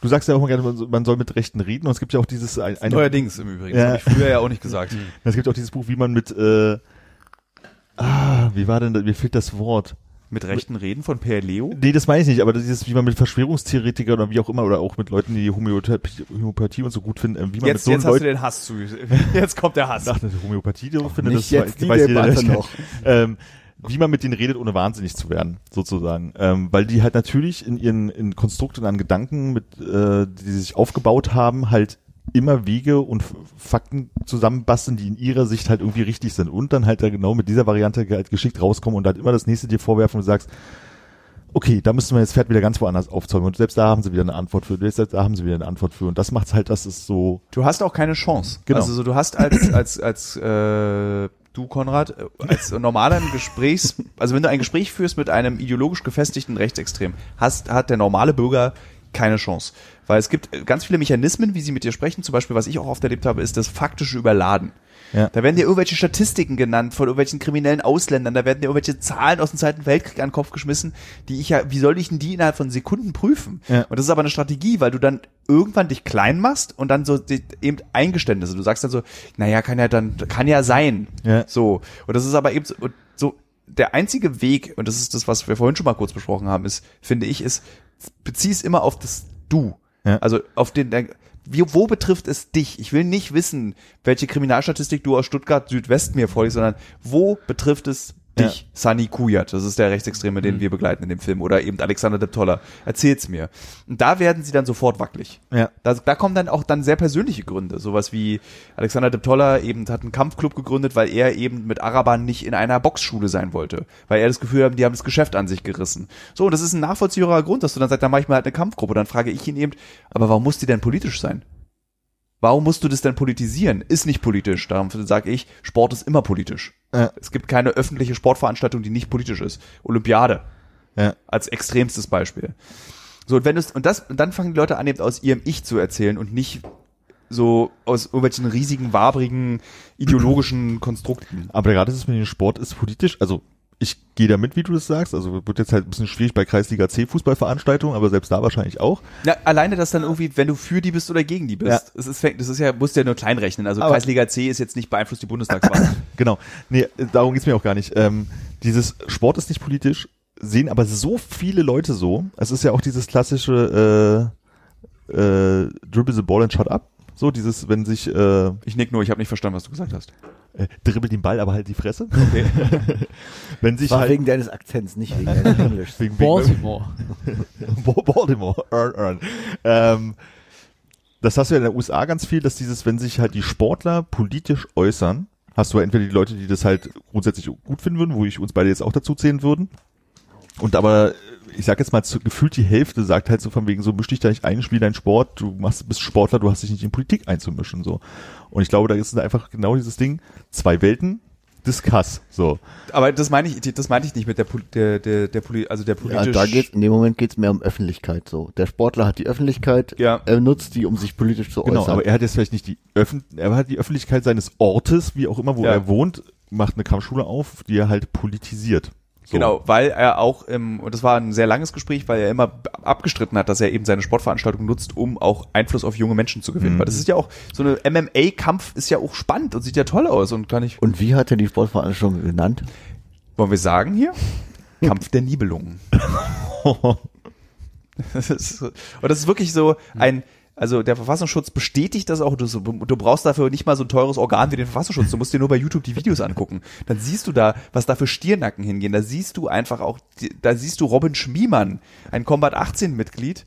du sagst ja auch immer gerne, man soll- man soll mit Rechten reden und es gibt ja auch dieses ein- eine, Neuerdings im Übrigen. Ja. Das habe ich früher ja auch nicht gesagt. es gibt auch dieses Buch, wie man mit, äh, ah, wie war denn, da, mir fehlt das Wort. Mit rechten Reden von Per Leo? Nee, das meine ich nicht, aber das ist, wie man mit Verschwörungstheoretikern oder wie auch immer oder auch mit Leuten, die Homöopathie, Homöopathie und so gut finden, äh, wie man Jetzt, mit jetzt so hast du Leuten, den Hass zu. Jetzt kommt der Hass. ach, das Homöopathie so findet, das jetzt weiß- die weiß jeder, noch. ähm, wie man mit denen redet, ohne wahnsinnig zu werden, sozusagen. Ähm, weil die halt natürlich in ihren in Konstrukten an Gedanken, mit, äh, die sie sich aufgebaut haben, halt immer Wege und Fakten zusammenbasteln, die in ihrer Sicht halt irgendwie richtig sind. Und dann halt da genau mit dieser Variante halt geschickt rauskommen und halt immer das nächste dir vorwerfen und sagst, okay, da müssen wir das Pferd wieder ganz woanders aufzäumen. Und selbst da haben sie wieder eine Antwort für, selbst da haben sie wieder eine Antwort für. Und das macht's halt, dass es so, Du hast auch keine Chance. Genau. Also so, du hast als als als äh, du Konrad als normaler Gesprächs, also wenn du ein Gespräch führst mit einem ideologisch gefestigten Rechtsextrem, hast hat der normale Bürger keine Chance, weil es gibt ganz viele Mechanismen, wie sie mit dir sprechen. Zum Beispiel, was ich auch oft erlebt habe, ist das faktische Überladen. Ja. Da werden dir irgendwelche Statistiken genannt von irgendwelchen kriminellen Ausländern, da werden dir irgendwelche Zahlen aus dem Zweiten Weltkrieg an den Kopf geschmissen, die ich ja, wie soll ich denn die innerhalb von Sekunden prüfen? Ja. Und das ist aber eine Strategie, weil du dann irgendwann dich klein machst und dann so eben Eingeständnisse. Du sagst dann so, naja, kann ja dann, kann ja sein. Ja. So. Und das ist aber eben so, der einzige Weg, und das ist das, was wir vorhin schon mal kurz besprochen haben, ist, finde ich, ist, bezieh es immer auf das Du. Ja. Also auf den, wie, wo betrifft es dich? Ich will nicht wissen, welche Kriminalstatistik du aus Stuttgart Südwest mir vorliest, sondern wo betrifft es dich, Sani Kujat? Das ist der Rechtsextreme, den wir begleiten in dem Film. Oder eben Alexander Deptoller. Erzähl's mir. Und da werden sie dann sofort wackelig. ja. Da, da kommen dann auch dann sehr persönliche Gründe. Sowas wie Alexander Deptoller eben hat einen Kampfclub gegründet, weil er eben mit Arabern nicht in einer Boxschule sein wollte. Weil er das Gefühl hat, die haben das Geschäft an sich gerissen. So, und das ist ein nachvollziehbarer Grund, dass du dann sagst, dann mache ich mal halt eine Kampfgruppe. Dann frage ich ihn eben, aber warum muss die denn politisch sein? Warum musst du das denn politisieren? Ist nicht politisch. Darum sage ich, Sport ist immer politisch. Ja. Es gibt keine öffentliche Sportveranstaltung, die nicht politisch ist. Olympiade Ja. als extremstes Beispiel. So, und wenn du und das, und dann fangen die Leute an, eben aus ihrem Ich zu erzählen und nicht so aus irgendwelchen riesigen, wabrigen, ideologischen Konstrukten. Aber gerade ist es mit dem Sport ist politisch, also ich gehe da mit, wie du das sagst. Also wird jetzt halt ein bisschen schwierig bei Kreisliga C Fußballveranstaltungen, aber selbst da wahrscheinlich auch. Na, alleine das dann irgendwie, wenn du für die bist oder gegen die bist. Ja. Das ist, das ist ja, musst du ja nur klein rechnen. Also Aber- Kreisliga C ist jetzt nicht beeinflusst die Bundestagswahl. Genau. Nee, darum geht's mir auch gar nicht. Ähm, dieses Sport ist nicht politisch, sehen aber so viele Leute so. Es ist ja auch dieses klassische äh, äh, Dribble the ball and shut up. So dieses, wenn sich äh, ich nick nur, ich habe nicht verstanden, was du gesagt hast. äh, dribbel den Ball, aber halt die Fresse. wenn sich War halt wegen deines Akzents, nicht wegen deines Englisch. wegen, Baltimore. Ba- Baltimore. Earn, earn. Ähm, das hast du ja in den USA ganz viel, dass dieses, wenn sich halt die Sportler politisch äußern, hast du ja entweder die Leute, die das halt grundsätzlich gut finden würden, wo ich uns beide jetzt auch dazu zählen würden. Und aber, ich sag jetzt mal, zu, gefühlt die Hälfte sagt halt so von wegen so, misch dich da nicht ein, spiel deinen Sport, du machst, bist Sportler, du hast dich nicht in Politik einzumischen, so. Und ich glaube, da ist einfach genau dieses Ding, zwei Welten, Discuss, so. Aber das meine ich, das meinte ich nicht mit der, der, der, der, Poli- also der Ja, politisch. da geht's, in dem Moment geht's mehr um Öffentlichkeit so. Der Sportler hat die Öffentlichkeit, Ja. er nutzt die, um sich politisch zu Genau, äußern. aber er hat jetzt vielleicht nicht die Öffn er hat die Öffentlichkeit seines Ortes, wie auch immer, wo Ja. er wohnt, macht eine Kampfschule auf, die er halt politisiert. So. Genau, weil er auch, im, und das war ein sehr langes Gespräch, weil er immer abgestritten hat, dass er eben seine Sportveranstaltung nutzt, um auch Einfluss auf junge Menschen zu gewinnen. Mhm. Weil das ist ja auch, so eine MMA-Kampf ist ja auch spannend und sieht ja toll aus und kann ich, Und wie hat er die Sportveranstaltung genannt? wollen wir sagen hier? Kampf der Nibelungen. Und das ist wirklich so ein, also der Verfassungsschutz bestätigt das auch. Du, du brauchst dafür nicht mal so ein teures Organ wie den Verfassungsschutz. Du musst dir nur bei YouTube die Videos angucken. Dann siehst du da, was da für Stirnacken hingehen. Da siehst du einfach auch, da siehst du Robin Schmiemann, ein Combat 18 Mitglied,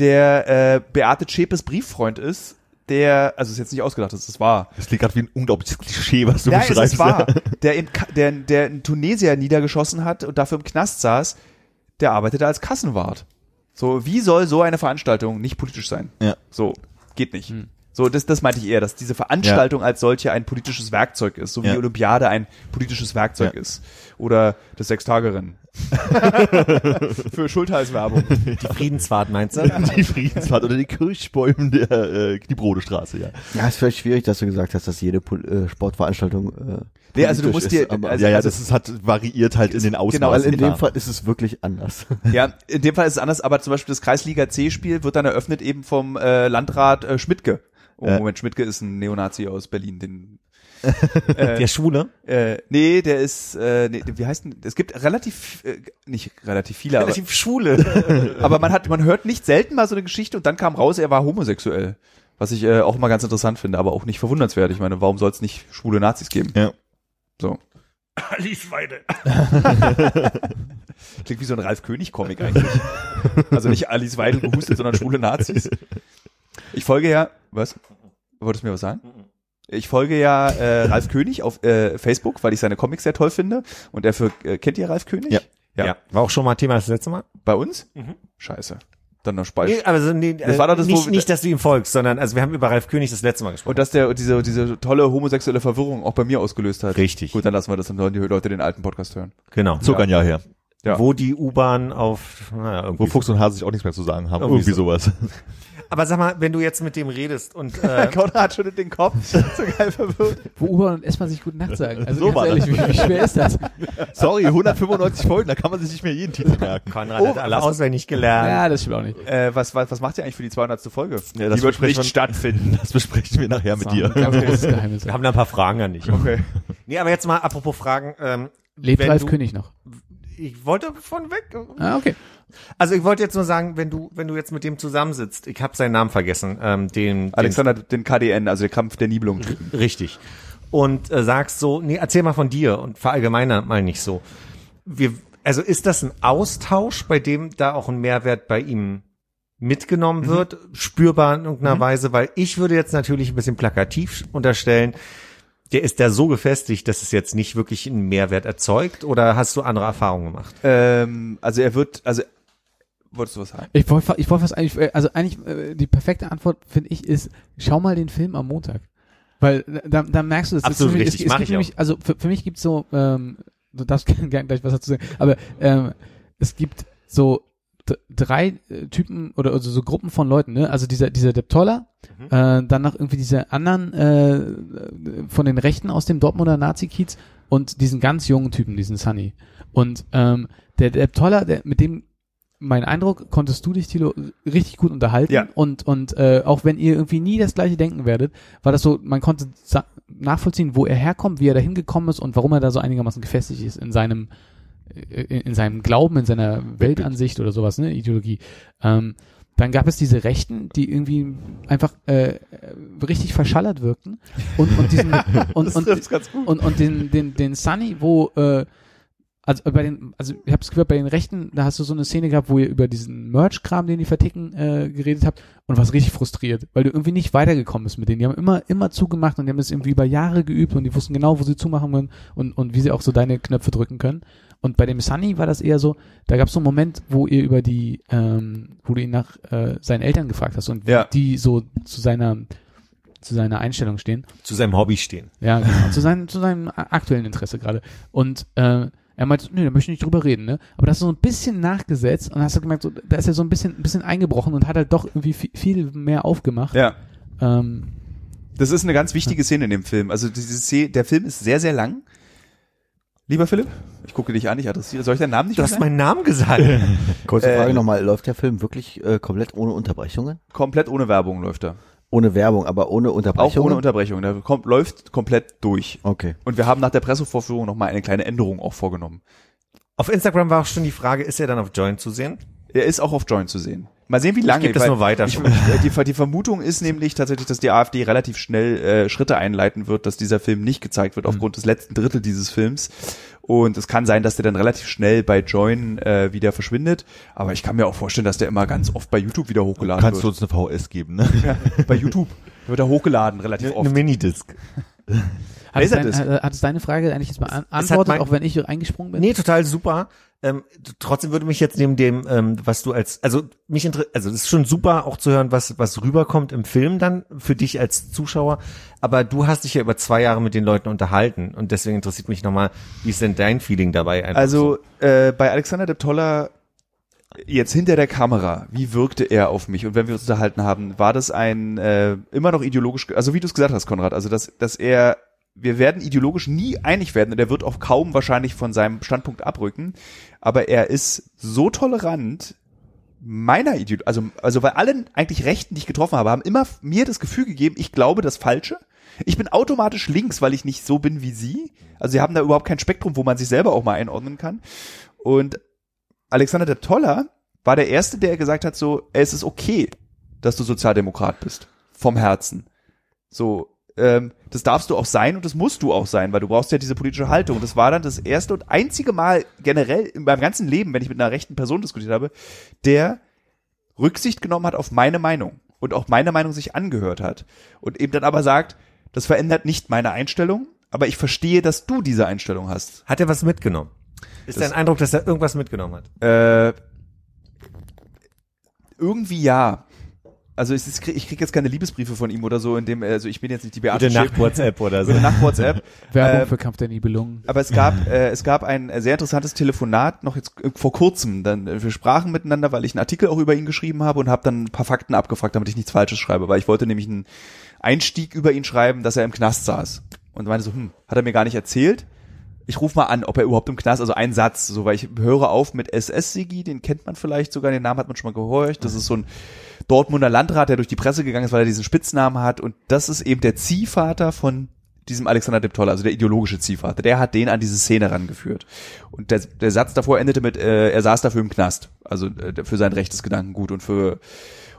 der äh, Beate Zschäpes Brieffreund ist. Der, also ist jetzt nicht ausgedacht, das ist wahr. Das klingt gerade wie ein unglaubliches Klischee, was du Ja, es beschreibst. ist wahr. Der in, der, der in Tunesier niedergeschossen hat und dafür im Knast saß, der arbeitete als Kassenwart. So, wie soll so eine Veranstaltung nicht politisch sein? Ja. So, geht nicht. So, das, das meinte ich eher, dass diese Veranstaltung als solche ein politisches Werkzeug ist, so wie Ja. die Olympiade ein politisches Werkzeug Ja. ist. Oder das Sechstagerennen. Für Schultheißwerbung. Die Friedensfahrt meinst du? Die Friedensfahrt oder die Kirchbäume der äh, Kniebrodestraße, ja. Ja, ist vielleicht schwierig, dass du gesagt hast, dass jede Pol äh, Sportveranstaltung äh, Nee, also du musst dir- ist, aber also- ja, ja, das ist, hat variiert halt in den Ausmaßen. Genau, weil in dem. Fall ist es wirklich anders. Ja, in dem Fall ist es anders, aber zum Beispiel das Kreisliga C-Spiel wird dann eröffnet eben vom äh, Landrat äh, Schmidtke. Oh. Moment, Schmidtke ist ein Neonazi aus Berlin, den Der Schwule? äh, nee, der ist, äh, nee, wie heißt denn, es gibt relativ, äh, nicht relativ viele, aber, Relativ Schwule. aber man hat, man hört nicht selten mal so eine Geschichte und dann kam raus, er war homosexuell. Was ich äh, auch mal ganz interessant finde, aber auch nicht verwundernswert. Ich meine, warum soll es nicht schwule Nazis geben? Ja. So. Alice Weide. Klingt wie so ein Ralf König-Comic eigentlich. also nicht Alice Weidel gehustet, sondern schwule Nazis. Ich folge ja, was? Wolltest du mir was sagen? Ich folge ja äh, Ralf König auf äh, Facebook, weil ich seine Comics sehr toll finde. Und er für, äh, kennt ihr Ralf König? Ja. Ja. Ja. War auch schon mal Thema das letzte Mal? Bei uns? Mhm. Scheiße. Dann noch Speich. Nee, aber so, nee, Das war doch das, wo- nicht, nicht, dass du ihm folgst, sondern also wir haben über Ralf König das letzte Mal gesprochen. Und dass der diese, diese tolle homosexuelle Verwirrung auch bei mir ausgelöst hat. Richtig. Gut, dann lassen wir das, dann sollen die Leute den alten Podcast hören. genau. Zog ein Jahr her. Ja. Wo die U-Bahn auf, naja, irgendwie. Wo Fuchs und Hase sich auch nichts mehr zu sagen haben. Irgendwie Irgendwie sowas. Aber sag mal, wenn du jetzt mit dem redest und äh, Konrad schüttelt den Kopf. so geil verwirrt. Wo U-Bahn und S-Bahn sich gute Nacht sagen. Also So ganz war ehrlich, wie, wie schwer ist das? Sorry, 195 Folgen, da kann man sich nicht mehr jeden Titel merken. Konrad Oh, hat alle was- auswendig gelernt. Ja, das stimmt auch nicht. Äh, was, was, was macht ihr eigentlich für die 200. Folge? Ja, das die wird nicht stattfinden. Das besprechen wir nachher mit dir. Wir haben da ein paar Fragen an dich. Okay. Nee, aber jetzt mal apropos Fragen. Ähm, Lebt Ralf du- König noch? Ich wollte von weg. Ah, okay. Also ich wollte jetzt nur sagen, wenn du, wenn du jetzt mit dem zusammensitzt, ich habe seinen Namen vergessen, ähm, den, Alexander, den KDN, also der Kampf der Nibelungen. den richtig. Und äh, sagst so, nee, erzähl mal von dir und verallgemeiner mal nicht so. Wir, also ist das ein Austausch, bei dem da auch ein Mehrwert bei ihm mitgenommen wird, spürbar in irgendeiner Weise, weil ich würde jetzt natürlich ein bisschen plakativ unterstellen, der ist da so gefestigt, dass es jetzt nicht wirklich einen Mehrwert erzeugt oder hast du andere Erfahrungen gemacht? Ähm, also er wird, also Wolltest du was sagen? Ich wollte ich wollte was eigentlich, äh, also eigentlich äh, die perfekte Antwort finde ich ist, schau mal den Film am Montag. Weil äh, da, da merkst du es. Absolut es, richtig, es, es mach gibt ich nämlich, Also für, für mich gibt's so, ähm, du darfst gerne gleich was dazu sagen, aber ähm, es gibt so drei äh, Typen oder also so Gruppen von Leuten, ne? Also dieser dieser Depp Toller, äh, dann noch irgendwie diese anderen äh, von den Rechten aus dem Dortmunder Nazi-Kiez und diesen ganz jungen Typen, diesen Sunny. Und ähm, der Depp Toller, der, mit dem mein Eindruck, konntest du dich, Thilo, richtig gut unterhalten. Ja. Und, und äh, auch wenn ihr irgendwie nie das gleiche denken werdet, war das so, man konnte nachvollziehen, wo er herkommt, wie er da hingekommen ist und warum er da so einigermaßen gefestigt ist in seinem in, in seinem Glauben, in seiner Weltansicht oder sowas, ne, Ideologie. Ähm, dann gab es diese Rechten, die irgendwie einfach äh, richtig verschallert wirkten und und diesen und und, und und den den den Sunny, wo äh, also bei den, also ich habe es gehört, bei den Rechten, da hast du so eine Szene gehabt, wo ihr über diesen Merch-Kram, den die verticken, äh, geredet habt und warst richtig frustriert, weil du irgendwie nicht weitergekommen bist mit denen. Die haben immer, immer zugemacht und die haben das irgendwie über Jahre geübt und die wussten genau, wo sie zumachen können und, und wie sie auch so deine Knöpfe drücken können. Und bei dem Sunny war das eher so, da gab es so einen Moment, wo ihr über die, ähm, wo du ihn nach äh, seinen Eltern gefragt hast und Ja. die so zu seiner zu seiner Einstellung stehen. Zu seinem Hobby stehen. Ja, genau. zu, seinem, zu seinem aktuellen Interesse gerade. Und äh, er meinte, nee, da möchte ich nicht drüber reden, ne? Aber das ist so ein bisschen nachgesetzt und hast du gemerkt, so, da ist er so ein bisschen, ein bisschen eingebrochen und hat halt doch irgendwie viel, viel mehr aufgemacht. Ja. Ähm, Das ist eine ganz wichtige Szene in dem Film. Also diese Szene, der Film ist sehr, sehr lang. Lieber Philipp, ich gucke dich an, ich adressiere. Soll ich deinen Namen nicht Du hast meinen Namen gesagt. Kurze Äh, Frage nochmal, läuft der Film wirklich äh, komplett ohne Unterbrechungen? Komplett ohne Werbung läuft er. Ohne Werbung, aber ohne Auch Unterbrechungen? ohne Unterbrechung. Der kommt, läuft komplett durch. Okay. Und wir haben nach der Pressevorführung nochmal eine kleine Änderung auch vorgenommen. Auf Instagram war auch schon die Frage, ist er dann auf Join zu sehen? Er ist auch auf Join zu sehen. Mal sehen, wie lange. geb das weil nur weiter Ich, schon. die, die Vermutung ist nämlich tatsächlich, dass die AfD relativ schnell äh, Schritte einleiten wird, dass dieser Film nicht gezeigt wird aufgrund des letzten Drittel dieses Films. Und es kann sein, dass der dann relativ schnell bei Join äh, wieder verschwindet. Aber ich kann mir auch vorstellen, dass der immer ganz oft bei YouTube wieder hochgeladen Kannst du wird. uns eine VS geben, ne? Ja, bei YouTube wird er hochgeladen relativ Eine oft. Minidisc. hat, es dein, Laserdisc. hat, es deine Frage eigentlich jetzt hat beantwortet, mein- auch wenn ich eingesprungen bin? Nee, total super. Ähm, trotzdem würde mich jetzt neben dem, ähm, was du als, also mich interessiert, also es ist schon super auch zu hören, was was rüberkommt im Film dann für dich als Zuschauer. Aber du hast dich ja über zwei Jahre mit den Leuten unterhalten und deswegen interessiert mich nochmal, wie ist denn dein Feeling dabei? Einfach Also äh, bei Alexander de Toller jetzt hinter der Kamera, wie wirkte er auf mich? Und wenn wir uns unterhalten haben, war das ein äh, immer noch ideologisch, also wie du es gesagt hast, Konrad, also dass, dass er, wir werden ideologisch nie einig werden und er wird auch kaum wahrscheinlich von seinem Standpunkt abrücken, aber er ist so tolerant meiner Ideologie, also, also weil allen eigentlich Rechten, die ich getroffen habe, haben immer mir das Gefühl gegeben, ich glaube das Falsche. Ich bin automatisch links, weil ich nicht so bin wie sie. Also sie haben da überhaupt kein Spektrum, wo man sich selber auch mal einordnen kann. Und Alexander der Toller war der Erste, der gesagt hat, so, es ist okay, dass du Sozialdemokrat bist. Vom Herzen. So, ähm, das darfst du auch sein und das musst du auch sein, weil du brauchst ja diese politische Haltung. Und das war dann das erste und einzige Mal generell in meinem ganzen Leben, wenn ich mit einer rechten Person diskutiert habe, der Rücksicht genommen hat auf meine Meinung und auch meine Meinung sich angehört hat. Und eben dann aber sagt, das verändert nicht meine Einstellung, aber ich verstehe, dass du diese Einstellung hast. Hat er was mitgenommen? Ist Das- dein Eindruck, dass er irgendwas mitgenommen hat? Äh, irgendwie ja. Also es ist, ich krieg jetzt keine Liebesbriefe von ihm oder so, in dem, also ich bin jetzt nicht die Beate Schiff- WhatsApp oder Gute Nacht WhatsApp. Werbung äh, für Kampf der Nibelungen. Aber es gab, äh, es gab ein sehr interessantes Telefonat noch jetzt äh, vor kurzem. Dann äh, wir sprachen miteinander, weil ich einen Artikel auch über ihn geschrieben habe und habe dann ein paar Fakten abgefragt, damit ich nichts Falsches schreibe, weil ich wollte nämlich einen Einstieg über ihn schreiben, dass er im Knast saß. Und meinte so, hm, hat er mir gar nicht erzählt. Ich rufe mal an, ob er überhaupt im Knast, also ein Satz, so weil ich höre auf mit SS-Sigi, den kennt man vielleicht sogar, den Namen hat man schon mal gehorcht. Das ist so ein Dortmunder Landrat, der durch die Presse gegangen ist, weil er diesen Spitznamen hat. Und das ist eben der Ziehvater von diesem Alexander Depp Toller, also der ideologische Ziehvater. Der hat den an diese Szene rangeführt. Und der, der Satz davor endete mit, äh, er saß dafür im Knast. Also äh, für sein rechtes Gedankengut und für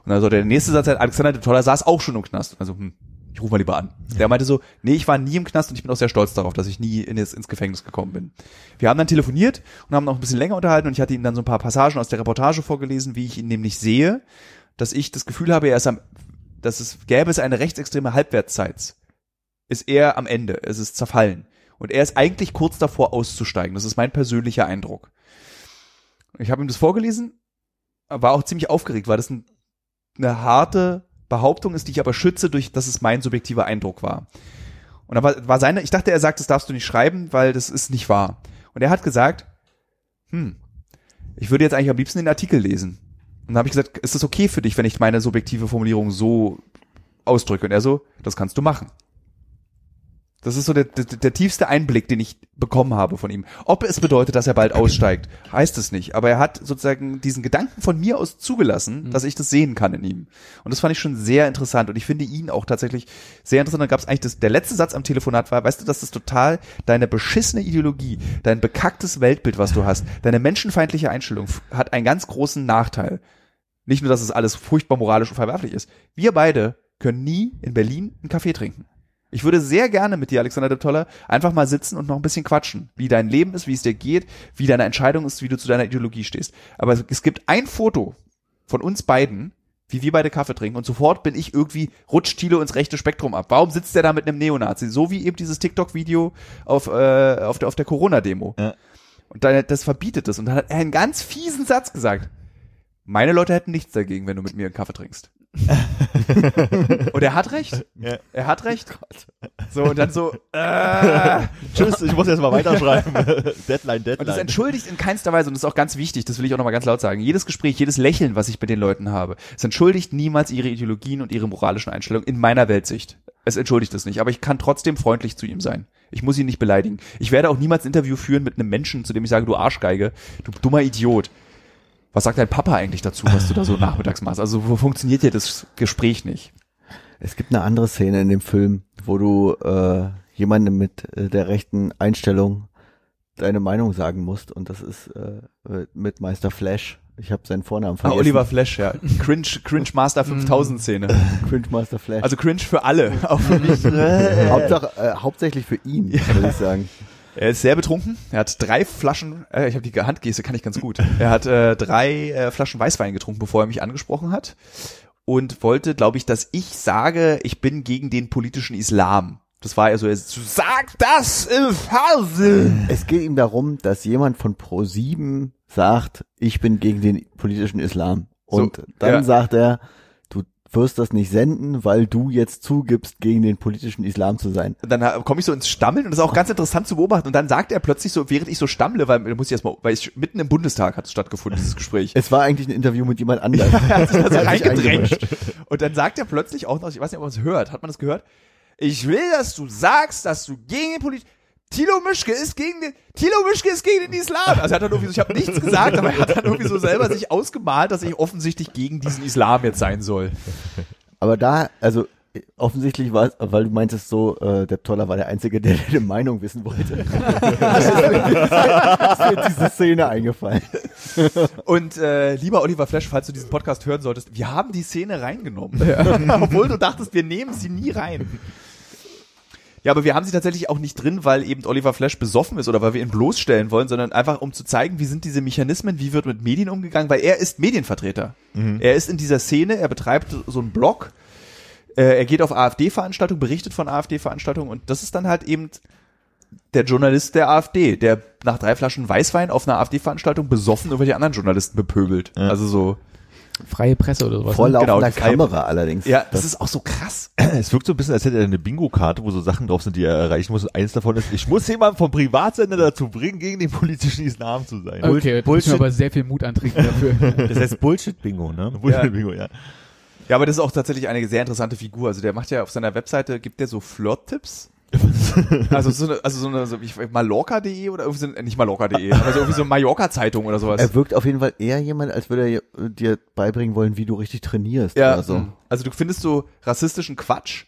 und also der nächste Satz, Alexander Depp Toller saß auch schon im Knast. Also, hm, ich rufe mal lieber an. Der meinte so, nee, ich war nie im Knast und ich bin auch sehr stolz darauf, dass ich nie in, ins Gefängnis gekommen bin. Wir haben dann telefoniert und haben noch ein bisschen länger unterhalten und ich hatte ihm dann so ein paar Passagen aus der Reportage vorgelesen, wie ich ihn nämlich sehe, dass ich das Gefühl habe, er ist am, dass es gäbe es eine rechtsextreme Halbwertszeit. Ist er am Ende, es ist zerfallen. Und er ist eigentlich kurz davor auszusteigen. Das ist mein persönlicher Eindruck. Ich habe ihm das vorgelesen war auch ziemlich aufgeregt, weil das ein, eine harte Behauptung ist, die ich aber schütze, durch dass es mein subjektiver Eindruck war. Und da war, war seine, ich dachte, er sagt, das darfst du nicht schreiben, weil das ist nicht wahr. Und er hat gesagt, hm, ich würde jetzt eigentlich am liebsten den Artikel lesen. Und dann habe ich gesagt, ist es okay für dich, wenn ich meine subjektive Formulierung so ausdrücke? Und er so, das kannst du machen. Das ist so der, der, der tiefste Einblick, den ich bekommen habe von ihm. Ob es bedeutet, dass er bald aussteigt, heißt es nicht. Aber er hat sozusagen diesen Gedanken von mir aus zugelassen, Mhm. dass ich das sehen kann in ihm. Und das fand ich schon sehr interessant. Und ich finde ihn auch tatsächlich sehr interessant. Da gab es eigentlich das, der letzte Satz am Telefonat war, weißt du, dass das total deine beschissene Ideologie, dein bekacktes Weltbild, was du hast, deine menschenfeindliche Einstellung hat einen ganz großen Nachteil. Nicht nur, dass es alles furchtbar moralisch und verwerflich ist. Wir beide können nie in Berlin einen Kaffee trinken. Ich würde sehr gerne mit dir, Alexander de Toller, einfach mal sitzen und noch ein bisschen quatschen, wie dein Leben ist, wie es dir geht, wie deine Entscheidung ist, wie du zu deiner Ideologie stehst. Aber es- es gibt ein Foto von uns beiden, wie wir beide Kaffee trinken und sofort bin ich irgendwie, rutscht Thilo ins rechte Spektrum ab. Warum sitzt der da mit einem Neonazi? So wie eben dieses TikTok-Video auf, äh, auf der, auf der Corona-Demo. Ja. Und dann, das verbietet es. Und dann hat er einen ganz fiesen Satz gesagt. Meine Leute hätten nichts dagegen, wenn du mit mir einen Kaffee trinkst. und er hat recht. Ja. Er hat recht. So, und dann so, äh, Tschüss, ich muss jetzt mal weiterschreiben. Deadline, und das Deadline. entschuldigt in keinster Weise, und das ist auch ganz wichtig, das will ich auch nochmal ganz laut sagen, jedes Gespräch, jedes Lächeln, was ich mit den Leuten habe, es entschuldigt niemals ihre Ideologien und ihre moralischen Einstellungen in meiner Weltsicht. Es entschuldigt es nicht, aber ich kann trotzdem freundlich zu ihm sein. Ich muss ihn nicht beleidigen. Ich werde auch niemals ein Interview führen mit einem Menschen, zu dem ich sage, du Arschgeige, du dummer Idiot. Was sagt dein Papa eigentlich dazu, was du da so nachmittags machst? Also wo funktioniert hier das Gespräch nicht? Es gibt eine andere Szene in dem Film, wo du äh, jemandem mit äh, der rechten Einstellung deine Meinung sagen musst und das ist äh, mit Meister Flash. Ich habe seinen Vornamen Ah, vergessen. Oliver Flash, ja. Cringe, Cringe Master 5000 Szene. Cringe Master Flash. Also Cringe für alle, auch für mich. Hauptsache, äh, hauptsächlich für ihn, würde ich sagen. Er ist sehr betrunken. Er hat drei Flaschen, äh, ich habe die Handgeste, kann ich ganz gut. Er hat äh, drei äh, Flaschen Weißwein getrunken, bevor er mich angesprochen hat. Und wollte, glaube ich, dass ich sage, ich bin gegen den politischen Islam. Das war ja so, er so, sag das im Fernsehen. Es geht ihm darum, dass jemand von Pro7 sagt, ich bin gegen den politischen Islam. Und So, dann ja. sagt er, wirst das nicht senden, weil du jetzt zugibst, gegen den politischen Islam zu sein. Und dann komme ich so ins Stammeln und das ist auch ganz interessant zu beobachten. Und dann sagt er plötzlich so, während ich so stammle, weil muss ich erstmal, weil ich mitten im Bundestag hat es stattgefunden, dieses Gespräch. Es war eigentlich ein Interview mit jemand anderem. Er hat sich da so hat sich reingedrängt. Und dann sagt er plötzlich auch noch, ich weiß nicht, ob man es hört, hat man das gehört? Ich will, dass du sagst, dass du gegen den Polit... Thilo Mischke ist gegen den, Thilo Mischke ist gegen den Islam. Also er hat dann irgendwie so, ich habe nichts gesagt, aber er hat dann irgendwie so selber sich ausgemalt, dass ich offensichtlich gegen diesen Islam jetzt sein soll. Aber da, also offensichtlich war es, weil du meintest so, äh, der Toller war der Einzige, der deine Meinung wissen wollte. das ist mir diese Szene eingefallen. Und äh, lieber Oliver Flash, falls du diesen Podcast hören solltest, wir haben die Szene reingenommen. Obwohl du dachtest, wir nehmen sie nie rein. Ja, aber wir haben sie tatsächlich auch nicht drin, weil eben Oliver Flash besoffen ist oder weil wir ihn bloßstellen wollen, sondern einfach um zu zeigen, wie sind diese Mechanismen, wie wird mit Medien umgegangen, weil er ist Medienvertreter. Er ist in dieser Szene, er betreibt so einen Blog, äh, er geht auf AfD-Veranstaltungen, berichtet von AfD-Veranstaltungen und das ist dann halt eben der Journalist der AfD, der nach drei Flaschen Weißwein auf einer AfD-Veranstaltung besoffen irgendwelche anderen Journalisten bepöbelt. Also so, Freie Presse oder sowas. Vor ne? laufender Genau, die freie- Kamera allerdings. ja, das ist auch so krass. Es wirkt so ein bisschen, als hätte er eine Bingo-Karte, wo so Sachen drauf sind, die er erreichen muss. Und eins davon ist, ich muss jemanden vom Privatsender dazu bringen, gegen den politischen Islam zu sein. Okay, Bullshit. Aber sehr viel Mut antrinken dafür. Das heißt Bullshit-Bingo, ne? Bullshit-Bingo, ja. Ja, aber das ist auch tatsächlich eine sehr interessante Figur. Also der macht ja auf seiner Webseite, gibt der so Flirt-Tipps. also so eine, also so eine, so Mallorca.de oder irgendwie so, äh, nicht Mallorca.de, aber so irgendwie so Mallorca-Zeitung oder sowas. Er wirkt auf jeden Fall eher jemand, als würde er dir beibringen wollen, wie du richtig trainierst ja, oder so. also du findest so rassistischen Quatsch,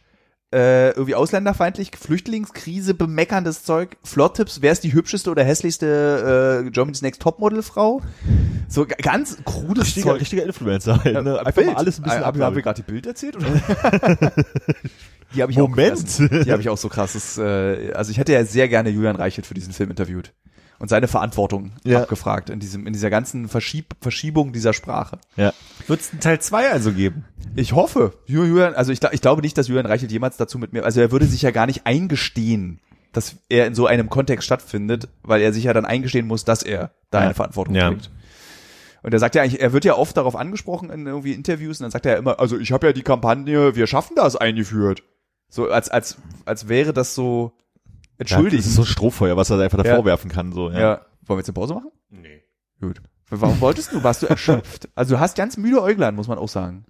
äh, irgendwie ausländerfeindlich, Flüchtlingskrise, bemeckerndes Zeug, Flirt-Tipps, wer ist die hübscheste oder hässlichste äh, Germany's Next Topmodel-Frau? So ganz krudes Richtiger, Zeug. richtiger Influencer halt, ne? Einfach Bild. mal alles ein bisschen Haben wir abwabeln. gerade die Bild erzählt? Oder? die habe ich auch Moment. gefressen. Die habe ich auch so krasses. Äh, also ich hätte ja sehr gerne Julian Reichelt für diesen Film interviewt und seine Verantwortung Ja. abgefragt in diesem in dieser ganzen Verschieb Verschiebung dieser Sprache. Ja. Wird es einen Teil 2 also geben? Ich hoffe, Julian. Also ich, ich glaube nicht, dass Julian Reichelt jemals dazu mit mir. Also er würde sich ja gar nicht eingestehen, dass er in so einem Kontext stattfindet, weil er sich ja dann eingestehen muss, dass er da Ja. eine Verantwortung Ja. trägt. Und er sagt ja eigentlich, er wird ja oft darauf angesprochen in irgendwie Interviews und dann sagt er ja immer, also ich habe ja die Kampagne, wir schaffen das eingeführt. So als als als wäre das so Ja, entschuldigt. das ist so Strohfeuer, was er da einfach davor Ja. werfen kann. So, ja. ja. Wollen wir jetzt eine Pause machen? Nee. Gut. Warum wolltest du? Warst du erschöpft? Also du hast ganz müde Äuglein, muss man auch sagen.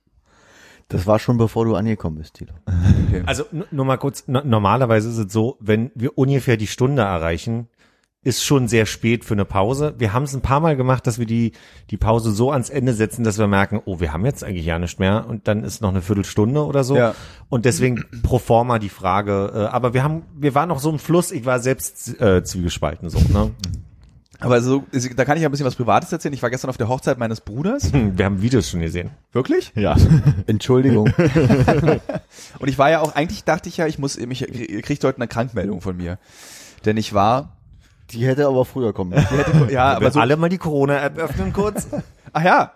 Das war schon bevor du angekommen bist, Tilo. Also n- nur mal kurz, no, normalerweise ist es so, wenn wir ungefähr die Stunde erreichen, ist schon sehr spät für eine Pause. Wir haben es ein paar Mal gemacht, dass wir die, die Pause so ans Ende setzen, dass wir merken, oh, wir haben jetzt eigentlich ja nicht mehr und dann ist noch eine Viertelstunde oder so. Ja. Und deswegen pro forma die Frage, äh, aber wir haben, wir waren noch so im Fluss, ich war selbst äh, zwiegespalten so, ne? Aber so, da kann ich ja ein bisschen was Privates erzählen. Ich war gestern auf der Hochzeit meines Bruders. Hm, Wir haben Videos schon gesehen. Wirklich? ja. Entschuldigung. Und ich war ja auch, eigentlich dachte ich ja, ich muss, ich kriegt heute eine Krankmeldung von mir. Denn ich war, Die hätte aber früher kommen müssen. die hätte, ja, Aber so, alle mal die Corona-App öffnen kurz. ach ja,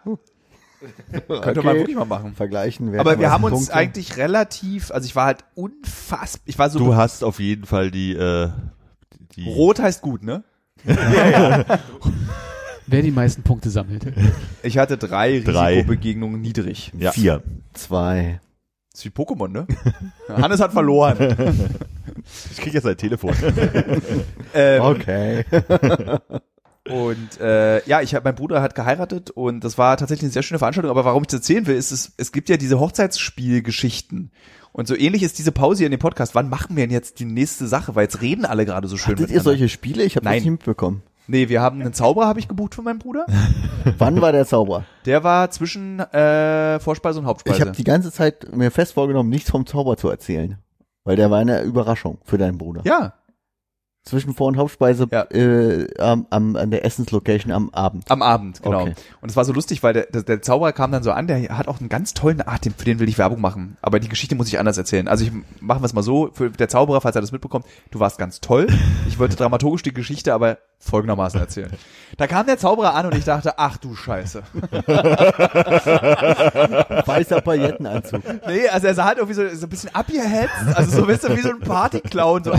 könnte man wirklich mal machen. Vergleichen. wer Aber wir was haben uns Punkte. eigentlich relativ, also ich war halt unfassbar, ich war so, Du hast auf jeden Fall die, äh, die rot heißt gut, ne? Wer die meisten Punkte sammelt. Ich hatte drei, Drei. Risikobegegnungen niedrig. Ja. Vier. Zwei. Das ist wie Pokémon, ne? Hannes hat verloren. Ich krieg jetzt ein Telefon. ähm, Okay. Und äh, ja, ich hab, mein Bruder hat geheiratet und das war tatsächlich eine sehr schöne Veranstaltung. Aber warum ich das erzählen will, ist, es, es gibt ja diese Hochzeitsspielgeschichten. Und so ähnlich ist diese Pause hier in dem Podcast. Wann machen wir denn jetzt die nächste Sache? Weil jetzt reden alle gerade so schön Hattet ihr solche Spiele? Ich habe das nicht mitbekommen. Nee, wir haben einen Zauberer, habe ich gebucht von meinem Bruder. Wann war der Zauberer? Der war zwischen äh, Vorspeise und Hauptspeise. Ich habe die ganze Zeit mir fest vorgenommen, nichts vom Zauber zu erzählen. Weil der war eine Überraschung für deinen Bruder. ja, Zwischen Vor- und Hauptspeise Ja. äh, am, am, an der Essenslocation am Abend. am Abend, genau. Okay. Und es war so lustig, weil der, der, der Zauberer kam dann so an, der hat auch einen ganz tollen, den, für den will ich Werbung machen. Aber die Geschichte muss ich anders erzählen. Also ich machen wir es mal so, für der Zauberer, falls er das mitbekommt, du warst ganz toll. Ich wollte dramaturgisch die Geschichte aber folgendermaßen erzählen. Da kam der Zauberer an und ich dachte, ach du Scheiße. Weißer Paillettenanzug. Nee, also er sah halt irgendwie so, so ein bisschen abgehetzt, also so weißt du, wie so ein Partyclown, so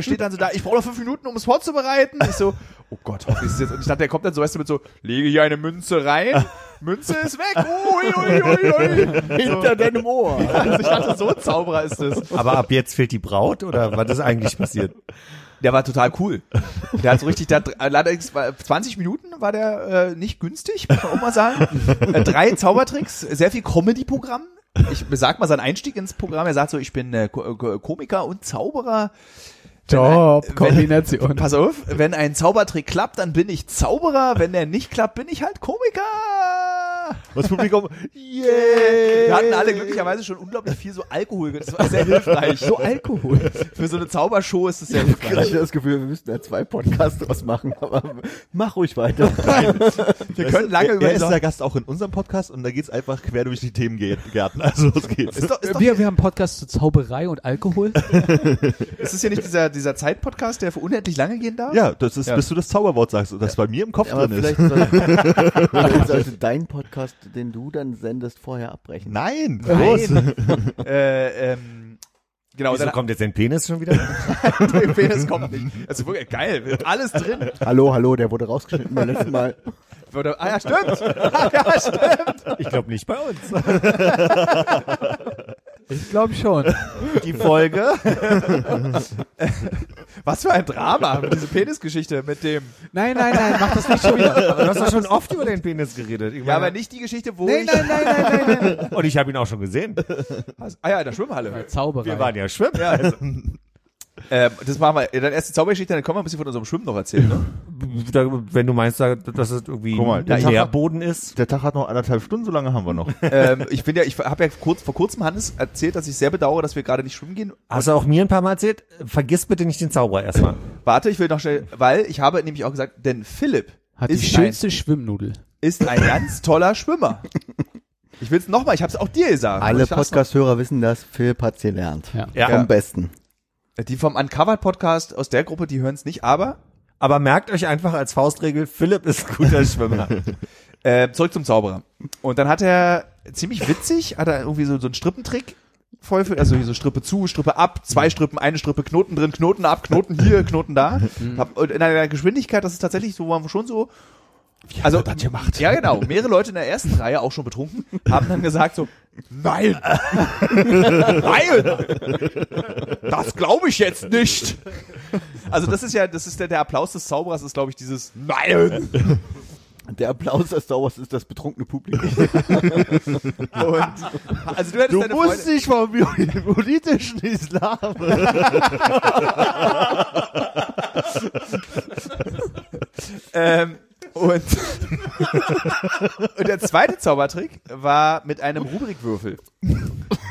steht dann so da, ich brauche noch fünf Minuten, um es vorzubereiten. Ich so, oh Gott, hoffe ich es jetzt. Und ich dachte, der kommt dann so, weißt du, mit so, lege hier eine Münze rein, Münze ist weg, ui, ui, ui, ui. Hinter deinem Ohr. Also ich dachte, so ein Zauberer ist es. Aber ab jetzt fehlt die Braut oder was ist eigentlich passiert? Der war total cool. Der hat so richtig, der hat, allerdings war 20 Minuten war der äh, nicht günstig, muss man auch mal sagen. Äh, drei Zaubertricks, sehr viel Comedy-Programm. Ich sag mal seinen Einstieg ins Programm. Er sagt so, ich bin äh, Ko- Ko- Komiker und Zauberer. Top, wenn- Kombination. Pass auf, wenn ein Zaubertrick klappt, dann bin ich Zauberer. Wenn der nicht klappt, bin ich halt Komiker. Das Publikum, Wir hatten alle glücklicherweise schon unglaublich viel so Alkohol. Das war sehr hilfreich. So Alkohol. Für so eine Zaubershow ist das sehr Ich habe hilfreich. das Gefühl, wir müssten da zwei Podcasts draus machen, aber mach ruhig weiter. Wir können lange er, über er ist der Gast auch in unserem Podcast und da geht's einfach quer durch die Themengärten. Also los geht's. Ist doch, ist doch Wir, wir haben einen Podcast zu Zauberei und Alkohol. Ist es hier nicht dieser, dieser Zeitpodcast, der für unendlich lange gehen darf? ja, das ist, Ja. bis du das Zauberwort sagst und das bei mir im Kopf drin vielleicht ist. sollte, vielleicht sollte dein Podcast, den du dann sendest, vorher abbrechen. Nein, los. Äh, ähm, genau, Wieso dann kommt jetzt dein Penis schon wieder? der Penis kommt nicht. Also wirklich geil, wird alles drin. Hallo, hallo, der wurde rausgeschnitten beim letzten Mal. Würde, ah ja, stimmt. Ah, ja, stimmt. Ich glaube nicht bei uns. Ich glaube schon. Die Folge. Was für ein Drama, diese Penisgeschichte mit dem. Nein, nein, nein, mach das nicht schon wieder. Aber du hast doch schon oft über deinen Penis geredet. Ich Ja, meine- aber nicht die Geschichte, wo Nein, ich. nein, nein, nein, nein, nein. Und ich habe ihn auch schon gesehen. Ah ja, in der Schwimmhalle. Zauberei. Wir waren ja schwimmen. Ja, also, ähm, das machen wir. Dann erst die Zaubergeschichte, dann können wir ein bisschen von unserem Schwimmen noch erzählen. Ne? Da, wenn du meinst, da- dass es irgendwie Guck mal, der Tag- Nährboden ist. Der Tag hat noch anderthalb Stunden, so lange haben wir noch. ähm, ich bin ja, ich habe ja kurz vor kurzem Hannes erzählt, dass ich sehr bedauere, dass wir gerade nicht schwimmen gehen. Hast du auch mir ein paar Mal erzählt? Vergiss bitte nicht den Zauberer erstmal. Warte, ich will noch schnell, weil ich habe nämlich auch gesagt, denn Philipp Hat die ist schönste Schwimmnudel. ein, ist ein ganz toller Schwimmer. Ich will's noch mal, ich habe es auch dir gesagt. Alle Podcast-Hörer wissen das, Philipp hat's gelernt. Ja. Ja. Vom Besten. Die vom Uncovered Podcast aus der Gruppe, die hören es nicht, aber Aber merkt euch einfach als Faustregel, Philipp ist ein guter Schwimmer. äh, zurück zum Zauberer. Und dann hat er ziemlich witzig, hat er irgendwie so, so einen Strippentrick voll für, also hier so Strippe zu, Strippe ab, zwei Strippen, eine Strippe, Knoten drin, Knoten ab, Knoten hier, Knoten da. Hab- Und in einer Geschwindigkeit, das ist tatsächlich so, wo man schon so also das gemacht? Ja, genau. Mehrere Leute in der ersten Reihe, auch schon betrunken, haben dann gesagt so, nein, nein, das glaube ich jetzt nicht. Also das ist ja, das ist der, der Applaus des Zauberers ist, glaube ich, dieses Nein. Der Applaus des Wars ist das betrunkene Publikum. Und, also du hättest deine Freunde, dich vom politischen Islam. ähm, und, und der zweite Zaubertrick war mit einem Rubrikwürfel.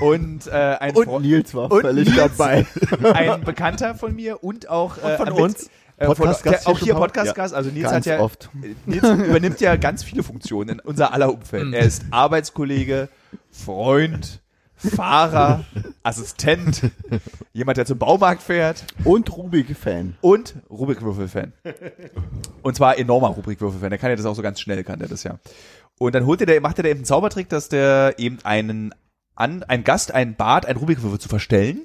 Und, äh, ein Und Fre- Nils war und völlig Nils, dabei. Ein Bekannter von mir und auch äh, von uns? Äh, von, Podcast-Gast der, auch hier? Podcast-Gast. Also Nils Ganz hat ja oft. Nils übernimmt ja ganz viele Funktionen in unser aller Umfeld. Er ist Arbeitskollege, Freund, Fahrer, Assistent, jemand, der zum Baumarkt fährt Und Rubik-Fan. und Rubrikwürfel-Fan. Und zwar enormer Rubrikwürfel-Fan. Der kann ja das auch so ganz schnell, kann der das ja. Und dann holt er, der, macht er da eben einen Zaubertrick, dass der eben einen an, einen Gast einen Bart, einen Rubrikwürfel zu verstellen.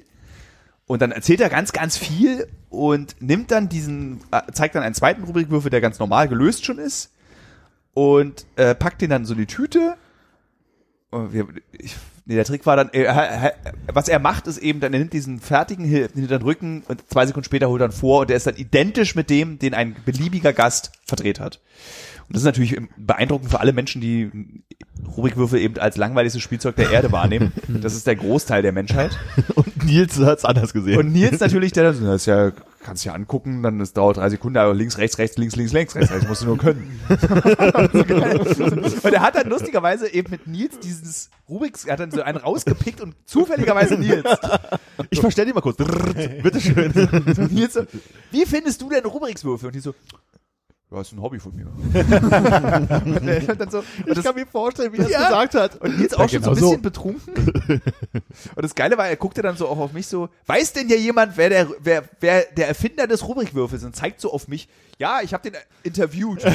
Und dann erzählt er ganz, ganz viel und nimmt dann diesen, äh, zeigt dann einen zweiten Rubrikwürfel, der ganz normal gelöst schon ist. Und äh, packt den dann so in die Tüte. Und wir, ich, nee, der Trick war dann, äh, äh, was er macht, ist eben, dann er nimmt diesen fertigen Hilf hinter den Rücken und zwei Sekunden später holt er ihn vor und der ist dann identisch mit dem, den ein beliebiger Gast verdreht hat. Und das ist natürlich beeindruckend für alle Menschen, die Rubrikwürfel eben als langweiligstes Spielzeug der Erde wahrnehmen. Das ist der Großteil der Menschheit. Und Nils hat's anders gesehen. Und Nils natürlich, der dann das ist ja, kannst ja angucken, dann es dauert drei Sekunden, aber links, rechts, rechts, links, links, links, rechts, rechts, musst du nur können. und er hat dann lustigerweise eben mit Nils dieses Rubiks, er hat dann so einen rausgepickt und zufälligerweise Nils. ich verstell dir mal kurz. Bitteschön. Nils so, wie findest du denn Rubrikswürfel? Und die so, ja, ist ein Hobby von mir. dann so, und das, mir vorstellen, wie er Ja. gesagt hat. und Nils auch schon so ein genau bisschen betrunken. Und das Geile war, er guckte dann so auch auf mich so, weiß denn ja jemand, wer der, wer, wer der Erfinder des Rubrikwürfels ist? Und zeigt so auf mich, ja, ich habe den interviewt. so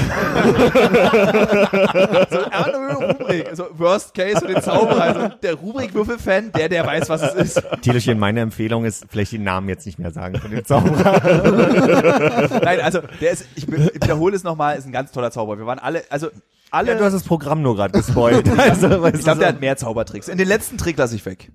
Arno Rubrik, also Worst Case für den Zauberer, also der Rubrikwürfel-Fan, der, der weiß, was es ist. Tierchen, meine Empfehlung ist, vielleicht den Namen jetzt nicht mehr sagen von dem Zauberer. Nein, also der ist, ich wiederhole es nochmal, ist ein ganz toller Zauberer. Wir waren alle, also alle, Ja, du hast das Programm nur gerade gespoilt. Also, ich glaube, der hat mehr Zaubertricks. In den letzten Trick lasse ich weg.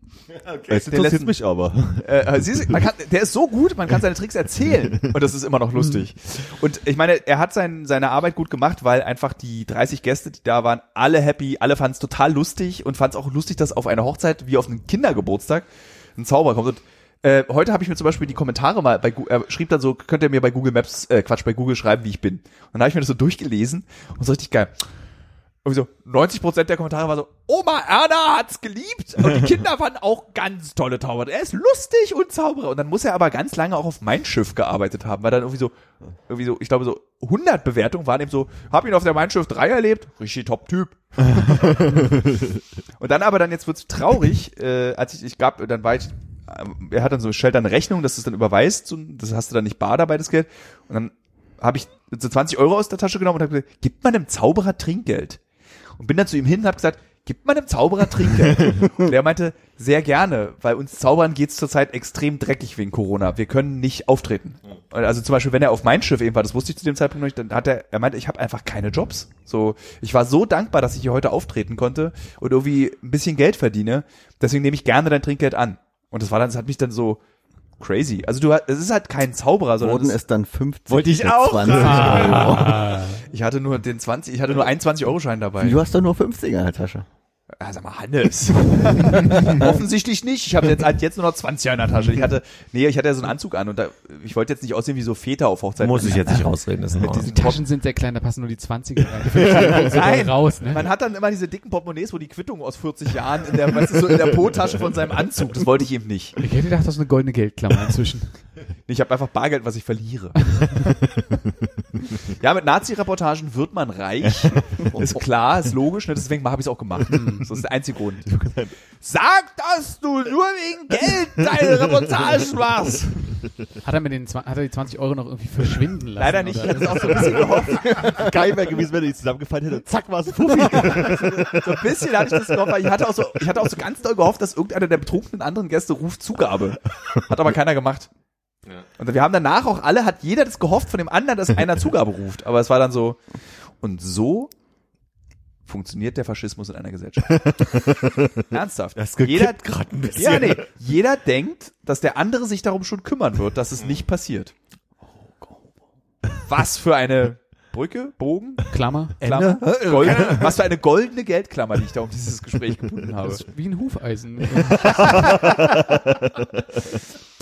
Es Den interessiert letzten- mich aber. Äh, siehst du, man kann, der ist so gut, man kann seine Tricks erzählen und das ist immer noch lustig. Und ich meine, er hat sein, seine Arbeit gut gemacht, weil einfach die 30 Gäste, die da waren, alle happy, alle fanden es total lustig und fanden es auch lustig, dass auf einer Hochzeit wie auf einem Kindergeburtstag ein Zauberer kommt. Und äh, heute habe ich mir zum Beispiel die Kommentare mal bei er schrieb dann so, könnt ihr mir bei Google Maps, äh, Quatsch, bei Google schreiben, wie ich bin. Und dann habe ich mir das so durchgelesen und so richtig geil. Irgendwie so 90 Prozent der Kommentare war so, Oma Erna hat's geliebt und die Kinder fanden auch ganz tolle Zauberer. Er ist lustig und Zauberer. Und dann muss er aber ganz lange auch auf Mein Schiff gearbeitet haben, weil dann irgendwie so, irgendwie so, ich glaube so 100 Bewertungen waren eben so, hab ihn auf der Mein Schiff 3 erlebt, richtig Top-Typ. und dann aber dann jetzt wird's traurig, äh, als ich, ich gab, dann war ich, äh, er hat dann so, stellt dann Rechnung, dass du es dann überweist, so, das hast du dann nicht bar dabei, das Geld. Und dann habe ich so 20 Euro aus der Tasche genommen und habe gesagt, gibt man einem Zauberer Trinkgeld? Und bin dann zu ihm hin und habe gesagt, gibt man einem Zauberer Trinkgeld? und er meinte, sehr gerne, weil uns Zauberern geht's zurzeit extrem dreckig wegen Corona. Wir können nicht auftreten. Also zum Beispiel, wenn er auf mein Schiff eben war, das wusste ich zu dem Zeitpunkt noch nicht, dann hat er, er meinte, ich habe einfach keine Jobs. So, ich war so dankbar, dass ich hier heute auftreten konnte und irgendwie ein bisschen Geld verdiene. Deswegen nehme ich gerne dein Trinkgeld an. Und das war dann, das hat mich dann so crazy. Also du, es ist halt kein Zauberer, sondern Wurden es, dann 50 Wollte ich auch 20 Euro. ich hatte nur den 20, ich hatte nur einen 20 Euro Schein dabei. Du hast doch nur 50 in der Tasche. Ah, sag mal, Hannes. Offensichtlich nicht. Ich habe jetzt, halt jetzt nur noch 20 in der Tasche. Ich hatte, nee, ich hatte ja so einen Anzug an und da, ich wollte jetzt nicht aussehen wie so Väter auf Hochzeit. muss ich jetzt nicht rausreden. Das ist Mit diesen Die Taschen sind sehr klein, da passen nur die 20er rein. Nein, raus, ne? man hat dann immer diese dicken Portemonnaies, wo die Quittung aus 40 Jahren in der, weißt du, so in der Po-Tasche von seinem Anzug. Das wollte ich eben nicht. Ich hätte gedacht, das ist eine goldene Geldklammer inzwischen. Ich habe einfach Bargeld, was ich verliere. ja, mit Nazi-Reportagen wird man reich. Ist klar, ist logisch, ne? deswegen habe ich es auch gemacht. Das ist der einzige Grund. Sag, dass du nur wegen Geld deine Reportagen machst. Hat er, mit den, hat er die 20 Euro noch irgendwie verschwinden lassen? Leider nicht. Ich Oder? hatte es auch so ein bisschen gehofft. Geil wäre gewesen, wenn er die zusammengefallen hätte. Zack, war es Fuffi. So ein bisschen hatte ich das gehofft, weil ich hatte auch so, ich hatte auch so ganz doll gehofft, dass irgendeiner der betrunkenen anderen Gäste ruft Zugabe. Hat aber keiner gemacht. Und wir haben danach auch alle, hat jeder das gehofft von dem anderen, dass einer Zugabe ruft. Aber es war dann so. Und so funktioniert der Faschismus in einer Gesellschaft. Ernsthaft. Das jeder, grad ein bisschen. ja, nee, jeder denkt, dass der andere sich darum schon kümmern wird, dass es nicht passiert. Was für eine Brücke, Bogen, Klammer. Klammer, goldene, was für eine goldene Geldklammer, die ich da um dieses Gespräch gebunden habe. Das ist wie ein Hufeisen.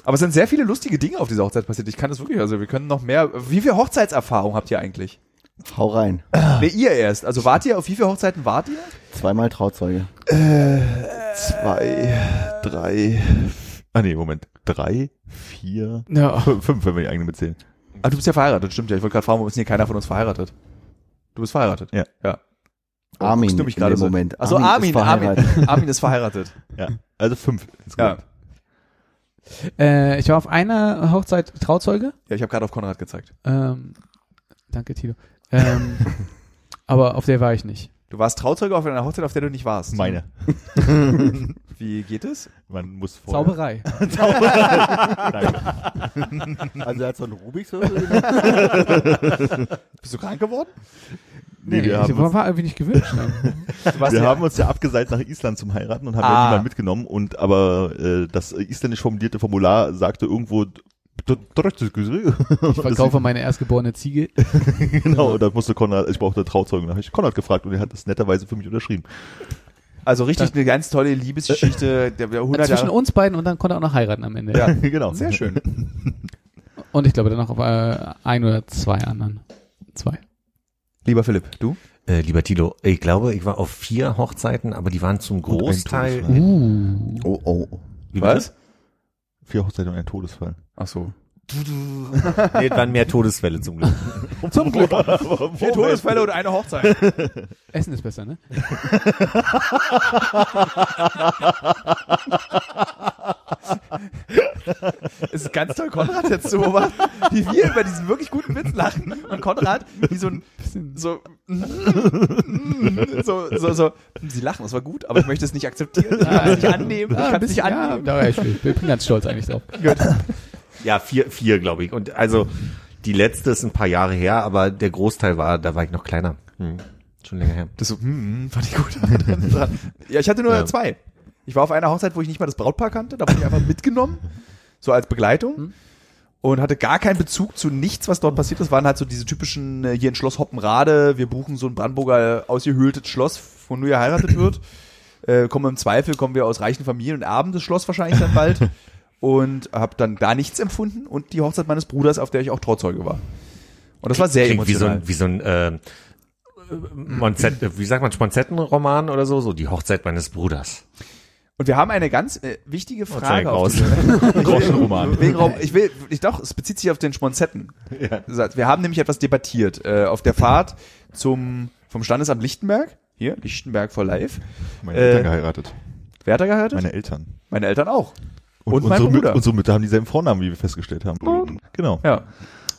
Aber es sind sehr viele lustige Dinge auf dieser Hochzeit passiert. Ich kann das wirklich, also wir können noch mehr. Wie viel Hochzeitserfahrung habt ihr eigentlich? Hau rein. Nee, ihr erst. Also wart ihr, auf wie viele Hochzeiten wart ihr? Zweimal Trauzeuge. Zwei, drei, ah nee, Moment. Drei, vier, ja. fünf, wenn wir die eigene mitzählen. Ah, du bist ja verheiratet, stimmt ja. Ich wollte gerade fragen, warum ist hier keiner von uns verheiratet? Du bist verheiratet? Ja. Ja. Armin guckst du mich in gerade dem so? Moment. Also Armin Armin, ist verheiratet. Armin, Armin ist verheiratet. Ja. Also fünf Ja. Äh, ich war auf einer Hochzeit Trauzeuge. Ja, ich habe gerade auf Konrad gezeigt. Ähm, danke, Tito. Ähm, aber auf der war ich nicht. Du warst Trauzeuge auf einer Hochzeit, auf der du nicht warst. Meine. Wie geht es? Man muss vorher. Zauberei. Nein. Also er hat so einen Rubiks Würfel. Bist du krank geworden? Nee, wir ich haben war, uns, war irgendwie nicht gewünscht. Warst wir ja- haben uns ja abgeseilt nach Island zum Heiraten und haben Ah. ja niemanden mitgenommen und aber äh, das isländisch formulierte Formular sagte irgendwo Ich verkaufe meine erstgeborene Ziege. genau, und da musste Konrad, ich brauchte Trauzeugen, da habe ich Konrad gefragt und er hat das netterweise für mich unterschrieben. Also richtig eine ganz tolle Liebesgeschichte der, der 100 Zwischen Jahre. uns beiden und dann konnte er auch noch heiraten am Ende. Ja, genau. sehr schön. Und ich glaube dann noch auf äh, ein oder zwei anderen. Zwei. Lieber Philipp, du? Äh, lieber Tilo, ich glaube, ich war auf vier Hochzeiten, aber die waren zum Großteil. Uh. Oh, oh. Wie bitte? Vier Hochzeiten und ein Todesfall. Ach so. Nee, waren mehr Todesfälle zum Glück. Zum Glück. Vier Todesfälle und eine Hochzeit. Essen ist besser, ne? Es ist ganz toll, Konrad jetzt zu beobachten, wie wir über diesen wirklich guten Witz lachen und Konrad wie so ein so so so so sie lachen, das war gut, aber ich möchte es nicht akzeptieren, ich kann es nicht annehmen, ich Ah, kann es nicht ja, annehmen. da, ich, bin- ich bin ganz stolz eigentlich drauf. Ja, vier, vier, glaube ich. Und also die letzte ist ein paar Jahre her, aber der Großteil war, da war ich noch kleiner. Hm. Schon länger her. Das so, hm, fand ich gut. ja, ich hatte nur Ja. zwei. Ich war auf einer Hochzeit, wo ich nicht mal das Brautpaar kannte, da wurde ich einfach mitgenommen, so als Begleitung. Und hatte gar keinen Bezug zu nichts, was dort passiert ist. Waren halt so diese typischen, äh, hier in Schloss Hoppenrade, wir buchen so ein Brandenburger ausgehöhltes Schloss, wo nur geheiratet wird. Äh, kommen im Zweifel, kommen wir aus reichen Familien und erben das Schloss wahrscheinlich dann bald. und habe dann gar nichts empfunden. Und die Hochzeit meines Bruders, auf der ich auch Trauzeuge war. Und das war sehr Klingt wie so emotional. ein, wie so ein äh, Monzett, wie sagt man, Sponsettenroman oder so, so die Hochzeit meines Bruders. Und wir haben eine ganz äh, wichtige zeig Frage auf diese, Groschenroman. Wegen Raum, ich will, ich doch, es bezieht sich auf den Schmonzetten. Wir haben nämlich etwas debattiert äh, auf der Fahrt zum vom Standesamt Lichtenberg. Hier, Lichtenberg for Life. Meine Äh, Eltern geheiratet. Wer hat da geheiratet? Meine Eltern. Meine Eltern auch. Und mein unsere, Mü- Bruder. unsere Mütter haben dieselben Vornamen, wie wir festgestellt haben. Genau. Ja.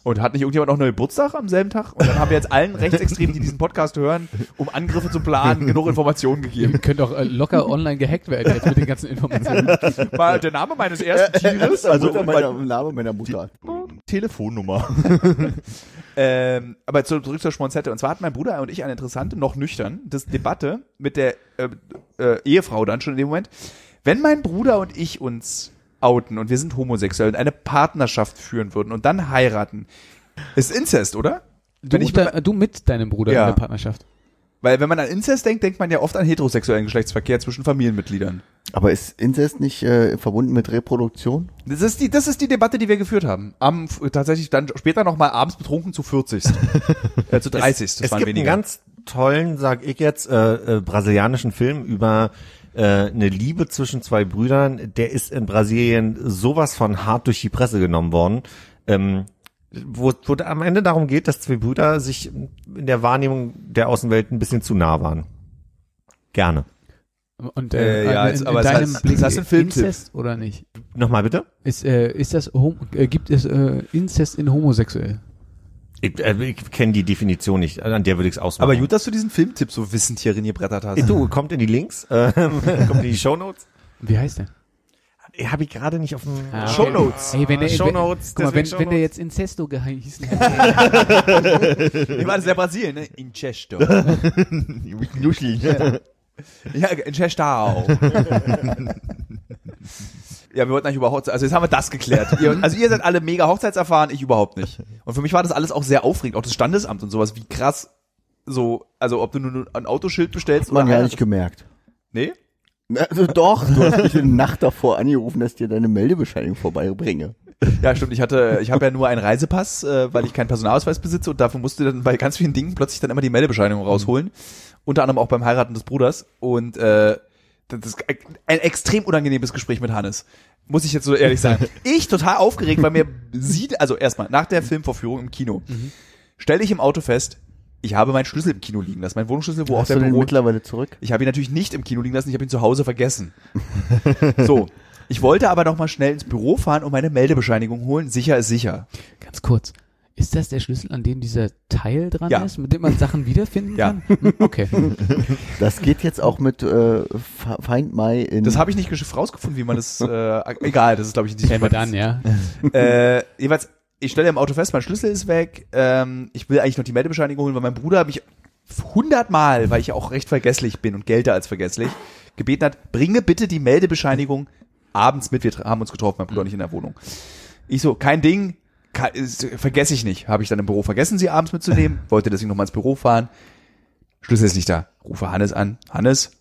Und hat nicht irgendjemand auch noch Geburtstag am selben Tag? Und dann haben wir jetzt allen Rechtsextremen, die diesen Podcast hören, um Angriffe zu planen, genug Informationen Ihr gegeben. könnt auch äh, locker online gehackt werden jetzt mit den ganzen Informationen. Mal der Name meines ersten Tieres. Also Also, meiner, Name meiner Mutter. Telefonnummer. Ähm, aber zu- zurück zur Schmonzette. Und zwar hatten mein Bruder und ich eine interessante, noch nüchtern, das Debatte mit der äh, äh, Ehefrau dann schon in dem Moment. Wenn mein Bruder und ich uns outen und wir sind homosexuell und eine Partnerschaft führen würden und dann heiraten, ist Inzest, oder? Du, Wenn ich mit, du mit deinem Bruder Ja. in der Partnerschaft. weil wenn man an Inzest denkt, denkt man ja oft an heterosexuellen Geschlechtsverkehr zwischen Familienmitgliedern. Aber ist Inzest nicht äh, verbunden mit Reproduktion? Das ist die, das ist die Debatte, die wir geführt haben. Am, tatsächlich dann später nochmal abends betrunken zu 40. äh, zu 30. Das es waren gibt weniger. einen ganz tollen, sag ich jetzt, äh, äh, brasilianischen Film über äh, eine Liebe zwischen zwei Brüdern. Der ist in Brasilien sowas von hart durch die Presse genommen worden. Ähm, wo, wo am Ende darum geht, dass zwei Brüder sich in der Wahrnehmung der Außenwelt ein bisschen zu nah waren. Gerne. Und Äh, äh, ja, in, jetzt- in aber es deinem heißt- Blick das heißt ein Filmtipp. Inzest oder nicht? Nochmal bitte? Ist, äh, ist das äh, gibt es äh, Inzest in homosexuell? Ich, äh, ich kenne die Definition nicht, an der würde ich es ausmachen. Aber gut, dass du diesen Filmtipp so wissend hier gebrettert hast. Du, kommt in die Links, ähm, kommt in die Shownotes. Wie heißt der? habe ich gerade nicht auf dem Ah, okay. Shownotes. Ey, wenn der, Shownotes, Guck mal, wenn, deswegen wenn der Shownotes. jetzt Incesto geheißen hätte. Ich war das ja Brasilien, ne? In Chesto. Nuscheln. Ja, in Chestau. Ja, wir wollten eigentlich über Hochzeit, also jetzt haben wir das geklärt. Ihr, also ihr seid alle mega hochzeitserfahren, ich überhaupt nicht. Und für mich war das alles auch sehr aufregend, auch das Standesamt und sowas, wie krass so, also ob du nur ein Autoschild bestellst Hat man ja einer- nicht gemerkt. Nee? Also doch, du hast mich eine Nacht davor angerufen, dass ich dir deine Meldebescheinigung vorbeibringe. Ja, stimmt. Ich hatte, ich habe ja nur einen Reisepass, äh, weil ich keinen Personalausweis besitze und dafür musste dann bei ganz vielen Dingen plötzlich dann immer die Meldebescheinigung rausholen. Unter anderem auch beim Heiraten des Bruders. Und äh, das ist ein extrem unangenehmes Gespräch mit Hannes. Muss ich jetzt so ehrlich sagen. Ich total aufgeregt, weil mir sieht, also erstmal, nach der Filmvorführung im Kino, stelle ich im Auto fest, ich habe meinen Schlüssel im Kino liegen lassen. Mein Wohnungsschlüssel, wo auch der du den Büro mittlerweile zurück? ich habe ihn natürlich nicht im Kino liegen lassen, ich habe ihn zu Hause vergessen. so. Ich wollte aber noch mal schnell ins Büro fahren und meine Meldebescheinigung holen. Sicher ist sicher. Ganz kurz. Ist das der Schlüssel, an dem dieser Teil dran Ja. ist, mit dem man Sachen wiederfinden Ja. kann? Hm, Okay. Das geht jetzt auch mit äh, Find My in. Das habe ich nicht rausgefunden, wie man das. Äh, egal, das ist glaube ich nicht. Wir dann, ja. Äh, jeweils, ich stelle im Auto fest, mein Schlüssel ist weg. Ähm, ich will eigentlich noch die Meldebescheinigung holen, weil mein Bruder mich hundertmal, weil ich ja auch recht vergesslich bin und gelte als vergesslich, gebeten hat, bringe bitte die Meldebescheinigung abends mit. Wir haben uns getroffen, mein Bruder und ich in der Wohnung. Ich so, kein Ding, ka- ist- vergesse ich nicht. Habe ich dann im Büro vergessen, sie abends mitzunehmen. Wollte deswegen nochmal ins Büro fahren. Schlüssel ist nicht da. Rufe Hannes an. Hannes,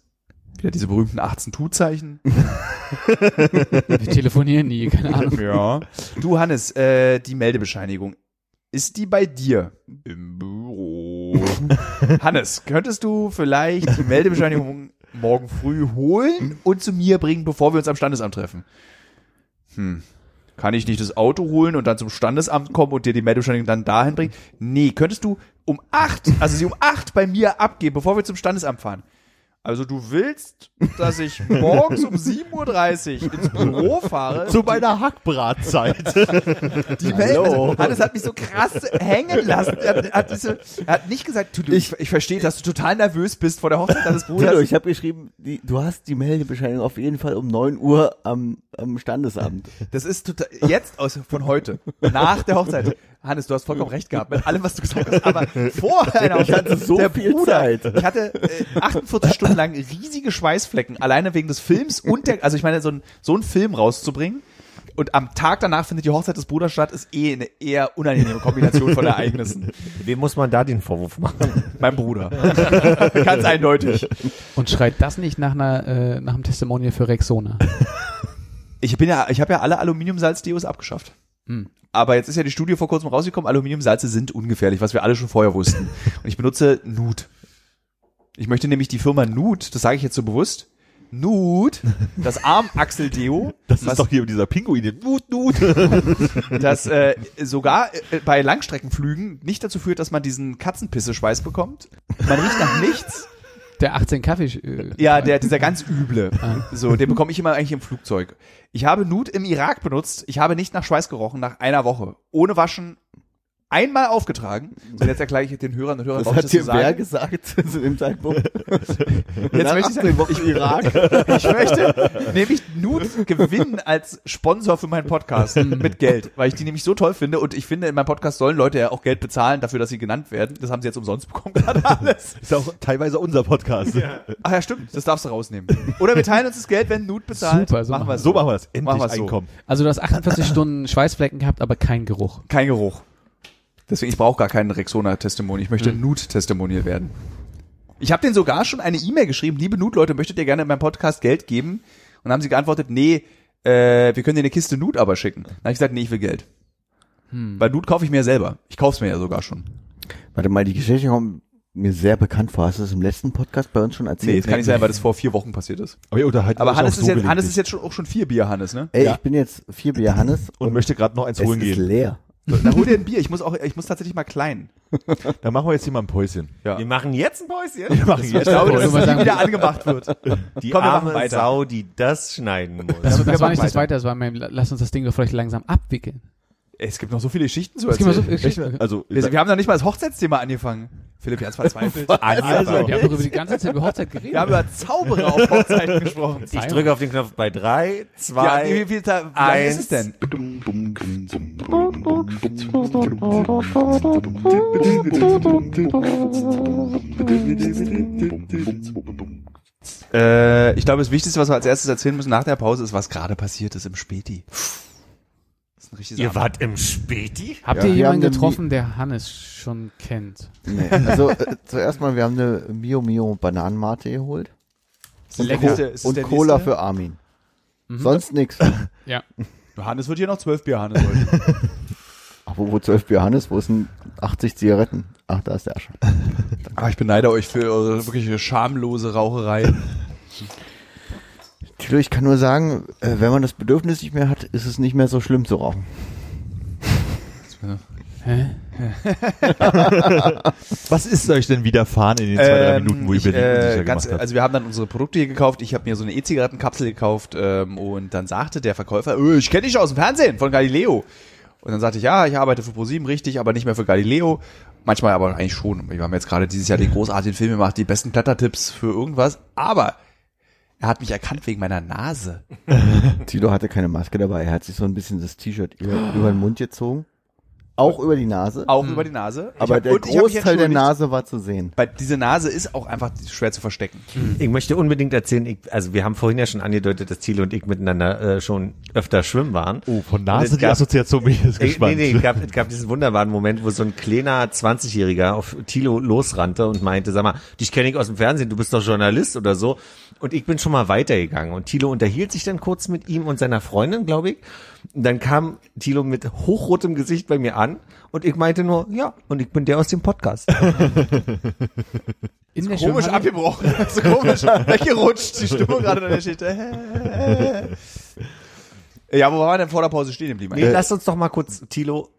wieder diese berühmten 18 Tu-Zeichen. Wir telefonieren nie, keine Ahnung. Ja. Du, Hannes, äh, die Meldebescheinigung. Ist die bei dir? Im Büro. Hannes, könntest du vielleicht die Meldebescheinigung morgen früh holen und zu mir bringen, bevor wir uns am Standesamt treffen? Hm. Kann ich nicht das Auto holen und dann zum Standesamt kommen und dir die Meldebescheinigung dann dahin bringen? Nee, könntest du um acht, also sie um acht bei mir abgeben, bevor wir zum Standesamt fahren? Also du willst, dass ich morgens um 7.30 Uhr ins Büro fahre? Zu meiner Hackbratzeit. Die Welt, also, Hannes hat mich so krass hängen lassen. Er hat, diese, er hat nicht gesagt, du, du, ich, ich verstehe, dass du total nervös bist vor der Hochzeit deines Bruders. ich habe geschrieben, die, du hast die Meldebescheinigung auf jeden Fall um 9 Uhr am, am Standesamt. Das ist total, jetzt aus, von heute, nach der Hochzeit. Hannes, du hast vollkommen recht gehabt mit allem, was du gesagt hast. Aber vor einer Ich hatte so der viel Bruder, Zeit. Ich hatte äh, 48 Stunden lang riesige Schweißflecken, alleine wegen des Films und der, also ich meine, so ein, so ein Film rauszubringen. Und am Tag danach findet die Hochzeit des Bruders statt, ist eh eine eher unangenehme Kombination von Ereignissen. Wem muss man da den Vorwurf machen? Mein Bruder. Ganz eindeutig. Und schreit das nicht nach einer, äh, nach einem Testimonial für Rexona. Ich bin ja, ich habe ja alle Aluminiumsalzdeos abgeschafft. Hm. Aber jetzt ist ja die Studie vor kurzem rausgekommen, Aluminiumsalze sind ungefährlich, was wir alle schon vorher wussten. Und ich benutze Nude. Ich möchte nämlich die Firma Nude, das sage ich jetzt so bewusst, Nude, das Armachseldeo, Das was- ist doch hier dieser Pinguin. Nut, nut. das äh, sogar äh, bei Langstreckenflügen nicht dazu führt, dass man diesen Katzenpisse-Schweiß bekommt. Man riecht nach nichts. Der 18 Kaffee. Äh, Ja, der, dieser ganz üble. Ah. So, den bekomme ich immer eigentlich im Flugzeug. Ich habe Nude im Irak benutzt. Ich habe nicht nach Schweiß gerochen nach einer Woche. Ohne Waschen. Einmal aufgetragen. So, jetzt erkläre ich den Hörern und Hörern, Was hat das dir wer gesagt zu dem Zeitpunkt? Jetzt möchte ich 18 sagen, Wochen ich, Irak. ich möchte nämlich Nude gewinnen als Sponsor für meinen Podcast mit Geld, weil ich die nämlich so toll finde und ich finde, in meinem Podcast sollen Leute ja auch Geld bezahlen dafür, dass sie genannt werden. Das haben sie jetzt umsonst bekommen gerade alles. Ist ja auch teilweise unser Podcast. Ach ja, stimmt, das darfst du rausnehmen. Oder wir teilen uns das Geld, wenn Nude bezahlt. Super, so machen wir es So machen wir das. Machen Endlich wir's so. Einkommen. Also du hast 48 Stunden Schweißflecken gehabt, aber kein Geruch. Kein Geruch. Deswegen, ich brauche gar keinen Rexona-Testimonial. Ich möchte Hm. Nude-Testimonial werden. Ich habe denen sogar schon eine E-Mail geschrieben, liebe Nude-Leute, möchtet ihr gerne in meinem Podcast Geld geben? Und haben sie geantwortet, nee, äh, wir können dir eine Kiste Nude aber schicken. Dann habe ich gesagt, nee, ich will Geld. Hm. Weil Nude kaufe ich mir ja selber. Ich kauf's mir ja sogar schon. Warte mal, die Geschichte kommt mir sehr bekannt vor. Hast du das im letzten Podcast bei uns schon erzählt? Nee, das kann nicht sein, weil das vor vier Wochen passiert ist. Aber, ihr unterhaltet Aber Hannes ist, so jetzt, Hannes ist jetzt schon, auch schon vier Bier, Hannes, ne? Ey, Ja. ich bin jetzt vier Bier Hannes und möchte gerade noch eins es holen ist gehen. Leer. Na, hol dir ein Bier. Ich muss auch, ich muss tatsächlich mal klein. Dann machen wir jetzt hier mal ein Päuschen. Ja. Wir machen jetzt ein Päuschen. Wir machen jetzt Ich glaube, dass es nie wieder angemacht wird. Die Komm, arme. Sau, die das schneiden muss. Das, wir das war nicht das weiter. Weite, das war mein, lass uns das Ding doch vielleicht langsam abwickeln. Es gibt noch so viele Geschichten zu Es gibt mal so erzählen. viele Geschichten. Also, Wir, wir haben noch nicht mal das Hochzeitsthema angefangen. Philipp jetzt verzweifelt. Also, wir haben doch über die ganze Zeit über Hochzeit geredet. wir haben über Zauberer auf Hochzeiten gesprochen. Ich drücke auf den Knopf bei drei, Ja, zwei, wie, wie, wie, wie lang ist es denn? Äh, ich glaube, das Wichtigste, was wir als erstes erzählen müssen nach der Pause, ist, was gerade passiert ist im Späti. Ist ein richtiges Ihr wart im Späti? Habt Ja, ihr jemanden getroffen, der Hannes schon kennt? Nee. Also äh, zuerst mal, wir haben eine Mio Mio Bananenmate geholt. Ist der nächste- ist Und der Cola nächste? für Armin. Sonst nix. Ja. Hannes wird hier noch zwölf Bier, Hannes heute. Ach, wo, wo 12 Bier Hannes, wo sind 80 Zigaretten? Ach, da ist der Asche. Aber ich beneide euch für eure wirklich schamlose Raucherei. Tilo, ich kann nur sagen, äh, wenn man das Bedürfnis nicht mehr hat, ist es nicht mehr so schlimm zu rauchen. Hä? Was ist euch denn widerfahren in den zwei, drei Ähm, Minuten, wo ihr ich, Berlin äh, ganz, gemacht habt? Also wir haben dann unsere Produkte hier gekauft. Ich habe mir so eine E-Zigarettenkapsel gekauft ähm, und dann sagte der Verkäufer, "Äh, ich kenne dich aus dem Fernsehen von Galileo. Und dann sagte ich, ja, ich arbeite für ProSieben, richtig, aber nicht mehr für Galileo. Manchmal aber eigentlich schon. Wir haben jetzt gerade dieses Jahr den großartigen Film gemacht, die besten Klettertipps für irgendwas. Aber er hat mich erkannt wegen meiner Nase. Tilo hatte keine Maske dabei. Er hat sich so ein bisschen das T-Shirt über, über den Mund gezogen. Auch über die Nase. Auch über die Nase. Ich aber hab- der Großteil der Nase war zu sehen. Weil diese Nase ist auch einfach schwer zu verstecken. Ich möchte unbedingt erzählen, ich, also wir haben vorhin ja schon angedeutet, dass Thilo und ich miteinander äh, schon öfter schwimmen waren. oh, von Nase die gab- Assoziation bin ich jetzt nee, gespannt. nee, es gab, es gab diesen wunderbaren Moment, wo so ein kleiner 20-Jähriger auf Thilo losrannte und meinte, sag mal, dich kenne ich aus dem Fernsehen, du bist doch Journalist oder so. Und ich bin schon mal weitergegangen. Und Thilo unterhielt sich dann kurz mit ihm und seiner Freundin, glaube ich. Und dann kam Thilo mit hochrotem Gesicht bei mir an und ich meinte nur, ja, und ich bin der aus dem Podcast. In der Komisch abgebrochen. so komisch weggerutscht. Die Stimmung gerade in der Geschichte. ja, wo waren wir denn vor der Pause stehen geblieben? Nee, lass uns doch mal kurz, Thilo,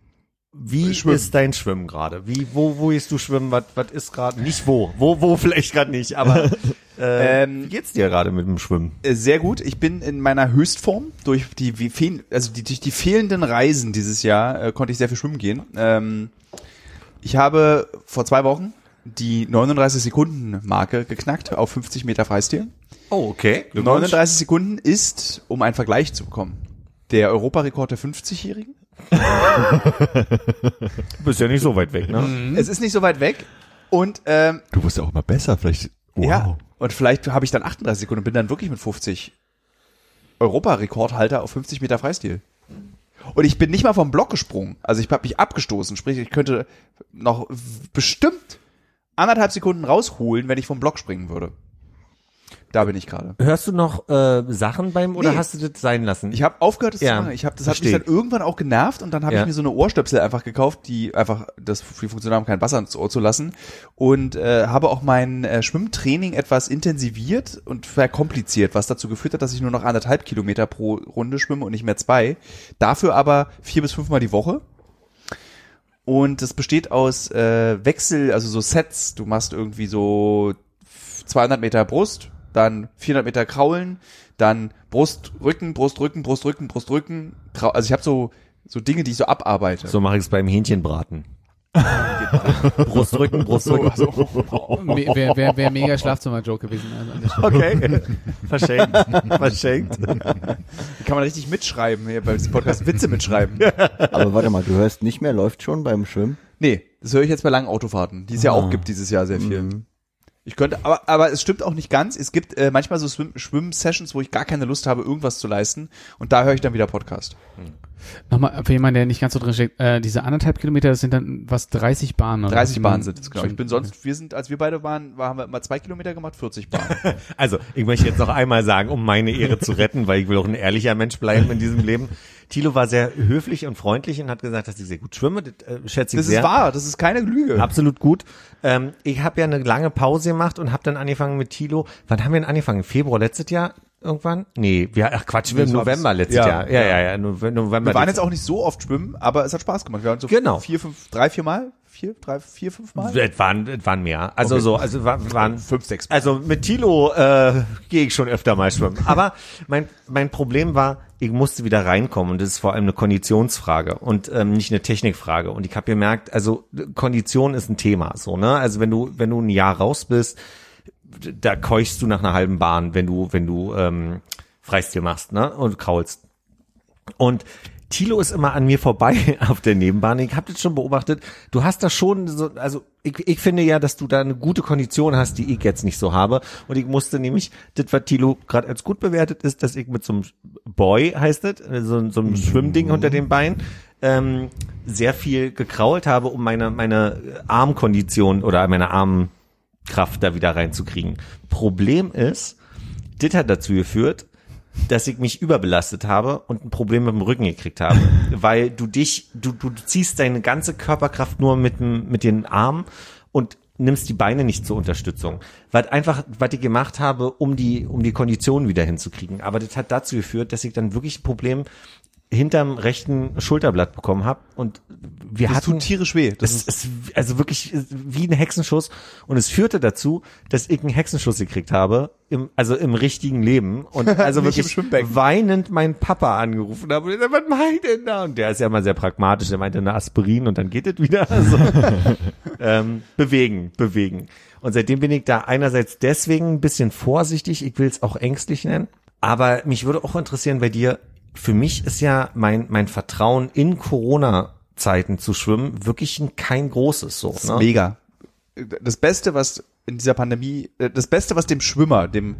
wie Schwimmen. ist dein Schwimmen gerade? Wie, wo, wo gehst du schwimmen? Was, was ist gerade? Nicht wo. Wo, wo vielleicht gerade nicht, aber äh, Ähm, wie geht's dir gerade mit dem Schwimmen? Äh, Sehr gut. Ich bin in meiner Höchstform durch die wie fehl, also die, durch die fehlenden Reisen dieses Jahr äh, konnte ich sehr viel schwimmen gehen. Ähm, ich habe vor zwei Wochen die 39 Sekunden Marke geknackt auf 50 Meter Freistil. Oh, okay. 39 Sekunden ist, um einen Vergleich zu bekommen, der Europarekord der 50-Jährigen. Du bist ja nicht so weit weg, ne? Es ist nicht so weit weg und ähm, Du wirst ja auch immer besser, vielleicht. Wow. Ja, und vielleicht habe ich dann 38 Sekunden und bin dann wirklich mit 50 Europarekordhalter auf 50 Meter Freistil. Und ich bin nicht mal vom Block gesprungen. Also ich habe mich abgestoßen. Sprich, ich könnte noch bestimmt anderthalb Sekunden rausholen, wenn ich vom Block springen würde. Da bin ich gerade. Hörst du noch äh, Sachen beim oder Nee. hast du das sein lassen? Ich habe aufgehört, das Ja, zu machen. Ich hab, das hat mich versteh. dann irgendwann auch genervt und dann habe Ja. ich mir so eine Ohrstöpsel einfach gekauft, die einfach das die Funktion haben, kein Wasser ins Ohr zu lassen und äh, habe auch mein äh, Schwimmtraining etwas intensiviert und verkompliziert, was dazu geführt hat, dass ich nur noch anderthalb Kilometer pro Runde schwimme und nicht mehr zwei. Dafür aber vier bis fünfmal die Woche. Und das besteht aus äh, Wechsel, also so Sets. Du machst irgendwie so 200 Meter Brust, dann 400 Meter Kraulen, dann Brust, Rücken, Brust, Rücken, Brust, Rücken, Brust, Rücken. Also ich habe so so Dinge, die ich so abarbeite. so mache ich es beim Hähnchenbraten. Brustrücken, Brustrücken. Me Wäre wär, wär mega Schlafzimmer-Joke gewesen. Also. Okay. Verschenkt. Verschenkt. Kann man richtig mitschreiben hier bei diesem Podcast Witze mitschreiben. Aber warte mal, du hörst nicht mehr, läuft schon beim Schwimmen? Nee, das höre ich jetzt bei langen Autofahrten, die es ja auch gibt dieses Jahr sehr viel. Ich könnte, aber, aber es stimmt auch nicht ganz. Es gibt äh, manchmal so Schwimm-Sessions, wo ich gar keine Lust habe, irgendwas zu leisten. Und da höre ich dann wieder Podcast. Nochmal für jemanden, der nicht ganz so drin steckt, äh, diese anderthalb Kilometer, das sind dann was 30 Bahnen. Oder 30 was? Bahnen sind es, genau. Ich bin Stimmt. sonst, wir sind, als wir beide waren, war, haben wir immer zwei Kilometer gemacht, 40 Bahnen. Also, ich möchte jetzt noch einmal sagen, um meine Ehre zu retten, weil ich will auch ein ehrlicher Mensch bleiben in diesem Leben. Thilo war sehr höflich und freundlich und hat gesagt, dass ich sehr gut schwimme. Das äh, schätze ich Das sehr. ist wahr, das ist keine Lüge. Absolut gut. Ähm, ich habe ja eine lange Pause gemacht und habe dann angefangen mit Thilo. Wann haben wir denn angefangen? Februar letztes Jahr irgendwann? Nee, wir, ach Quatsch, wir im November letztes ja, Jahr. Ja, ja, ja, Nove- November. Wir waren jetzt auch nicht so oft schwimmen, aber es hat Spaß gemacht. Wir waren so Genau. vier, fünf, drei, vier Mal, vier, drei, vier, fünf Mal. Es waren, es waren mehr. Also Okay. so, also wa- waren Fünf, sechs Mal. Also mit Thilo äh, gehe ich schon öfter mal schwimmen. Aber mein mein Problem war, ich musste wieder reinkommen und das ist vor allem eine Konditionsfrage und ähm, nicht eine Technikfrage. Und ich habe gemerkt, also Kondition ist ein Thema, so ne. Also wenn du wenn du ein Jahr raus bist, da keuchst du nach einer halben Bahn, wenn du wenn du ähm, Freistil machst, ne und kraulst. Und Tilo ist immer an mir vorbei auf der Nebenbahn. Ich habe das schon beobachtet. Du hast da schon so, also ich, ich finde ja, dass du da eine gute Kondition hast, die ich jetzt nicht so habe. Und ich musste nämlich, das, was Tilo gerade als gut bewertet ist, dass ich mit so einem Boy, heißt das, so, so einem Schwimmding unter dem Bein, ähm, sehr viel gekrault habe, um meine, meine Armkondition oder meine Armkraft da wieder reinzukriegen. Problem ist, das hat dazu geführt, dass ich mich überbelastet habe und ein Problem mit dem Rücken gekriegt habe, weil du dich, du, du ziehst deine ganze Körperkraft nur mit, dem, mit den Armen und nimmst die Beine nicht zur Unterstützung. Was einfach, was ich gemacht habe, um die, um die Kondition wieder hinzukriegen. Aber das hat dazu geführt, dass ich dann wirklich ein Problem hinterm rechten Schulterblatt bekommen habe und wir Das hatten tut tierisch weh. Das das ist, also wirklich wie ein Hexenschuss und es führte dazu, dass ich einen Hexenschuss gekriegt habe, im, also im richtigen Leben und also wirklich weinend meinen Papa angerufen habe und was meint denn da? Und der ist ja immer sehr pragmatisch, der meinte eine Aspirin und dann geht es wieder. Also, ähm, bewegen, bewegen. Und seitdem bin ich da einerseits deswegen ein bisschen vorsichtig, ich will es auch ängstlich nennen, aber mich würde auch interessieren bei dir, für mich ist ja mein, mein Vertrauen in Corona-Zeiten zu schwimmen wirklich ein, kein großes so. Das ist Ne? mega. Das Beste, was in dieser Pandemie, äh, das Beste, was dem Schwimmer, dem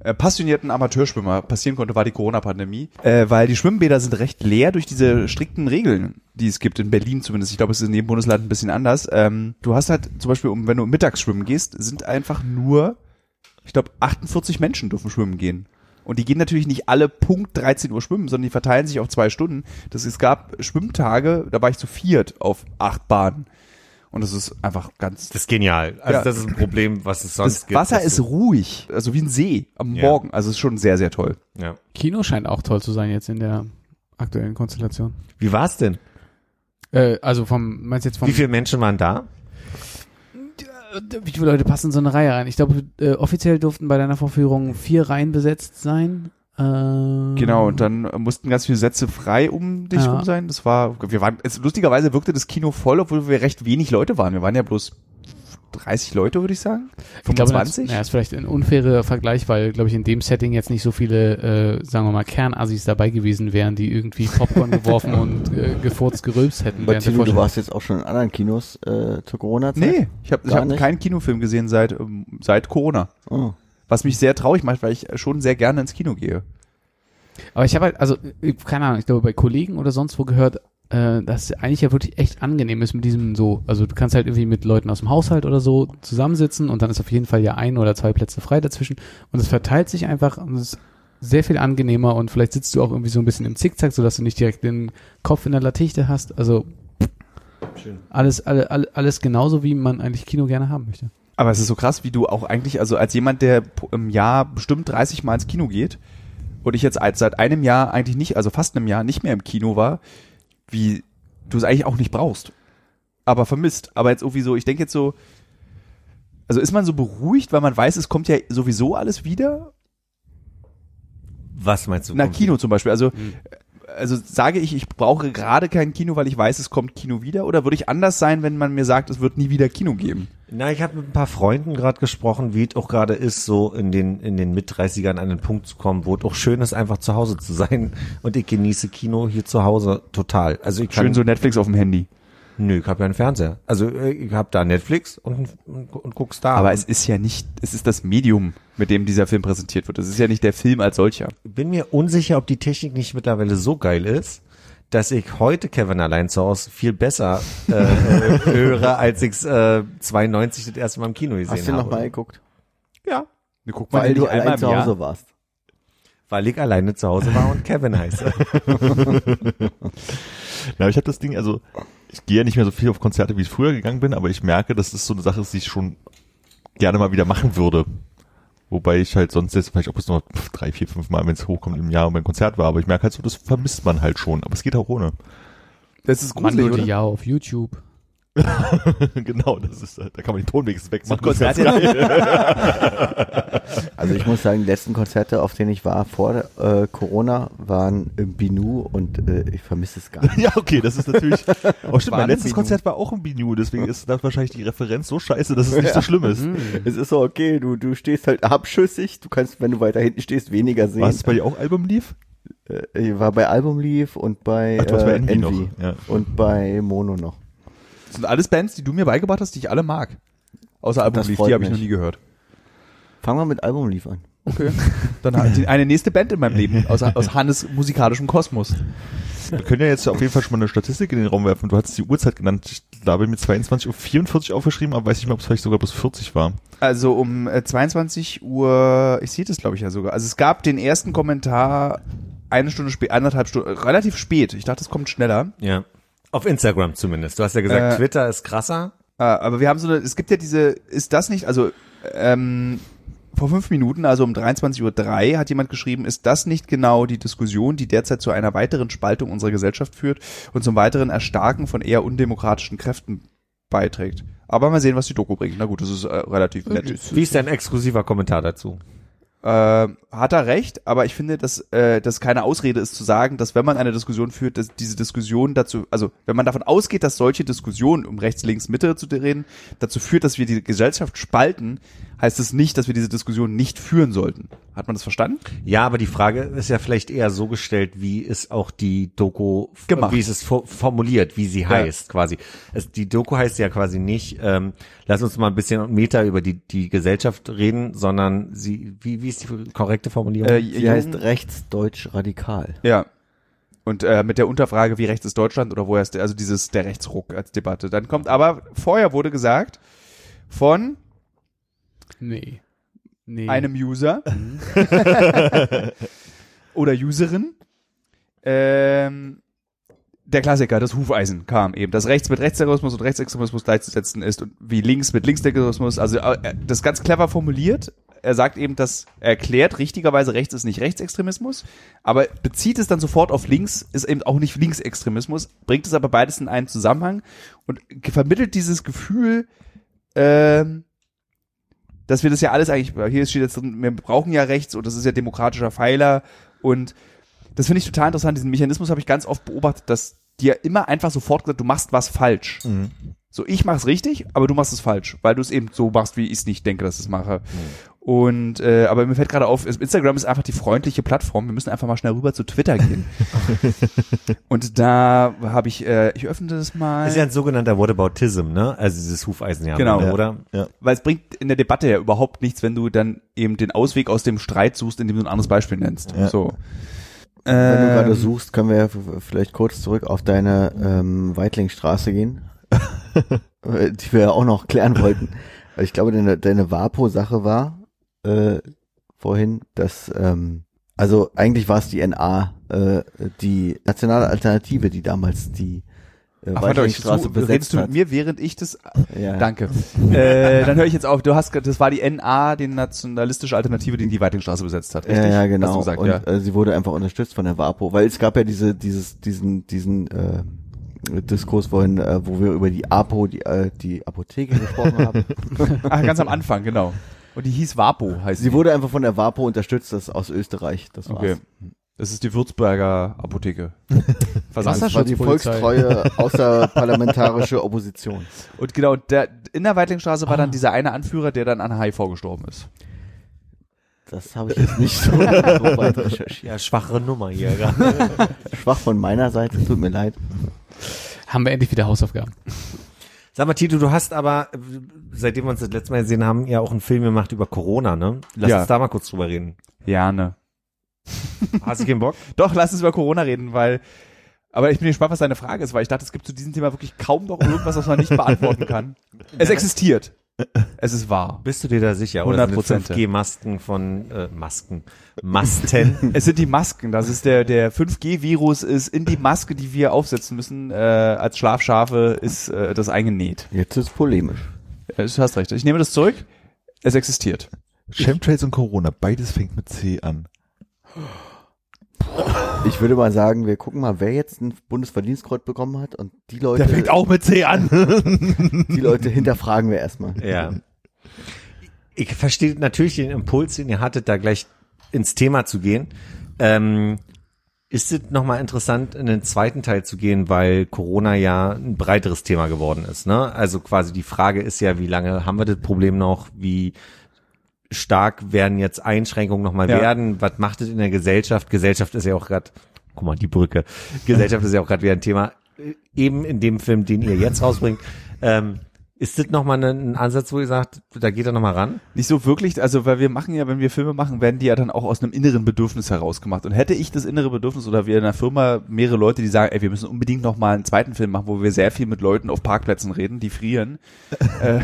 äh, passionierten Amateurschwimmer passieren konnte, war die Corona-Pandemie, äh, weil die Schwimmbäder sind recht leer durch diese strikten Regeln, die es gibt in Berlin zumindest. Ich glaube, es ist in jedem Bundesland ein bisschen anders. Ähm, du hast halt zum Beispiel, wenn du mittags schwimmen gehst, sind einfach nur, ich glaube, 48 Menschen dürfen schwimmen gehen. Und die gehen natürlich nicht alle Punkt 13 Uhr schwimmen, sondern die verteilen sich auf zwei Stunden. Das, es gab Schwimmtage, da war ich zu viert auf acht Bahnen. Und das ist einfach ganz Das ist genial. Also Ja. das ist ein Problem, was es sonst das gibt. Wasser ist ruhig, also wie ein See am Ja. Morgen. Also es ist schon sehr, sehr toll. ja. Kino scheint auch toll zu sein jetzt in der aktuellen Konstellation. Wie war's denn? Äh, also vom, meinst du jetzt vom, Wie viele Menschen waren da? Wie viele Leute passen in so eine Reihe rein? Ich glaube, äh, offiziell durften bei deiner Vorführung vier Reihen besetzt sein. Äh, Genau, und dann mussten ganz viele Sätze frei um dich Ja. rum sein. Das war, wir waren, es, lustigerweise wirkte das Kino voll, obwohl wir recht wenig Leute waren. Wir waren ja bloß 30 Leute, würde ich sagen. Ich glaube, das 25? ja, ist vielleicht ein unfairer Vergleich, weil, glaube ich, in dem Setting jetzt nicht so viele, äh, sagen wir mal, Kernassis dabei gewesen wären, die irgendwie Popcorn geworfen und äh, gefurzt gerülpst hätten. Aber Tilo, du warst jetzt auch schon in anderen Kinos äh, zur Corona-Zeit? nee, ich habe hab keinen Kinofilm gesehen seit, ähm, seit Corona. Oh. Was mich sehr traurig macht, weil ich schon sehr gerne ins Kino gehe. Aber ich habe halt, also, äh, keine Ahnung, ich glaube, bei Kollegen oder sonst wo gehört, äh, dass es eigentlich ja wirklich echt angenehm ist mit diesem so, also du kannst halt irgendwie mit Leuten aus dem Haushalt oder so zusammensitzen und dann ist auf jeden Fall ja ein oder zwei Plätze frei dazwischen und es verteilt sich einfach und es ist sehr viel angenehmer und vielleicht sitzt du auch irgendwie so ein bisschen im Zickzack, sodass du nicht direkt den Kopf in der Latichte hast, also alles, alle, alle, alles genauso, wie man eigentlich Kino gerne haben möchte. Aber es ist so krass, wie du auch eigentlich, also als jemand, der im Jahr bestimmt 30 Mal ins Kino geht und ich jetzt seit einem Jahr eigentlich nicht, also fast einem Jahr nicht mehr im Kino war, wie du es eigentlich auch nicht brauchst. Aber vermisst. Aber jetzt irgendwie so, ich denke jetzt so, also ist man so beruhigt, weil man weiß, es kommt ja sowieso alles wieder? Was meinst du? Na, Kino zum Beispiel. Also, also sage ich, ich brauche gerade kein Kino, weil ich weiß, es kommt Kino wieder? Oder würde ich anders sein, wenn man mir sagt, es wird nie wieder Kino geben? Na, ich habe mit ein paar Freunden gerade gesprochen, wie es auch gerade ist, so in den in den Mit-30ern an den Punkt zu kommen, wo es auch schön ist, einfach zu Hause zu sein. Und ich genieße Kino hier zu Hause total. Also ich kann, Schön so Netflix auf dem Handy. Nö, ich habe ja einen Fernseher. Also äh, ich habe da Netflix und, und, und guck's da. Aber es ist ja nicht, es ist das Medium, mit dem dieser Film präsentiert wird. Es ist ja nicht der Film als solcher. bin mir unsicher, ob die Technik nicht mittlerweile so geil ist, dass ich heute Kevin allein zu Hause viel besser äh, höre, als ich äh, 92 das erste Mal im Kino gesehen Hast du habe. noch mal geguckt? Ja. Wir gucken Weil du allein zu Hause warst. Weil ich alleine zu Hause war und Kevin heiße. Na, ich habe das Ding, also ich gehe ja nicht mehr so viel auf Konzerte, wie ich früher gegangen bin, aber ich merke, dass das so eine Sache ist, die ich schon gerne mal wieder machen würde. Wobei ich halt sonst jetzt vielleicht auch bis noch drei, vier, fünf Mal, wenn es hochkommt im Jahr um ein Konzert war, aber ich merke halt so, das vermisst man halt schon. Aber es geht auch ohne. Das ist Man gruselig, würde oder? ja auf YouTube. genau, das ist, da kann man den Ton wenigstens wegmachen. Also ich muss sagen, die letzten Konzerte, auf denen ich war vor äh, Corona, waren im Binu und äh, ich vermisse es gar nicht. Ja, okay, das ist natürlich. Oh, stimmt, War mein ein letztes Binu. Konzert war auch im Binu, deswegen ist das wahrscheinlich die Referenz so scheiße, dass es nicht so schlimm ist. Es ist so okay, du, du stehst halt abschüssig, du kannst, wenn du weiter hinten stehst, weniger sehen. War es bei dir auch Album lief? Äh, ich war bei Album Leaf und bei Ach, warst bei äh, Envy Envy, ja. und bei Mono noch. Das sind alles Bands, die du mir beigebracht hast, die ich alle mag. Außer Album Leaf, die habe ich noch nie gehört. Fangen wir mit Album Leaf an. Okay. Dann eine nächste Band in meinem Leben, aus, aus Hannes musikalischem Kosmos. Wir können ja jetzt auf jeden Fall schon mal eine Statistik in den Raum werfen. Du hattest die Uhrzeit genannt. Ich da habe ich mir 22.44 Uhr aufgeschrieben, aber weiß nicht mehr, ob es vielleicht sogar bis 40 war. Also um äh, 22 Uhr, ich sehe das glaube ich ja sogar. Also es gab den ersten Kommentar eine Stunde spät, eineinhalb Stunden, relativ spät. Ich dachte, es kommt schneller. Ja. Auf Instagram zumindest. Du hast ja gesagt, Äh, Twitter ist krasser. Äh, aber wir haben so eine, es gibt ja diese, ist das nicht, also ähm, vor fünf Minuten, also um 23.03 Uhr, hat jemand geschrieben, ist das nicht genau die Diskussion, die derzeit zu einer weiteren Spaltung unserer Gesellschaft führt und zum weiteren Erstarken von eher undemokratischen Kräften beiträgt. Aber mal sehen, was die Doku bringt. Na gut, das ist äh, relativ nett. Wie ist dein exklusiver Kommentar dazu? Äh, hat er recht, aber ich finde, dass äh, das keine Ausrede ist zu sagen, dass wenn man eine Diskussion führt, dass diese Diskussion dazu, also wenn man davon ausgeht, dass solche Diskussionen um rechts, links, Mitte zu reden, dazu führt, dass wir die Gesellschaft spalten, heißt es nicht, dass wir diese Diskussion nicht führen sollten. Hat man das verstanden? Ja, aber die Frage ist ja vielleicht eher so gestellt, wie ist auch die Doku, Gemacht. wie ist es fo- formuliert, wie sie heißt quasi. Es, die Doku heißt ja quasi nicht, ähm, lass uns mal ein bisschen Meta über die, die Gesellschaft reden, sondern sie, wie, wie ist die korrekte Formulierung? Äh, Sie jung- heißt rechtsdeutsch radikal. Ja. Und äh, mit der Unterfrage, wie rechts ist Deutschland oder woher ist der, also dieses der Rechtsruck als Debatte. Dann kommt aber vorher wurde gesagt von Nee. Nee. einem User oder Userin. Ähm, der Klassiker, das Hufeisen kam eben, dass rechts mit Rechtsterrorismus und Rechtsextremismus gleichzusetzen ist und wie links mit Linksterrorismus, also äh, das ist ganz clever formuliert. Er sagt eben, dass er erklärt, richtigerweise rechts ist nicht Rechtsextremismus, aber bezieht es dann sofort auf links, ist eben auch nicht Linksextremismus, bringt es aber beides in einen Zusammenhang und vermittelt dieses Gefühl, ähm, dass wir das ja alles eigentlich, hier steht jetzt drin, wir brauchen ja rechts und das ist ja demokratischer Pfeiler und das finde ich total interessant. Diesen Mechanismus habe ich ganz oft beobachtet, dass dir immer einfach sofort gesagt, du machst was falsch. So, ich mach's richtig, aber du machst es falsch, weil du es eben so machst, wie ich es nicht denke, dass ich es mache. Und äh, aber mir fällt gerade auf, Instagram ist einfach die freundliche Plattform. Wir müssen einfach mal schnell rüber zu Twitter gehen. und da habe ich, äh, ich öffne das mal. ist ja ein sogenannter Whataboutism, ne? Also dieses Hufeisen ja, Genau. oder? weil es bringt in der Debatte ja überhaupt nichts, wenn du dann eben den Ausweg aus dem Streit suchst, indem du ein anderes Beispiel nennst. Ja. So. Wenn du gerade Ähm, suchst, können wir ja vielleicht kurz zurück auf deine ähm, Weitlingstraße gehen, die wir ja auch noch klären wollten. Weil Ich glaube, deine, deine Vapo-Sache war äh, vorhin, dass ähm, also eigentlich war es die NA, äh, die nationale Alternative, die damals die äh, Ach, warte, Weitlingstraße zu, besetzt redest du hat. mir, während ich das. Ja. Danke. äh, dann höre ich jetzt auf. Du hast, das war die NA, die nationalistische Alternative, die die Weitingstraße besetzt hat. Richtig? Ja, ja, genau. gesagt, und ja. äh, sie wurde einfach unterstützt von der WAPO, weil es gab ja diese, dieses, diesen, diesen äh, Diskurs vorhin, äh, wo wir über die APO, die, äh, die Apotheke gesprochen haben. Ach, ganz am Anfang, genau. Und die hieß Wapo, heißt Sie die. wurde einfach von der WAPO unterstützt, das ist aus Österreich. Das war's. Okay. Das ist die Würzburger Apotheke. Versand. Das war die volkstreue außerparlamentarische Opposition. Und genau, der, in der Weitlingstraße war dann dieser eine Anführer, der dann an HIV gestorben ist. Das habe ich jetzt nicht so, so weit recherchiert. Ja, schwache Nummer hier. gerade. Schwach von meiner Seite, tut mir leid. Haben wir endlich wieder Hausaufgaben. Sag mal, Tito, du hast aber, seitdem wir uns das letzte Mal gesehen haben, ja auch einen Film gemacht über Corona, ne? Lass Ja. uns da mal kurz drüber reden. Ja, ne. Hast du keinen Bock? Doch, lass uns über Corona reden, weil. Aber ich bin gespannt, was deine Frage ist, weil ich dachte, es gibt zu diesem Thema wirklich kaum noch irgendwas, was man nicht beantworten kann. Es existiert. Es ist wahr. Bist du dir da sicher? Oder sind 100%. 5G-Masken von äh, Masken. Masten. Es sind die Masken. Das ist der, der 5G-Virus ist in die Maske, die wir aufsetzen müssen, äh, als Schlafschafe, ist äh, das eingenäht. Jetzt ist polemisch. Du hast recht. Ich nehme das zurück. Es existiert. Chemtrails und Corona, beides fängt mit C an. Ich würde mal sagen, wir gucken mal, wer jetzt ein Bundesverdienstkreuz bekommen hat und die Leute, Der fängt auch mit C an. die Leute hinterfragen wir erstmal. Ja. Ich verstehe natürlich den Impuls, den ihr hattet, da gleich ins Thema zu gehen. Ähm, ist es nochmal interessant, in den zweiten Teil zu gehen, weil Corona ja ein breiteres Thema geworden ist. Ne? Also quasi die Frage ist ja, wie lange haben wir das Problem noch? Wie stark werden jetzt Einschränkungen nochmal Ja. werden? Was macht es in der Gesellschaft? Gesellschaft ist ja auch gerade, guck mal, die Brücke. Gesellschaft ist ja auch gerade wieder ein Thema. Äh, Eben in dem Film, den ihr jetzt rausbringt. Ähm, ist das nochmal ein, ein Ansatz, wo ihr sagt, da geht er nochmal ran? Nicht so wirklich, also weil wir machen ja, wenn wir Filme machen, werden die ja dann auch aus einem inneren Bedürfnis heraus gemacht. Und hätte ich das innere Bedürfnis oder wir in einer Firma mehrere Leute, die sagen, ey, wir müssen unbedingt noch mal einen zweiten Film machen, wo wir sehr viel mit Leuten auf Parkplätzen reden, die frieren äh,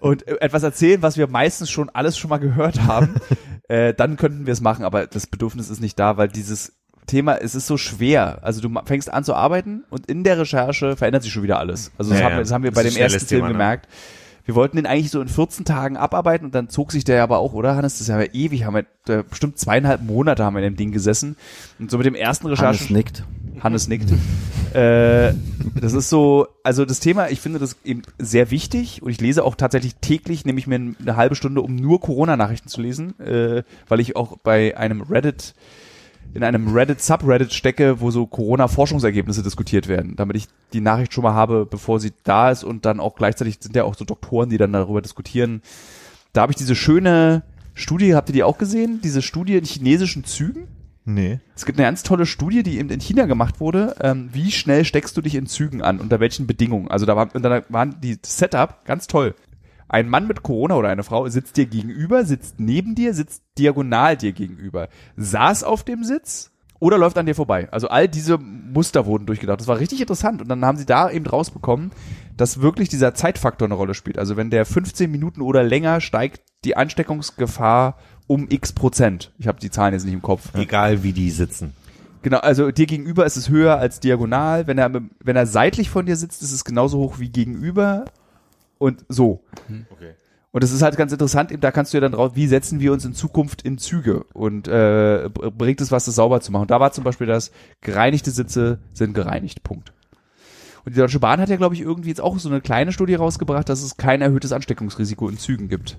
und etwas erzählen, was wir meistens schon alles schon mal gehört haben, äh, dann könnten wir es machen. Aber das Bedürfnis ist nicht da, weil dieses Thema, es ist so schwer. Also du fängst an zu arbeiten und in der Recherche verändert sich schon wieder alles. Also das, Ja, haben, wir, das haben wir Das bei dem ersten schnelles Film Thema, ne? gemerkt. Wir wollten den eigentlich so in 14 Tagen abarbeiten und dann zog sich der aber auch, oder Hannes? Das ist ja ewig, haben wir bestimmt zweieinhalb Monate haben wir in dem Ding gesessen. Und so mit dem ersten Hannes Recherchen. nickt. Hannes nickt. äh, das ist so, also das Thema, ich finde das eben sehr wichtig und ich lese auch tatsächlich täglich, nehme ich mir eine halbe Stunde, um nur Corona-Nachrichten zu lesen, äh, weil ich auch bei einem Reddit in einem Reddit-Subreddit stecke, wo so Corona-Forschungsergebnisse diskutiert werden, damit ich die Nachricht schon mal habe, bevor sie da ist und dann auch gleichzeitig sind ja auch so Doktoren, die dann darüber diskutieren. Da habe ich diese schöne Studie, habt ihr die auch gesehen? Diese Studie in chinesischen Zügen? Nee. Es gibt eine ganz tolle Studie, die eben in China gemacht wurde. Ähm, wie schnell steckst du dich in Zügen an? Unter welchen Bedingungen? Also da, war, und da waren die Setup ganz toll. Ein Mann mit Corona oder eine Frau sitzt dir gegenüber, sitzt neben dir, sitzt diagonal dir gegenüber, saß auf dem Sitz oder läuft an dir vorbei. Also all diese Muster wurden durchgedacht. Das war richtig interessant. Und dann haben sie da eben rausbekommen, dass wirklich dieser Zeitfaktor eine Rolle spielt. Also wenn der 15 Minuten oder länger steigt die Ansteckungsgefahr um x Prozent. Ich habe die Zahlen jetzt nicht im Kopf. Egal wie die sitzen. Genau, also dir gegenüber ist es höher als diagonal. Wenn er, wenn er seitlich von dir sitzt, ist es genauso hoch wie gegenüber und so. Okay. Und das ist halt ganz interessant, eben da kannst du ja dann drauf, wie setzen wir uns in Zukunft in Züge und äh, br- bringt es was, das sauber zu machen. Und da war zum Beispiel das, gereinigte Sitze sind gereinigt, Punkt. Und die Deutsche Bahn hat ja, glaube ich, irgendwie jetzt auch so eine kleine Studie rausgebracht, dass es kein erhöhtes Ansteckungsrisiko in Zügen gibt.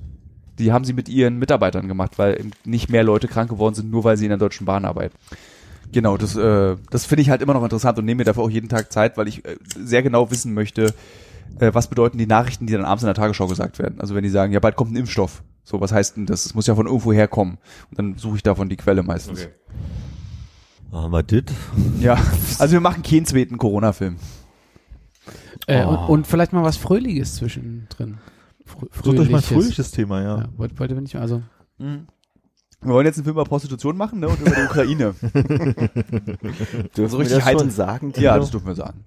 Die haben sie mit ihren Mitarbeitern gemacht, weil eben nicht mehr Leute krank geworden sind, nur weil sie in der Deutschen Bahn arbeiten. Genau, das, äh, das finde ich halt immer noch interessant und nehme mir dafür auch jeden Tag Zeit, weil ich äh, sehr genau wissen möchte, äh, was bedeuten die Nachrichten, die dann abends in der Tagesschau gesagt werden. Also wenn die sagen, ja, bald kommt ein Impfstoff. So, was heißt denn das? Es muss ja von irgendwo herkommen. Und dann suche ich davon die Quelle meistens. Okay. Aber das? Ja, also wir machen keinen zweiten Corona-Film. Äh, Oh. und, und vielleicht mal was Fröhliches zwischendrin. Frö Sucht euch mal ein Fröhliches. fröhliches Thema, ja. Ja, wollte, wollte wir nicht, also Wir wollen jetzt einen Film über Prostitution machen, ne? Und über die Ukraine. Dürfen So wir richtig das schon heiter- sagen? ja, das dürfen wir sagen.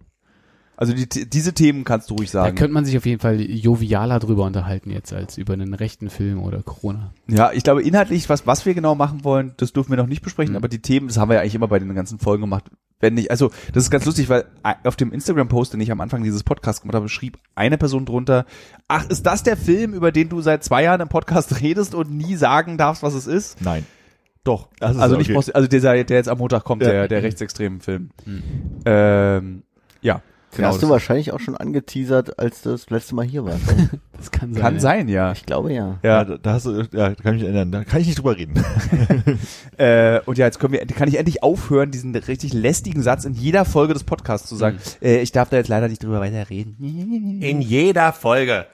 Also die, diese Themen kannst du ruhig da sagen. könnte man sich auf jeden Fall jovialer drüber unterhalten jetzt als über einen rechten Film oder Corona. Ja, ich glaube inhaltlich, was, was wir genau machen wollen, das dürfen wir noch nicht besprechen, Mhm. aber die Themen, das haben wir ja eigentlich immer bei den ganzen Folgen gemacht. Wenn nicht, also das ist ganz lustig, weil auf dem Instagram-Post, den ich am Anfang dieses Podcasts gemacht habe, schrieb eine Person drunter, ach, ist das der Film, über den du seit zwei Jahren im Podcast redest und nie sagen darfst, was es ist? Nein. Doch. Das ist also nicht, okay. Also dieser, der jetzt am Montag kommt, Ja. der, der rechtsextremen Film. Ähm, ja. Den Genau, hast du wahrscheinlich auch schon angeteasert, als du das letzte Mal hier warst. Das kann sein. kann ja. sein, ja. Ich glaube ja. Ja, da, da hast du, ja, da kann ich mich erinnern. Da kann ich nicht drüber reden. Äh, und ja, jetzt können wir, kann ich endlich aufhören, diesen richtig lästigen Satz in jeder Folge des Podcasts zu sagen. Äh, ich darf da jetzt leider nicht drüber weiterreden. In jeder Folge.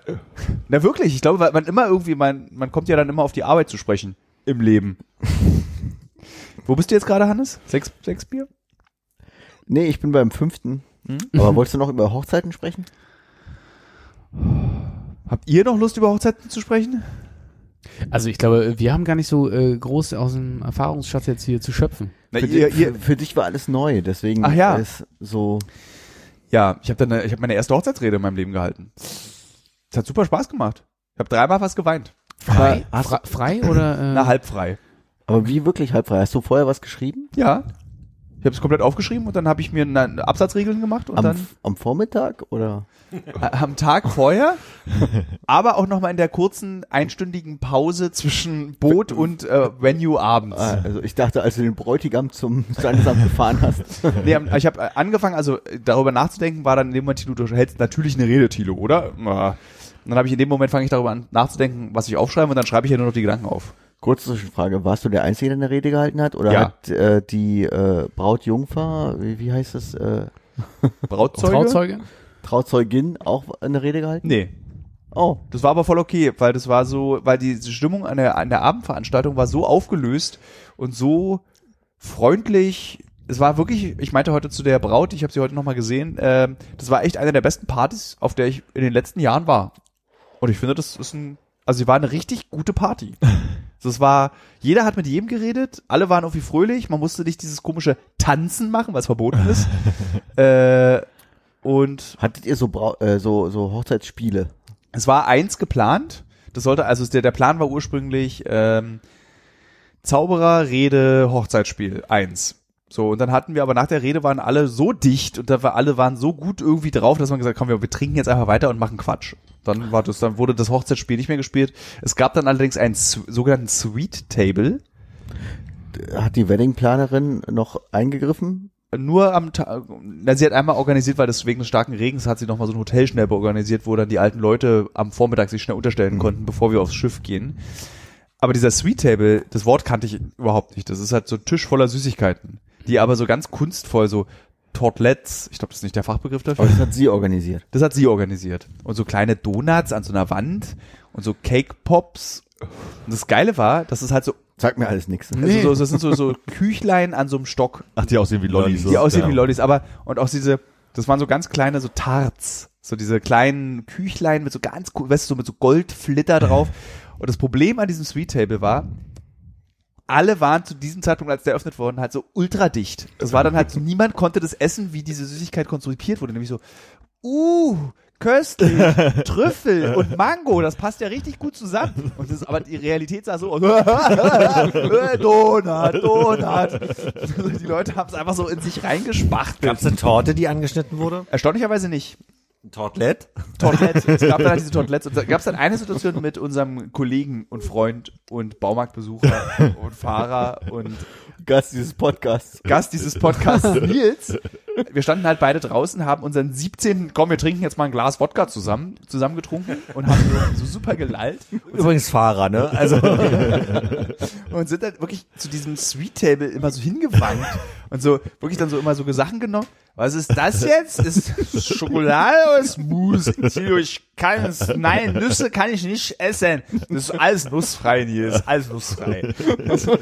Na wirklich, ich glaube, weil man immer irgendwie, man, man kommt ja dann immer auf die Arbeit zu sprechen im Leben. Wo bist du jetzt gerade, Hannes? Sechs, sechs Bier? Nee, ich bin beim fünften. Hm? Aber wolltest du noch über Hochzeiten sprechen? Habt ihr noch Lust, über Hochzeiten zu sprechen? Also ich glaube, wir haben gar nicht so äh, groß aus dem Erfahrungsschatz jetzt hier zu schöpfen. Na, Für, ihr, ihr, für, für dich war alles neu, deswegen Ach ja. ist so. ja, ich habe dann, ich habe meine erste Hochzeitsrede in meinem Leben gehalten. Es hat super Spaß gemacht. Ich habe dreimal fast geweint. Frei, Fra frei oder? Äh, Na, halb frei. aber wie wirklich halb frei? Hast du vorher was geschrieben? Ja. Ich habe es komplett aufgeschrieben und dann habe ich mir eine Absatzregeln gemacht und Am, dann am Vormittag oder? äh, am Tag vorher, aber auch nochmal in der kurzen einstündigen Pause zwischen Boot und äh, Venue abends. Ah, Also ich dachte, als du den Bräutigam zum Standesamt gefahren hast. Nee, ich habe angefangen, also äh, darüber nachzudenken, war dann in dem Moment, Tilo, du hältst natürlich eine Rede, Tilo, oder? Ja. Und dann habe ich in dem Moment fange ich darüber an nachzudenken, was ich aufschreibe und dann schreibe ich ja nur noch die Gedanken auf. Kurze Zwischenfrage, warst du der Einzige, der eine Rede gehalten hat? Oder Ja. hat äh, die äh, Brautjungfer, wie, wie heißt das, äh, Brautzeuge? Trauzeuge? Trauzeugin auch eine Rede gehalten? Nee, Oh, das war aber voll okay, weil das war so, weil die Stimmung an der, an der Abendveranstaltung war so aufgelöst und so freundlich. Es war wirklich, ich meinte heute zu der Braut, ich habe sie heute nochmal gesehen, ähm, das war echt eine der besten Partys, auf der ich in den letzten Jahren war. Und ich finde, das ist ein, also sie war eine richtig gute Party. Das war, jeder hat mit jedem geredet, alle waren irgendwie fröhlich, man musste nicht dieses komische Tanzen machen, was verboten ist. äh, und hattet ihr so, Brau äh, so, so Hochzeitsspiele? es war eins geplant. Das sollte, also der, der Plan war ursprünglich ähm, Zauberer, Rede, Hochzeitsspiel. Eins. So, und dann hatten wir aber nach der Rede waren alle so dicht und da war, alle waren so gut irgendwie drauf, dass man gesagt hat, komm, wir, wir trinken jetzt einfach weiter und machen Quatsch. Dann war das, dann wurde das Hochzeitsspiel nicht mehr gespielt. Es gab dann allerdings einen sogenannten Sweet Table. Hat die Weddingplanerin noch eingegriffen? Nur am Tag, na, sie hat einmal organisiert, weil das wegen des starken Regens hat sie noch mal so ein Hotel schnell organisiert, wo dann die alten Leute am Vormittag sich schnell unterstellen konnten, bevor wir aufs Schiff gehen. Aber dieser Sweet Table, das Wort kannte ich überhaupt nicht. Das ist halt so ein Tisch voller Süßigkeiten, die aber so ganz kunstvoll so Tortelettes, ich glaube, das ist nicht der Fachbegriff dafür. Aber das hat sie organisiert. Das hat sie organisiert. Und so kleine Donuts an so einer Wand und so Cake Pops. Und das Geile war, dass es halt so, Sagt mir alles nichts. also so das sind so, so Küchlein an so einem Stock Ach, die aussehen wie Lollis. die aussehen ja. wie Lollis, aber und auch diese, das waren so ganz kleine so Tarts, so diese kleinen Küchlein mit so ganz, weißt du, so mit so Goldflitter drauf. Und das Problem an diesem Sweet Table war, alle waren zu diesem Zeitpunkt, als der eröffnet worden, halt so ultra dicht. Das war dann halt so, niemand konnte das essen, wie diese Süßigkeit konzipiert wurde, nämlich so, uh, köstlich, Trüffel und Mango, das passt ja richtig gut zusammen. Und das, aber die Realität sah so aus, Donut, Donut. Die Leute haben es einfach so in sich reingespachtelt. Gab es eine Torte, die angeschnitten wurde? Erstaunlicherweise nicht. Tortlet? Tortelette. Es gab dann halt diese Tortelettes. Und da gab es dann eine Situation mit unserem Kollegen und Freund und Baumarktbesucher und Fahrer und Gast dieses Podcasts. Gast dieses Podcasts, Nils. Wir standen halt beide draußen, haben unseren 17. Komm, wir trinken jetzt mal ein Glas Wodka zusammen, zusammen getrunken und haben so, so super gelallt Übrigens Fahrer, ne? Also und sind dann wirklich zu diesem Sweet Table immer so hingewandt und so wirklich dann so immer so Sachen genommen. Was ist das jetzt? Ist Schokolade oder Smoothie? Tilo, Ich kann es, nein, Nüsse kann ich nicht essen. Das ist alles nussfrei, Nils, alles nussfrei. Also,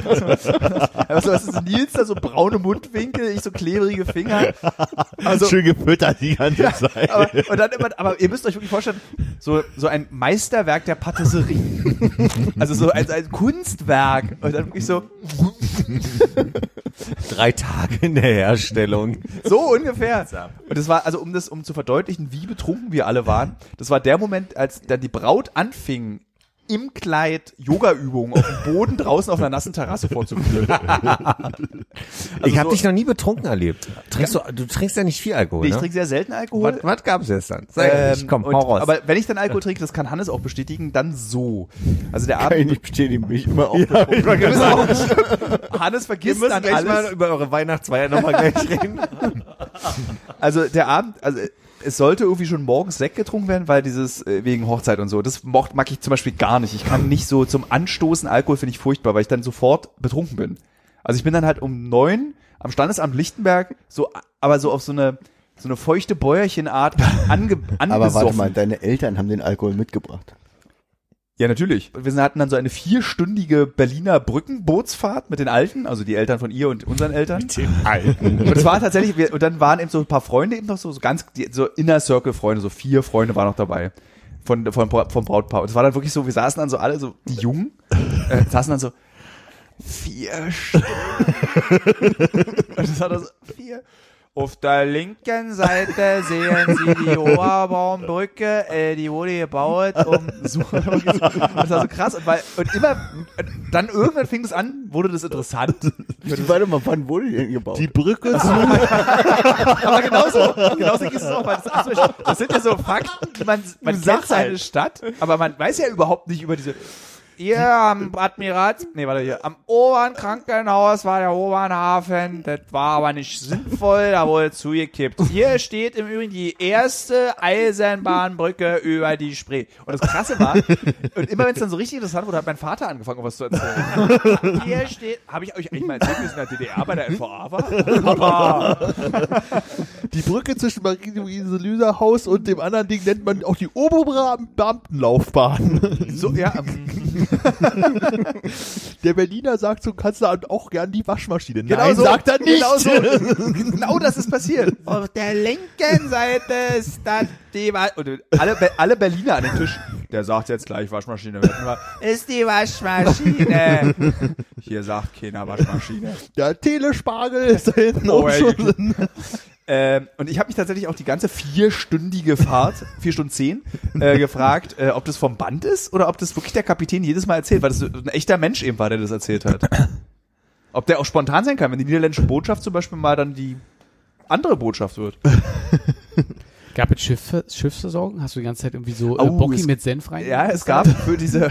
also, was ist Nils da so braune Mundwinkel, ich so klebrige Finger. Also, Schön gefüttert die ganze Zeit. aber, und dann immer, aber ihr müsst euch wirklich vorstellen, so, so ein Meisterwerk der Patisserie. Also so ein, ein Kunstwerk. Und dann wirklich so, drei Tage in der Herstellung. so ungefähr. Und das war, also um das, um zu verdeutlichen, wie betrunken wir alle waren, das war der Moment, als dann die Braut anfing, im Kleid Yoga-Übungen auf dem Boden draußen auf einer nassen Terrasse vorzuführen. ich habe so- dich noch nie betrunken erlebt. Trinkst du, du trinkst ja nicht viel Alkohol, Nee, ich ne? trinke sehr selten Alkohol. Was, was gab's jetzt dann? Sag Ähm, ehrlich, komm, und, hau raus. Aber wenn ich dann Alkohol trinke, das kann Hannes auch bestätigen, dann so. Also der Kann ich Abend, nicht bestätigen, bin ich immer auch. Hannes wir vergisst dann gleich alles. mal über eure Weihnachtsfeier nochmal gleich reden. Also der Abend, also es sollte irgendwie schon morgens Sekt getrunken werden, weil dieses äh, wegen Hochzeit und so, das mocht, mag ich zum Beispiel gar nicht. Ich kann nicht so zum Anstoßen Alkohol finde ich furchtbar, weil ich dann sofort betrunken bin. Also ich bin dann halt um neun am Standesamt Lichtenberg so, aber so auf so eine so eine feuchte Bäuerchenart ange, angesoffen. Aber warte mal, deine Eltern haben den Alkohol mitgebracht. Ja, natürlich. Wir hatten dann so eine vierstündige Berliner Brückenbootsfahrt mit den Alten, also die Eltern von ihr und unseren Eltern. Und es war tatsächlich, wir, und dann waren eben so ein paar Freunde eben noch so, so ganz, die, so Inner Circle Freunde, so vier Freunde waren noch dabei. Von, von, vom Brautpaar. Und es war dann wirklich so, wir saßen dann so alle, so, die Jungen, äh, saßen dann so, vier Stunden. und das war dann so, vier. Auf der linken Seite sehen Sie die Oberbaumbrücke, äh, die wurde gebaut, um so, das war so krass und, weil, und immer, und dann irgendwann fing es an, wurde das interessant. Warte mal, wann wurde die denn gebaut? Die Brücke zu Aber genauso, genauso ist es auch, weil das, das sind ja so Fakten, die man, man kennt seine Stadt, aber man weiß ja überhaupt nicht über diese, hier am Admirals, nee, warte hier, am oberen Krankenhaus war der Obernhafen, das war aber nicht sinnvoll, da wurde zugekippt. Hier steht im Übrigen die erste Eisenbahnbrücke über die Spree. Und das Krasse war, und immer wenn es dann so richtig interessant wurde, hat mein Vater angefangen, was zu erzählen. Hier steht, habe ich euch eigentlich mal erzählt, wie es in der DDR bei der NVA war? Die Brücke zwischen Marie-Louise-Lüser-Haus und dem anderen Ding nennt man auch die Oberbeamtenlaufbahn. so, ja, Der Berliner sagt so, kannst du auch gern die Waschmaschine. Genau Nein, so. sagt er nicht. Genau so. genau das ist passiert. Auf der linken Seite ist das die Wa und alle, alle Berliner an den Tisch. Der sagt jetzt gleich Waschmaschine. Ist die Waschmaschine. Hier sagt keiner Waschmaschine. Der Telespargel ist da hinten Oh. Ähm, und ich habe mich tatsächlich auch die ganze vierstündige Fahrt, vier Stunden zehn, äh, gefragt, äh, ob das vom Band ist oder ob das wirklich der Kapitän jedes Mal erzählt, weil das ein echter Mensch eben war, der das erzählt hat. Ob der auch spontan sein kann, wenn die niederländische Botschaft zum Beispiel mal dann die andere Botschaft wird. Gab es Schiff, Schiffsversorgung? Hast du die ganze Zeit irgendwie so äh, Oh, Bocki mit Senf rein? Ja, es gab für diese,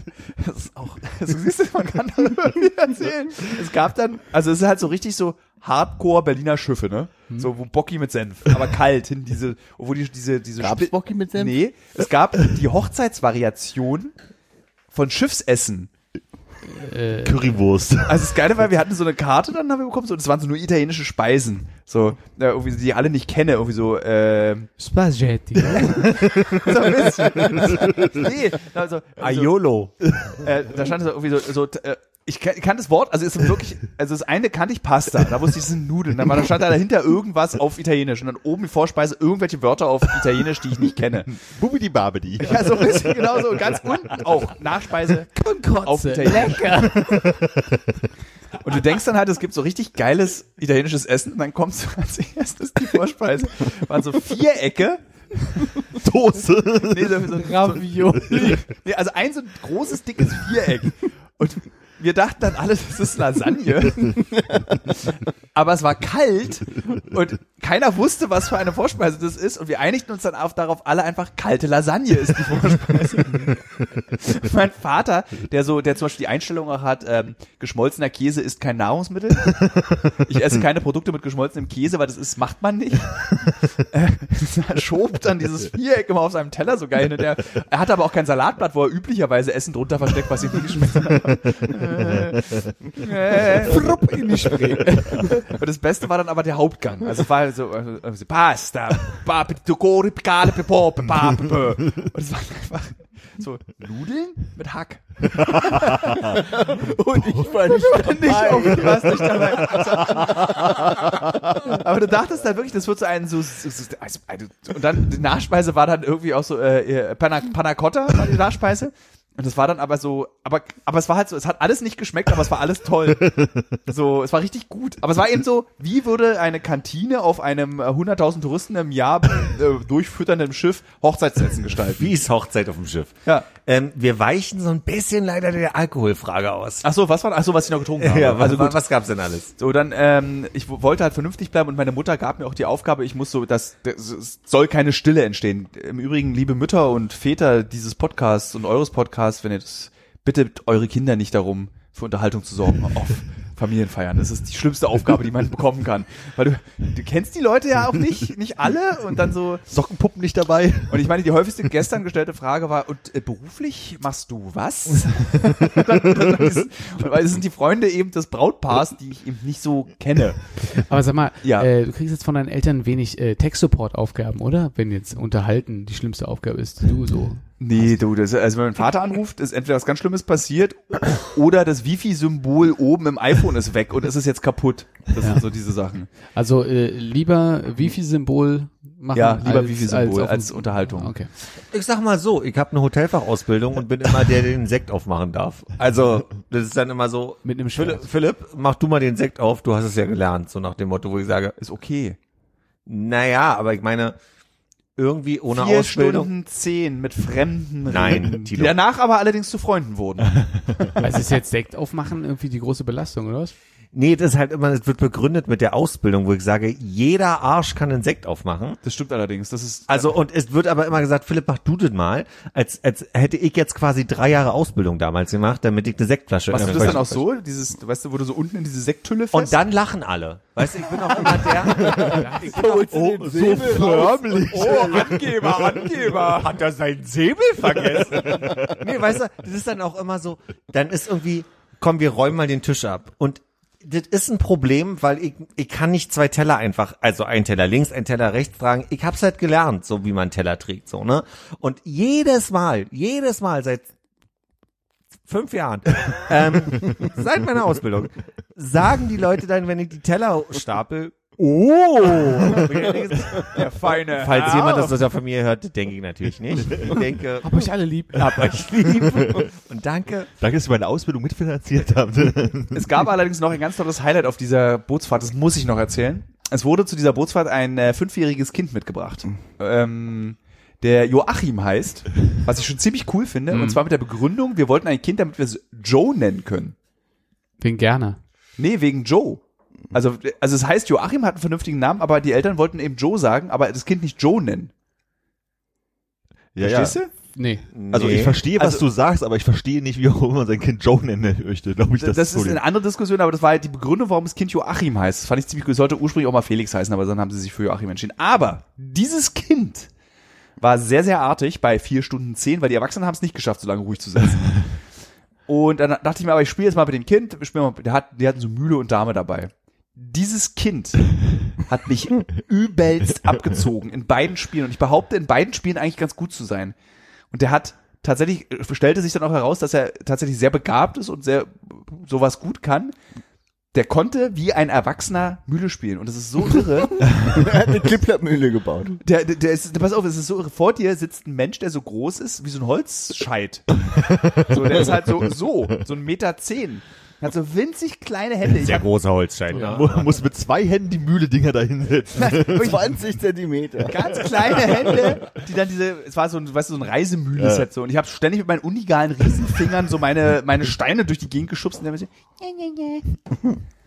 das ist auch, also siehst du, man kann da irgendwie erzählen. Es gab dann, also es ist halt so richtig so Hardcore Berliner Schiffe, ne? So, wo Bocki mit Senf, aber kalt hin, diese, wo die, diese, diese Gab's Bocki mit Senf? Nee, es gab die Hochzeitsvariation von Schiffsessen. Äh, Currywurst. Also das Geile war, wir hatten so eine Karte dann haben wir bekommen, so, das waren so nur italienische Speisen. So, äh, irgendwie, die ich alle nicht kenne, irgendwie so, äh, Spaghetti. so ein bisschen. nee, also, also Aiolo. äh, da stand so irgendwie so, so äh, ich kann, ich kann das Wort, also es ist wirklich, also das eine kannte ich Pasta, da wusste ich, es sind Nudeln, dann war, da stand da dahinter irgendwas auf Italienisch und dann oben die Vorspeise irgendwelche Wörter auf Italienisch, die ich nicht kenne. Bubidi Babidi. Ja, so ein bisschen genau so, und ganz unten auch Nachspeise auf Italienisch. Lecker. Und du denkst dann halt, es gibt so richtig geiles italienisches Essen und dann kommt so als erstes die Vorspeise, waren so Vierecke, Dose. nee, so, so, Ravioli. Nee, also ein so ein großes, dickes Viereck. Und wir dachten dann alle, das ist Lasagne. Aber es war kalt und keiner wusste, was für eine Vorspeise das ist. Und wir einigten uns dann auf, darauf, alle einfach kalte Lasagne ist die Vorspeise. mein Vater, der so, der zum Beispiel die Einstellung auch hat, ähm, geschmolzener Käse ist kein Nahrungsmittel. Ich esse keine Produkte mit geschmolzenem Käse, weil das ist, macht man nicht. Äh, schob dann dieses Viereck immer auf seinem Teller so geil. Und der, er hatte aber auch kein Salatblatt, wo er üblicherweise Essen drunter versteckt, was ihm nicht geschmeckt hat. Äh, äh, frupp in die Spree. Und das Beste war dann aber der Hauptgang. Also war so, also, also Pasta, Papitukori, Picale, Pepo, Pepape. Und es war einfach so Nudeln mit Hack. Und ich war nicht Nicht auf, du warst nicht dabei. Aber du dachtest dann wirklich, das wird so ein so, so, so also, also, und dann die Nachspeise war dann irgendwie auch so äh, Panna, Panna Cotta war die Nachspeise. Und es war dann aber so, aber aber es war halt so, es hat alles nicht geschmeckt, aber es war alles toll. So, es war richtig gut. Aber es war eben so, wie würde eine Kantine auf einem äh, 100.000 Touristen im Jahr äh, durchfütternden Schiff Hochzeitsessen gestalten? Wie ist Hochzeit auf dem Schiff? Ja. Ähm, wir weichen so ein bisschen leider der Alkoholfrage aus. Ach so, was war? Ach so, was ich noch getrunken habe. Ja, also was, gut. was gab's denn alles? So, dann, ähm, ich wollte halt vernünftig bleiben und meine Mutter gab mir auch die Aufgabe, ich muss so, das, es soll keine Stille entstehen. Im Übrigen, liebe Mütter und Väter dieses Podcasts und eures Podcasts, wenn ihr das, bittet eure Kinder nicht darum, für Unterhaltung zu sorgen auf Familienfeiern. Das ist die schlimmste Aufgabe, die man bekommen kann. Weil du, du kennst die Leute ja auch nicht, nicht alle und dann so, Sockenpuppen nicht dabei. und ich meine, die häufigste gestern gestellte Frage war, und äh, beruflich machst du was? und dann, dann ist, und weil es sind die Freunde eben des Brautpaars, die ich eben nicht so kenne. Aber sag mal, Ja. äh, du kriegst jetzt von deinen Eltern wenig äh, Tech-Support-Aufgaben, oder? Wenn jetzt unterhalten die schlimmste Aufgabe ist, du so. Nee, du, das, also wenn mein Vater anruft, ist entweder was ganz Schlimmes passiert oder das Wifi-Symbol oben im iPhone ist weg und es ist jetzt kaputt. Das sind so diese Sachen. Also äh, lieber Wifi-Symbol machen Ja, lieber als, Wifi-Symbol als, dem- Unterhaltung. Okay. Ich sag mal so, ich habe eine Hotelfachausbildung und bin immer der, der den Sekt aufmachen darf. Also, das ist dann immer so, Mit einem Philipp. Philipp, mach du mal den Sekt auf, du hast es ja gelernt, so nach dem Motto, wo ich sage, Ist okay. Naja, aber ich meine, irgendwie ohne Vier Ausbildung. Stunden zehn mit Fremden Nein, reden, die Tilo. danach aber allerdings zu Freunden wurden. Also ist jetzt Sekt aufmachen irgendwie die große Belastung, oder was? Nee, das ist halt immer, das wird begründet mit der Ausbildung, wo ich sage, jeder Arsch kann einen Sekt aufmachen. Das stimmt allerdings. Das ist Also, und es wird aber immer gesagt, Philipp, mach du das mal, als, als hätte ich jetzt quasi drei Jahre Ausbildung damals gemacht, damit ich eine Sektflasche Machst du das dann auch so? Dieses, weißt du, wo du so unten in diese Sekthülle fest? Und dann lachen alle. Weißt du, ich bin auch immer der. ich bin auch, Oh, so förmlich. Oh, Angeber, Angeber. hat er seinen Säbel vergessen? nee, weißt du, das ist dann auch immer so, dann ist irgendwie, komm, wir räumen mal den Tisch ab. Und das ist ein Problem, weil ich, ich kann nicht zwei Teller einfach, also ein Teller links, ein Teller rechts tragen. Ich hab's halt gelernt, so wie man Teller trägt, so, ne? Und jedes Mal, jedes Mal seit fünf Jahren, ähm, seit meiner Ausbildung, sagen die Leute dann, wenn ich die Teller stapel, oh! Der feine. Falls Herr. jemand das aus der Familie hört, denke ich natürlich nicht. Ich denke, Hab euch alle lieb. hab euch lieb und danke. Danke, dass Sie meine Ausbildung mitfinanziert haben. Es gab allerdings noch ein ganz tolles Highlight auf dieser Bootsfahrt, das muss ich noch erzählen. Es wurde zu dieser Bootsfahrt ein äh, fünfjähriges Kind mitgebracht. Ähm, der Joachim heißt, was ich schon ziemlich cool finde, und zwar mit der Begründung, wir wollten ein Kind, damit wir es Joe nennen können. Wen gerne. Nee, wegen Joe. Also, also es heißt, Joachim hat einen vernünftigen Namen, aber die Eltern wollten eben Joe sagen, aber das Kind nicht Joe nennen. Ja, Verstehst du? Nee. Also ich verstehe, was Also- du sagst, aber ich verstehe nicht, wie auch immer man sein Kind Joe nennen möchte. Glaube ich, Das, das, das ist eine andere Diskussion, aber das war halt die Begründung, warum das Kind Joachim heißt. Das fand ich ziemlich gut. Es sollte ursprünglich auch mal Felix heißen, aber dann haben sie sich für Joachim entschieden. Aber dieses Kind war sehr, sehr artig bei vier Stunden zehn, weil die Erwachsenen haben es nicht geschafft, so lange ruhig zu sitzen. Und dann dachte ich mir, aber ich spiele jetzt mal mit dem Kind. Wir spielen mal, der hat, die hatten so Mühle und Dame dabei. Dieses Kind hat mich übelst abgezogen in beiden Spielen. Und ich behaupte, in beiden Spielen eigentlich ganz gut zu sein. Und der hat tatsächlich, stellte sich dann auch heraus, dass er tatsächlich sehr begabt ist und sehr sowas gut kann. Der konnte wie ein Erwachsener Mühle spielen. Und das ist so irre. Er hat eine Klippklappmühle gebaut. Der, der, der ist, pass auf, es ist so irre. Vor dir sitzt ein Mensch, der so groß ist wie so ein Holzscheit. So, der ist halt so, so, so ein Meter zehn. Hat so winzig kleine Hände. Sehr großer Holzstein. Ja. Mu- muss mit zwei Händen die Mühle-Dinger da hinsetzen. 20 Zentimeter. ganz kleine Hände, die dann diese, es war so ein, weißt du, so ein Reisemühle-Set so. Und ich habe ständig mit meinen unigalen Riesenfingern so meine, meine Steine durch die Gegend geschubst und mir so,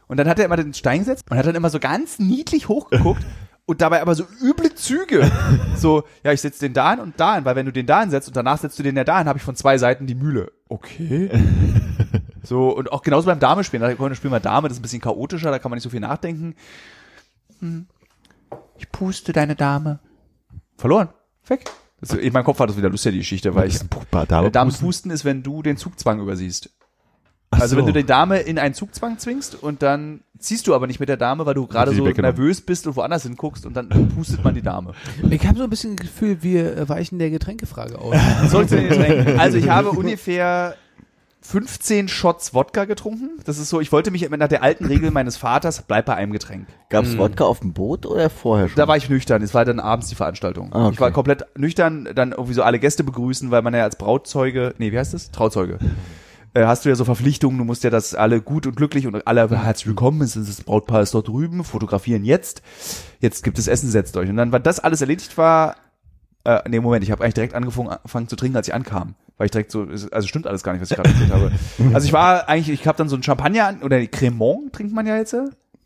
und dann hat er immer den Stein gesetzt und hat dann immer so ganz niedlich hochgeguckt und dabei aber so üble Züge. So, ja, ich setze den da hin und da hin, weil wenn du den da hinsetzt und danach setzt du den ja da hin, habe ich von zwei Seiten die Mühle. Okay. So, und auch genauso beim Dame-Spielen. Da komm, spielen wir Dame, das ist ein bisschen chaotischer, da kann man nicht so viel nachdenken. Hm. Ich puste deine Dame. Verloren. Weg. Das, in meinem Kopf war das wieder lustig, die Geschichte, weil ich, Dame äh, Damenpusten ist, wenn du den Zugzwang übersiehst. Also wenn du die Dame in einen Zugzwang zwingst und dann ziehst du aber nicht mit der Dame, weil du gerade so nervös bist und woanders hinguckst und dann pustet man die Dame. Ich habe so ein bisschen das Gefühl, wir weichen der Getränkefrage aus. Zurück zu den Getränken. Also ich habe ungefähr 15 Shots Wodka getrunken. Das ist so, ich wollte mich nach der alten Regel meines Vaters, bleib bei einem Getränk. Gab's Wodka auf dem Boot oder vorher schon? Da war ich nüchtern. Es war dann abends die Veranstaltung. Ah, okay. Ich war komplett nüchtern, dann irgendwie so alle Gäste begrüßen, weil man ja als Brautzeuge, nee, wie heißt das? Trauzeuge. Äh, hast du ja so Verpflichtungen, du musst ja das alle gut und glücklich und alle herzlich willkommen, ist das Brautpaar ist dort drüben, fotografieren jetzt. Jetzt gibt es Essen, setzt euch. Und dann, weil das alles erledigt war, äh, nee, Moment, ich habe eigentlich direkt angefangen, angefangen zu trinken, als ich ankam. Weil ich direkt so, also stimmt alles gar nicht, was ich gerade erzählt habe. Also ich war eigentlich, ich habe dann so ein Champagner an, oder Cremant trinkt man ja jetzt.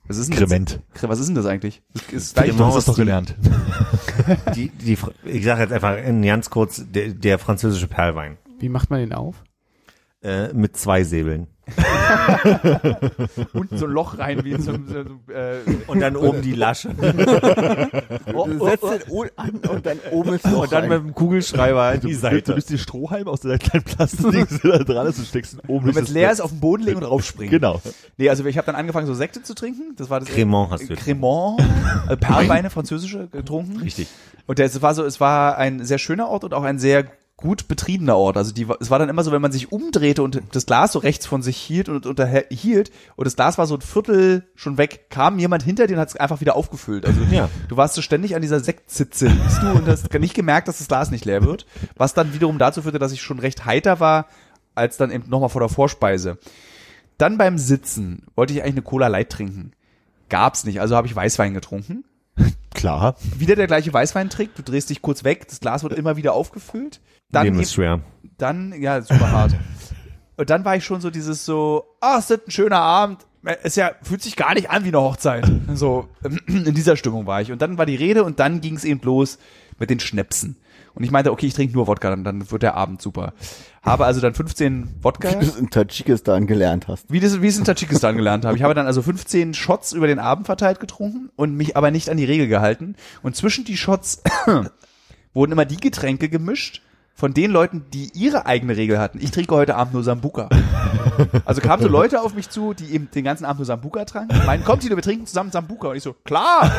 Was ist denn Crement. Das? Was ist denn das eigentlich? Das ist Ich gleich habe das doch gelernt. Die, die, ich sage jetzt einfach in ganz kurz, der, der französische Perlwein. Wie macht man den auf? Äh, mit zwei Säbeln. und so ein Loch rein wie in so äh, Und dann oben die Lasche. oh, Du oh, oh. an und dann oben ist Und dann rein. mit dem Kugelschreiber in Du, die du Seite. bist den Strohhalm aus der kleinen Plastikding da dran ist und steckst ihn oben Und wenn es das leer ist, auf den Boden legen und raufspringen. Genau. Nee, also ich habe dann angefangen, so Sekte zu trinken. Das war das Cremant hast du. Cremant, äh, Perlweine, französische, getrunken. Richtig. Und es war so, es war ein sehr schöner Ort und auch ein sehr gut betriebener Ort. Also die, es war dann immer so, wenn man sich umdrehte und das Glas so rechts von sich hielt und unterhielt und das Glas war so ein Viertel schon weg, kam jemand hinter dir und hat es einfach wieder aufgefüllt. Also Ja. du warst so ständig an dieser Sektsitze du und hast nicht gemerkt, dass das Glas nicht leer wird. Was dann wiederum dazu führte, dass ich schon recht heiter war, als dann eben nochmal vor der Vorspeise. Dann beim Sitzen wollte ich eigentlich eine Cola Light trinken. Gab's nicht, also habe ich Weißwein getrunken. Klar. Wieder der gleiche Weißweintrick, du drehst dich kurz weg, das Glas wird immer wieder aufgefüllt. Dann, Leben ist schwer. dann ja, super hart. Und dann war ich schon so dieses so, ah, es ist ein schöner Abend. Es ja, fühlt sich gar nicht an wie eine Hochzeit. So, in dieser Stimmung war ich. Und dann war die Rede und dann ging es eben los mit den Schnäpsen. Und ich meinte, okay, ich trinke nur Wodka, dann, dann wird der Abend super. Habe also dann 15 Wodka, Wie du es in Tadschikistan gelernt hast. wie, das, wie ich es in Tadschikistan gelernt habe. Ich habe dann also 15 Shots über den Abend verteilt getrunken und mich aber nicht an die Regel gehalten. Und zwischen die Shots wurden immer die Getränke gemischt von den Leuten, die ihre eigene Regel hatten. Ich trinke heute Abend nur Sambuka. Also kamen so Leute auf mich zu, die eben den ganzen Abend nur Sambuka tranken. und Meinen, kommt Tino, wir trinken zusammen Sambuka. Und ich so, klar!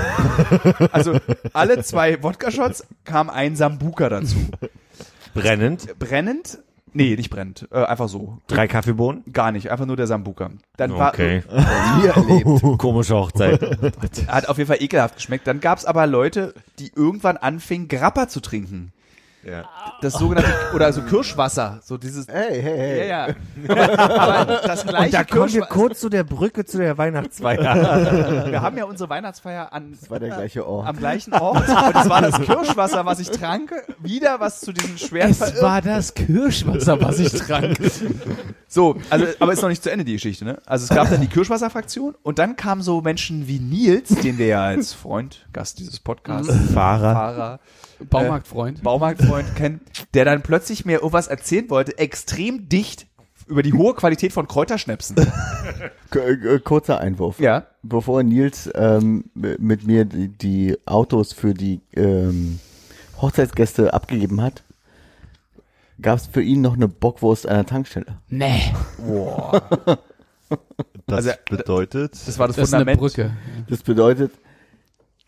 Also alle zwei Wodka-Shots kam ein Sambuka dazu. Brennend. Brennend? Nee, nicht brennend. Äh, einfach so. Drei Kaffeebohnen. Gar nicht. Einfach nur der Sambuka. Dann war, Okay. Hier erlebt. Komische Hochzeit. Hat auf jeden Fall ekelhaft geschmeckt. Dann gab's aber Leute, die irgendwann anfingen, Grappa zu trinken. Ja. Das sogenannte, oder so Kirschwasser. So dieses, Hey, hey, hey. ja, ja. Aber, aber das gleiche Und da kommen wir kurz zu der Brücke zu der Weihnachtsfeier. Wir haben ja unsere Weihnachtsfeier an, Das war der gleiche Ort. am gleichen Ort. Und es war das Kirschwasser, was ich trank. Wieder was zu diesen schweren Es war das Kirschwasser, was ich trank. So, also, aber ist noch nicht zu Ende die Geschichte, ne? Also es gab dann die Kirschwasserfraktion und dann kamen so Menschen wie Nils, den wir ja als Freund, Gast dieses Podcasts, Fahrer. Fahrer, Baumarktfreund. Baumarktfreund kennen, der dann plötzlich mir irgendwas erzählen wollte, extrem dicht über die hohe Qualität von Kräuterschnäpsen. Äh, kurzer Einwurf. Ja. Bevor Nils ähm, mit mir die, die Autos für die ähm, Hochzeitsgäste abgegeben hat, gab es für ihn noch eine Bockwurst an der Tankstelle. Nee, Das Also, bedeutet, Das war das, das ist eine Fundament. Brücke. Das bedeutet,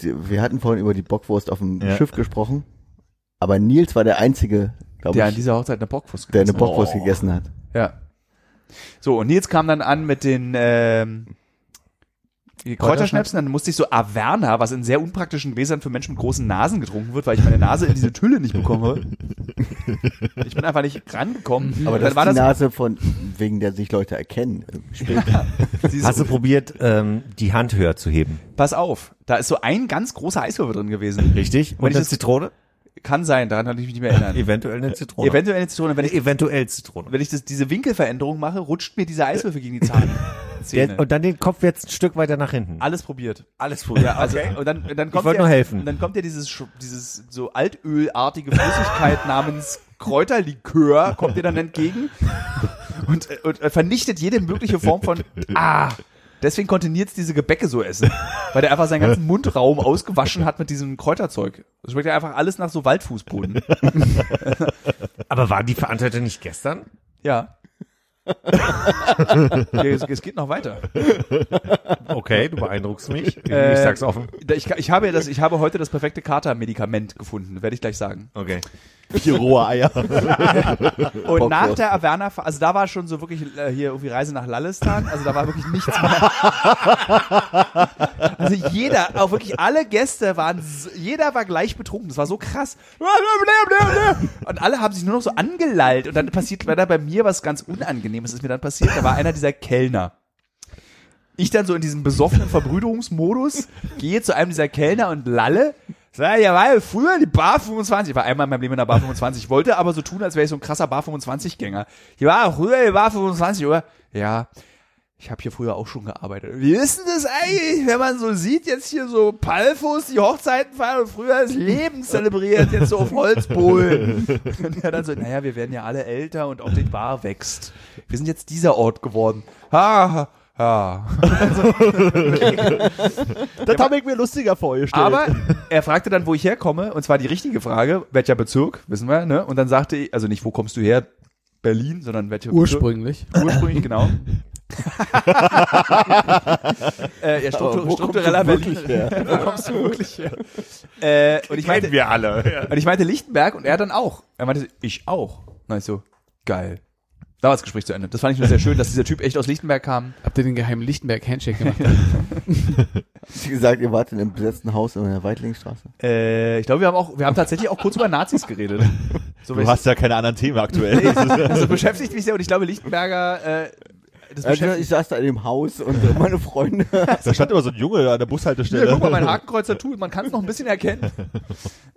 wir hatten vorhin über die Bockwurst auf dem Ja. Schiff gesprochen, aber Nils war der Einzige, glaube Der an ich, dieser Hochzeit eine Bockwurst der eine gegessen hat. Bockwurst gegessen hat. Ja. So, und Nils kam dann an mit den ähm, Kräuterschnäpsen, dann musste ich so Averna, was in sehr unpraktischen Gläsern für Menschen mit großen Nasen getrunken wird, weil ich meine Nase in diese Tülle nicht bekomme. Ich bin einfach nicht rangekommen. Aber dann das war ist die das, Nase von, wegen der sich Leute erkennen. Später. dieses, Hast du probiert, ähm, die Hand höher zu heben? pass auf, da ist so ein ganz großer Eiswürfel drin gewesen. Richtig? Wenn Und ich eine das- Zitrone? Kann sein, daran kann ich mich nicht mehr erinnern. Eventuell eine Zitrone. Eventuell eine Zitrone, wenn ich, Eventuell Zitrone. wenn ich das, diese Winkelveränderung mache, rutscht mir dieser Eiswürfel gegen die Zahn. Der, Zähne. und dann den Kopf jetzt ein Stück weiter nach hinten. Alles probiert. Alles probiert. Ja, also, und dann, dann kommt wollte ja, nur helfen. Und dann kommt ja dieses, dieses so altölartige Flüssigkeit namens Kräuterlikör, kommt dir dann entgegen und, und äh, vernichtet jede mögliche Form von, ah, deswegen konnte Nils diese Gebäcke so essen, weil der einfach seinen ganzen Mundraum ausgewaschen hat mit diesem Kräuterzeug. Das schmeckt ja einfach alles nach so Waldfußboden. Aber waren die Veranstalter nicht gestern? Ja. es, es geht noch weiter. Okay, du beeindruckst mich. Ich, Äh, sag's offen. Ich, ich, habe das, ich habe heute das perfekte Kater-Medikament gefunden, werde ich gleich sagen. Okay. Vier rohe Eier. Und nach der Averna, also da war schon so wirklich äh, hier irgendwie Reise nach Lallestan, also da war wirklich nichts mehr. Also jeder, auch wirklich alle Gäste waren, jeder war gleich betrunken, das war so krass. Und alle haben sich nur noch so angelallt und dann passiert leider bei mir was ganz Unangenehmes, ist mir dann passiert, da war einer dieser Kellner. Ich dann so in diesem besoffenen Verbrüderungsmodus gehe zu einem dieser Kellner und lalle. Sag, ja, ja früher die Bar 25. Ich war einmal in meinem Leben in der Bar 25. Ich wollte aber so tun, als wäre ich so ein krasser Bar 25-Gänger. Hier war früher die Bar 25, oder? Ja. Ich habe hier früher auch schon gearbeitet. Wie ist denn das eigentlich, wenn man so sieht, jetzt hier so Palfos, die Hochzeiten feiern und früher das Leben zelebriert, jetzt so auf Holzbohlen. Und er dann so, naja, wir werden ja alle älter und auch die Bar wächst. Wir sind jetzt dieser Ort geworden. Ha, ha. Das habe ich mir lustiger vorgestellt. Aber er fragte dann, wo ich herkomme, und zwar die richtige Frage, welcher Bezirk, wissen wir, ne? Und dann sagte ich, also nicht, wo kommst du her? Berlin, sondern welcher Ursprünglich. Bezirk? Ursprünglich, genau. äh, ja, struktur, struktureller kommst du Berlin. wo kommst du wirklich her? Äh, und ich meinte, wir alle. und ich meinte Lichtenberg und er dann auch. Er meinte, ich auch. Na, ich so, geil. Da war das Gespräch zu Ende. Das fand ich nur sehr schön, dass dieser Typ echt aus Lichtenberg kam. Habt ihr den geheimen Lichtenberg-Handshake gemacht? Wie gesagt, ihr wart in einem besetzten Haus in der Weitlingstraße. Äh, ich glaube, wir haben auch, wir haben tatsächlich auch kurz über Nazis geredet. So, du hast ja keine anderen Themen aktuell. also beschäftigt mich sehr und ich glaube, Lichtenberger, äh, das Also ich saß da in dem Haus und meine Freunde. Da stand immer so ein Junge an der Ja, Bushaltestelle. guck mal, mein Hakenkreuz-Tattoo, man kann es noch ein bisschen erkennen.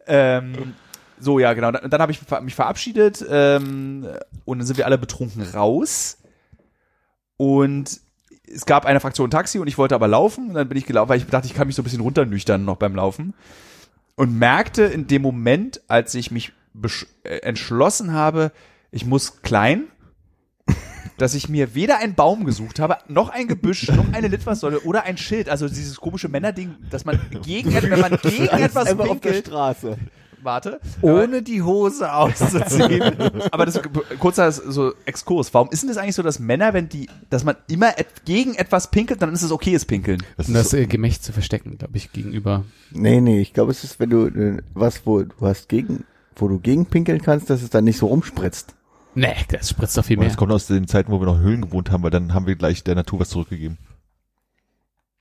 ähm, so, ja, genau. Dann, dann habe ich mich verabschiedet ähm, und dann sind wir alle betrunken raus. Und es gab eine Fraktion Taxi und ich wollte aber laufen. Und dann bin ich gelaufen, weil ich dachte, ich kann mich so ein bisschen runternüchtern noch beim Laufen. Und merkte in dem Moment, als ich mich äh, entschlossen habe, ich muss klein, dass ich mir weder einen Baum gesucht habe, noch ein Gebüsch, noch eine Litfaßsäule oder ein Schild. Also dieses komische Männerding, dass man gegen, wenn man gegen etwas einfach auf der pinkelt, Straße. Warte, Ohne die Hose auszuziehen. aber das kurzer so Exkurs. Warum ist denn das eigentlich so, dass Männer, wenn die, dass man immer et, gegen etwas pinkelt, dann ist es okayes Pinkeln? Das Um ist das äh, Gemächt zu verstecken, glaube ich, gegenüber. Nee, nee, ich glaube, es ist, wenn du äh, was, wo du hast gegen, wo du gegen pinkeln kannst, dass es dann nicht so rumspritzt. Nee, das spritzt doch viel Und mehr. das kommt aus den Zeiten, wo wir noch Höhlen gewohnt haben, weil dann haben wir gleich der Natur was zurückgegeben.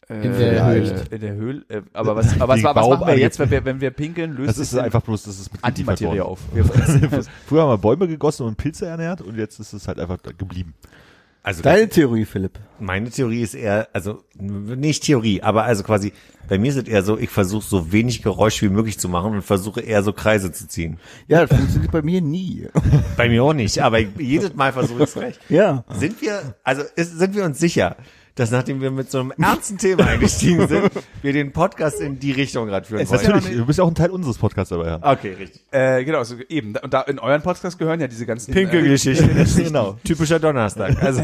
In der Höhle. In der Höhle. Äh, aber was, aber was, Gegen was machen wir jetzt, wenn wir, wenn wir pinkeln, löst Das ist einfach bloß, das ist mit Antimaterie auf. Früher haben wir Bäume gegossen und Pilze ernährt und jetzt ist es halt einfach geblieben. Also Deine Theorie, Philipp. meine Theorie ist eher, also nicht Theorie, aber also quasi, bei mir ist es eher so, ich versuche so wenig Geräusch wie möglich zu machen und versuche eher so Kreise zu ziehen. Ja, das funktioniert bei mir nie. Bei mir auch nicht, aber jedes Mal versuche ich es recht. Ja. Sind wir, also ist, sind wir uns sicher, dass nachdem wir mit so einem ernsten Thema eingestiegen sind, wir den Podcast in die Richtung gerade führen wollen? Natürlich, du bist ja auch ein Teil unseres Podcasts dabei, ja. Okay, richtig. Äh, genau, also eben. Und da in euren Podcast gehören ja diese ganzen Pinkelgeschichten. genau. Typischer Donnerstag. Also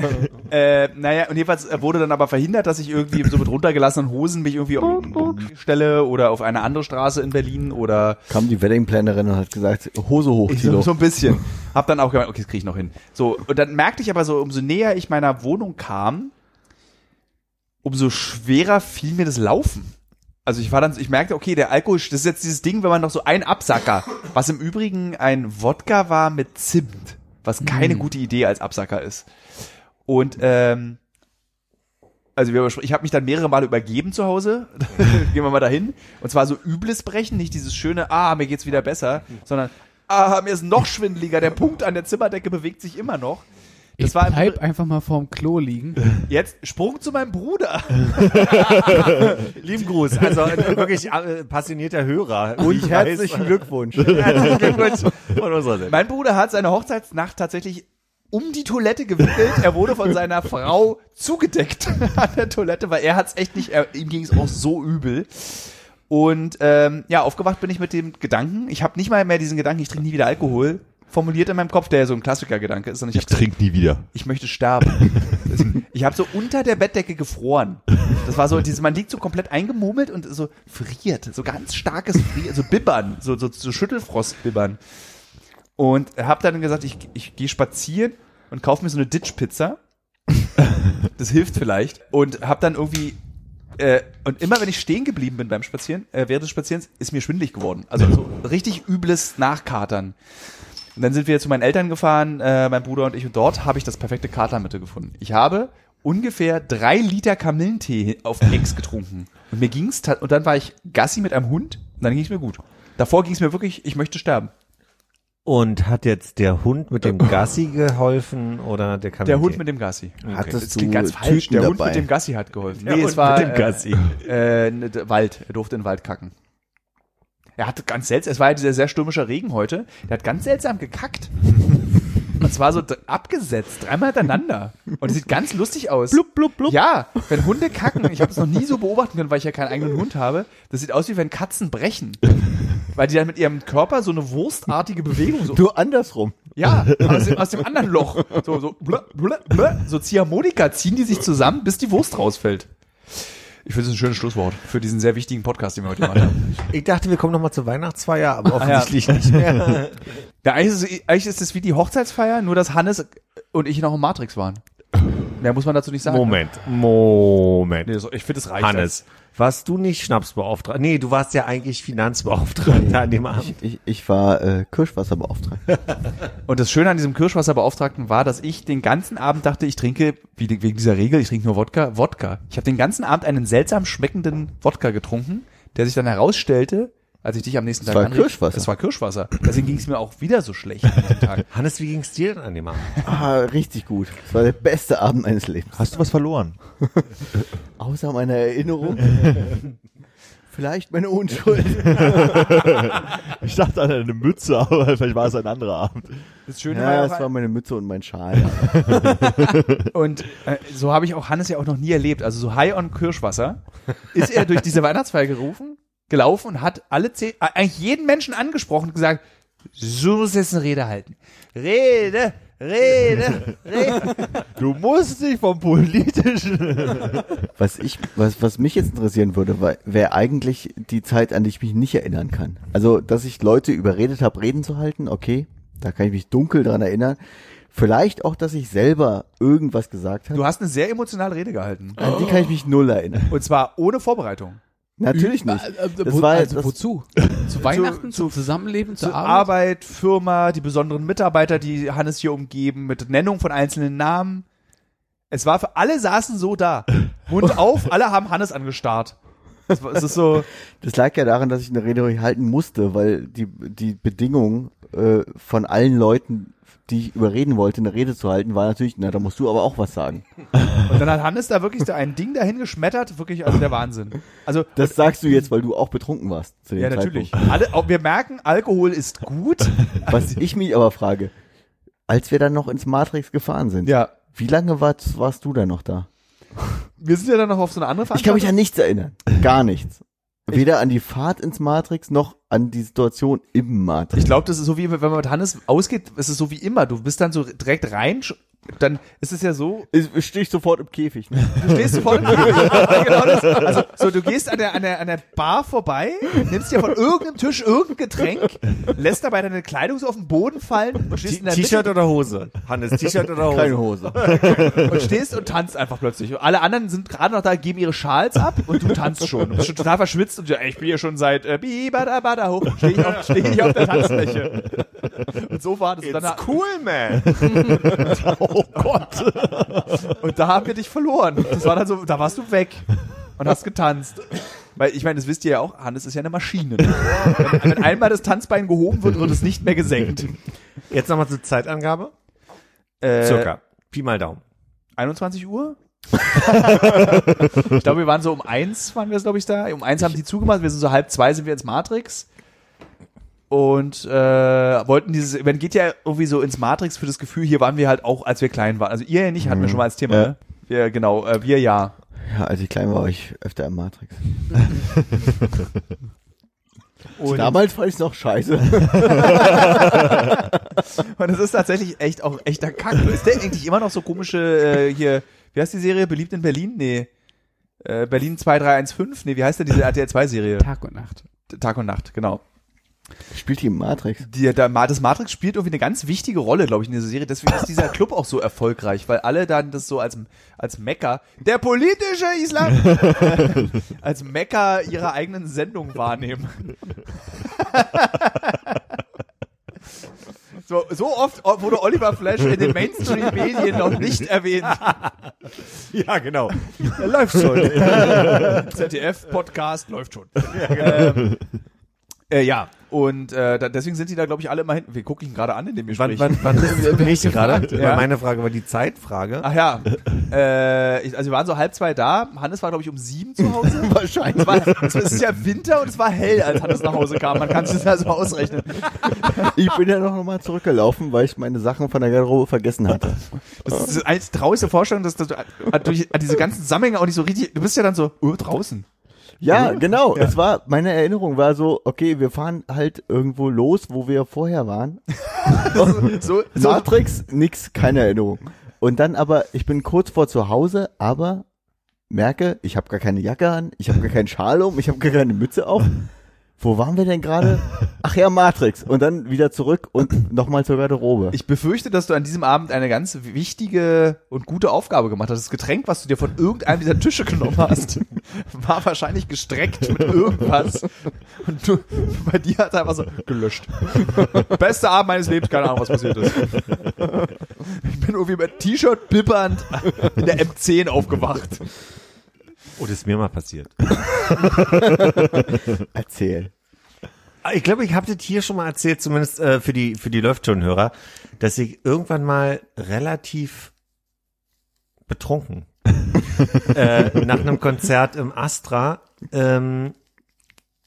Äh, naja, und jedenfalls äh, wurde dann aber verhindert, dass ich irgendwie so mit runtergelassenen Hosen mich irgendwie auf die stelle oder auf eine andere Straße in Berlin oder Kam die Weddingplanerin und hat gesagt, Hose hoch, Tilo. so ein bisschen. Hab dann auch gemeint, okay, das kriege ich noch hin. So, und dann merkte ich aber so, umso näher ich meiner Wohnung kam, umso schwerer fiel mir das Laufen. Also ich war dann, ich merkte, okay, der Alkohol, das ist jetzt dieses Ding, wenn man noch so ein Absacker, was im Übrigen ein Wodka war mit Zimt, was keine gute Idee als Absacker ist. Und ähm, also ich habe mich dann mehrere Male übergeben zu Hause. Gehen wir mal dahin. Und zwar so übles Brechen, nicht dieses schöne, ah, mir geht's wieder besser, sondern ah, mir ist noch schwindeliger. Der Punkt an der Zimmerdecke bewegt sich immer noch. Das ich war bleib einfach mal vorm Klo liegen. Jetzt Sprung zu meinem Bruder. lieben Gruß. Also ein wirklich äh, passionierter Hörer. Und Ich herzlichen weiß. Glückwunsch. Herzlichen Glückwunsch von unserer Seite. Mein Bruder hat seine Hochzeitsnacht tatsächlich um die Toilette gewickelt. Er wurde von seiner Frau zugedeckt an der Toilette, weil er hat's echt nicht, er, ihm ging's auch so übel. Und ähm, ja, aufgewacht bin ich mit dem Gedanken, ich habe nicht mal mehr diesen Gedanken, ich trinke nie wieder Alkohol, formuliert in meinem Kopf, der ja so ein Klassiker-Gedanke ist. Und ich, Ich trinke nie wieder. ich möchte sterben. ich habe so unter der Bettdecke gefroren. Das war so, dieses, man liegt so komplett eingemummelt und so friert, so ganz starkes Frieren, so Bibbern, so, so, so Schüttelfrost-Bibbern. Und habe dann gesagt, ich, ich gehe spazieren und kaufe mir so eine Ditch-Pizza. Das hilft vielleicht. Und habe dann irgendwie äh, und immer wenn ich stehen geblieben bin beim Spazieren, äh, während des Spazierens, ist mir schwindelig geworden. Also so richtig übles Nachkatern. Und dann sind wir zu meinen Eltern gefahren, äh, mein Bruder und ich, und dort habe ich das perfekte Katermittel gefunden. Ich habe ungefähr drei Liter Kamillentee auf Ex getrunken. Und mir ging's, und dann war ich Gassi mit einem Hund, und dann ging's mir gut. Davor ging's mir wirklich, ich möchte sterben. Und hat jetzt der Hund mit dem Gassi geholfen oder der Kamel? Der Hund mit dem Gassi. Hattest Das du ganz falsch. Tüten Der Hund dabei? mit dem Gassi hat geholfen. Der nee, Hund es war mit dem Gassi. Äh, äh, Wald. Er durfte in den Wald kacken. Er hatte ganz seltsam, es war ja dieser sehr stürmische Regen heute. Der hat ganz seltsam gekackt. Und zwar so abgesetzt, dreimal hintereinander. Und es sieht ganz lustig aus. Blub, blub, blub. Ja, wenn Hunde kacken, ich habe es noch nie so beobachten können, weil ich ja keinen eigenen Hund habe. Das sieht aus wie wenn Katzen brechen. Weil die dann mit ihrem Körper so eine wurstartige Bewegung so Nur andersrum. ja, aus dem, aus dem anderen Loch. So, so, blö, blö, blö, so Ziehharmonika ziehen die sich zusammen, bis die Wurst rausfällt. Ich finde es ein schönes Schlusswort für diesen sehr wichtigen Podcast, den wir heute gemacht haben. Ich dachte, wir kommen noch mal zur Weihnachtsfeier, aber Ah, ja. offensichtlich nicht mehr. Ja, eigentlich ist, es, eigentlich ist es wie die Hochzeitsfeier, nur dass Hannes und ich noch im Matrix waren. Mehr muss man dazu nicht sagen. Moment, Moment. Nee, ich finde, es reicht. Hannes, warst du nicht Schnapsbeauftragter? Nee, du warst ja eigentlich Finanzbeauftragter an dem Abend. Ich, ich war äh, Kirschwasserbeauftragter. Und das Schöne an diesem Kirschwasserbeauftragten war, dass ich den ganzen Abend dachte, ich trinke, wie, wegen dieser Regel, ich trinke nur Wodka, Wodka. Ich habe den ganzen Abend einen seltsam schmeckenden Wodka getrunken, der sich dann herausstellte, als ich dich am nächsten Das Tag war anrief. Kirschwasser. Das war Kirschwasser. Deswegen ging es mir auch wieder so schlecht an diesem Tag. Hannes, wie ging's dir denn an dem Abend? Ah, richtig gut. Das war der beste Abend meines Lebens. Hast du was verloren? Außer meiner Erinnerung. Vielleicht meine Unschuld. Ich dachte an eine Mütze, aber vielleicht war es ein anderer Abend. Das Schöne Ja, war, es war meine Mütze und mein Schal. Und äh, so habe ich auch Hannes ja auch noch nie erlebt. Also so high on Kirschwasser ist er durch diese Weihnachtsfeier gerufen, gelaufen und hat alle zehn, äh, eigentlich jeden Menschen angesprochen und gesagt, so muss jetzt eine Rede halten. Rede, Rede, Rede. Du musst dich vom Politischen. Was ich, was, was mich jetzt interessieren würde, wäre eigentlich die Zeit, an die ich mich nicht erinnern kann. Also, dass ich Leute überredet habe, Reden zu halten, okay, da kann ich mich dunkel dran erinnern. Vielleicht auch, dass ich selber irgendwas gesagt habe. Du hast eine sehr emotionale Rede gehalten. An die kann ich mich null erinnern. Und zwar ohne Vorbereitung. Natürlich nicht. Äh, äh, Das war- also das- wozu? Zu Weihnachten, zu- zum Zusammenleben, zur Zur Arbeit? Arbeit, Firma, die besonderen Mitarbeiter, die Hannes hier umgeben, mit Nennung von einzelnen Namen. Es war für alle saßen so da. Mund auf, alle haben Hannes angestarrt. War- es ist so, Das lag ja daran, dass ich eine Rede halten musste, weil die, die Bedingung äh, von allen Leuten, die ich überreden wollte, eine Rede zu halten, war natürlich, na, da musst du aber auch was sagen. Und dann hat Hannes da wirklich so ein Ding dahin geschmettert, wirklich also der Wahnsinn. Also Das sagst du jetzt, weil du auch betrunken warst zu dem ja natürlich. Alle, wir merken, Alkohol ist gut. Was ich mich aber frage, als wir dann noch ins Matrix gefahren sind, Ja, wie lange warst, warst du da noch da? wir sind ja dann noch auf so eine andere Ich kann mich Veranstaltung. an nichts erinnern. Gar nichts. Weder an die Fahrt ins Matrix noch an die Situation im Matrix. Ich glaube, das ist so wie wenn man mit Hannes ausgeht, ist es so wie immer. Du bist dann so direkt rein, dann ist es ja so, Ich stehe ich sofort im Käfig. Ne? du stehst sofort im Käfig. genau das. Also so, du gehst an der, an der, an der Bar vorbei, nimmst dir von irgendeinem Tisch irgendein Getränk, lässt dabei deine Kleidung so auf den Boden fallen und stehst in der T-Shirt oder Hose? Hannes, T-Shirt oder Hose? Keine Hose. und stehst und tanzt einfach plötzlich. Und alle anderen sind gerade noch da, geben ihre Schals ab und du tanzt schon. Du bist schon total verschwitzt und ey, ich bin hier schon seit äh, bibada bada hoch, stehe ich, auf, steh ich auf der Tanzfläche. Und so war das. Und, dann, cool, man. und da haben wir dich verloren. Das war dann so, da warst du weg und hast getanzt. Weil ich meine, das wisst ihr ja auch, Hannes ist ja eine Maschine. Ne? Wenn, wenn einmal das Tanzbein gehoben wird, wird es nicht mehr gesenkt. Jetzt nochmal zur Zeitangabe. Äh, Circa. Pi mal Daumen. 21 Uhr? ich glaube, wir waren so um eins, waren wir glaube ich da. Um eins haben die zugemacht, wir sind so halb zwei sind wir ins Matrix. Und äh, wollten dieses Event geht ja irgendwie so ins Matrix für das Gefühl, hier waren wir halt auch, als wir klein waren. Also ihr ja nicht, hatten wir schon mal als Thema, Ja. ne? Wir, genau, äh, wir ja. Ja, als ich klein war, war ich öfter im Matrix. Und, Damals fand ich es noch scheiße. und es ist tatsächlich echt auch echter Kack. Ist der eigentlich immer noch so komische äh, hier, wie heißt die Serie? Beliebt in Berlin? Nee. Äh, Berlin 2315? Nee, wie heißt denn diese RTL 2 Serie? Tag und Nacht. Tag und Nacht, genau. Spielt die Matrix? Die, der, das Matrix spielt irgendwie eine ganz wichtige Rolle, glaube ich, in dieser Serie. Deswegen ist dieser Club auch so erfolgreich, weil alle dann das so als, als Mecker, der politische Islam, als Mecker ihrer eigenen Sendung wahrnehmen. So, so oft wurde Oliver Flash in den Mainstream-Medien noch nicht erwähnt. Ja, genau. Er läuft schon. ZDF-Podcast läuft schon. ähm, äh, ja, und äh, da, deswegen sind die da, glaube ich, alle immer hinten. Wir gucken ihn gerade an in dem Wann, Gespräch. wann, wann bin ich gerade? Ja. Meine Frage war die Zeitfrage. Ach ja, äh, ich, also wir waren so halb zwei da. Hannes war, glaube ich, um sieben zu Hause. Wahrscheinlich. Es, war, es ist ja Winter und es war hell, als Hannes nach Hause kam. Man kann sich das also ausrechnen. Ich bin ja noch mal zurückgelaufen, weil ich meine Sachen von der Garderobe vergessen hatte. Das ist eine traurigste Vorstellung, dass, dass du äh, durch diese ganzen Zusammenhänge auch nicht so richtig, du bist ja dann so, oh, draußen. Ja, genau. Es war, meine Erinnerung war so, okay, wir fahren halt irgendwo los, wo wir vorher waren. So, so Matrix, nix, keine Erinnerung. Und dann aber, ich bin kurz vor zu Hause, aber merke, ich habe gar keine Jacke an, ich habe gar keinen Schal um, ich habe gar keine Mütze auf. Wo waren wir denn gerade? Ach ja, Matrix. Und dann wieder zurück und nochmal zur Garderobe. Ich befürchte, dass du an diesem Abend eine ganz wichtige und gute Aufgabe gemacht hast. Das Getränk, was du dir von irgendeinem dieser Tische genommen hast, war wahrscheinlich gestreckt mit irgendwas. Und du, bei dir hat er einfach so gelöscht. Bester Abend meines Lebens, keine Ahnung, was passiert ist. Ich bin irgendwie mit T-Shirt bippernd in der M10 aufgewacht. Oh, das ist mir mal passiert. Erzähl. Ich glaube, ich habe das hier schon mal erzählt, zumindest äh, für die für die läuft schon Hörer, dass ich irgendwann mal relativ betrunken äh, nach einem Konzert im Astra ähm,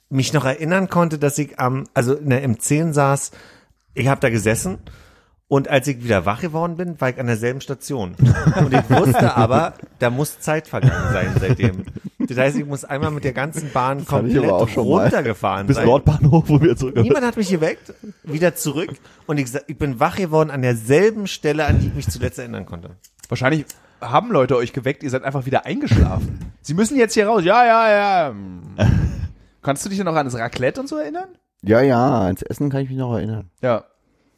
mich noch erinnern konnte, dass ich am also in der M10 saß. Ich habe da gesessen und als ich wieder wach geworden bin, war ich an derselben Station. Und ich wusste aber, da muss Zeit vergangen sein seitdem. Das heißt, ich muss einmal mit der ganzen Bahn ich komplett aber auch schon mal. runtergefahren Bis sein. Nordbahnhof, wo wir zurück. Niemand hat mich geweckt, wieder zurück und ich, ich bin wach geworden an derselben Stelle, an die ich mich zuletzt erinnern konnte. Wahrscheinlich haben Leute euch geweckt, ihr seid einfach wieder eingeschlafen. Sie müssen jetzt hier raus. Ja, ja, ja. Kannst du dich noch an das Raclette und so erinnern? Ja, ja, ans Essen kann ich mich noch erinnern. Ja.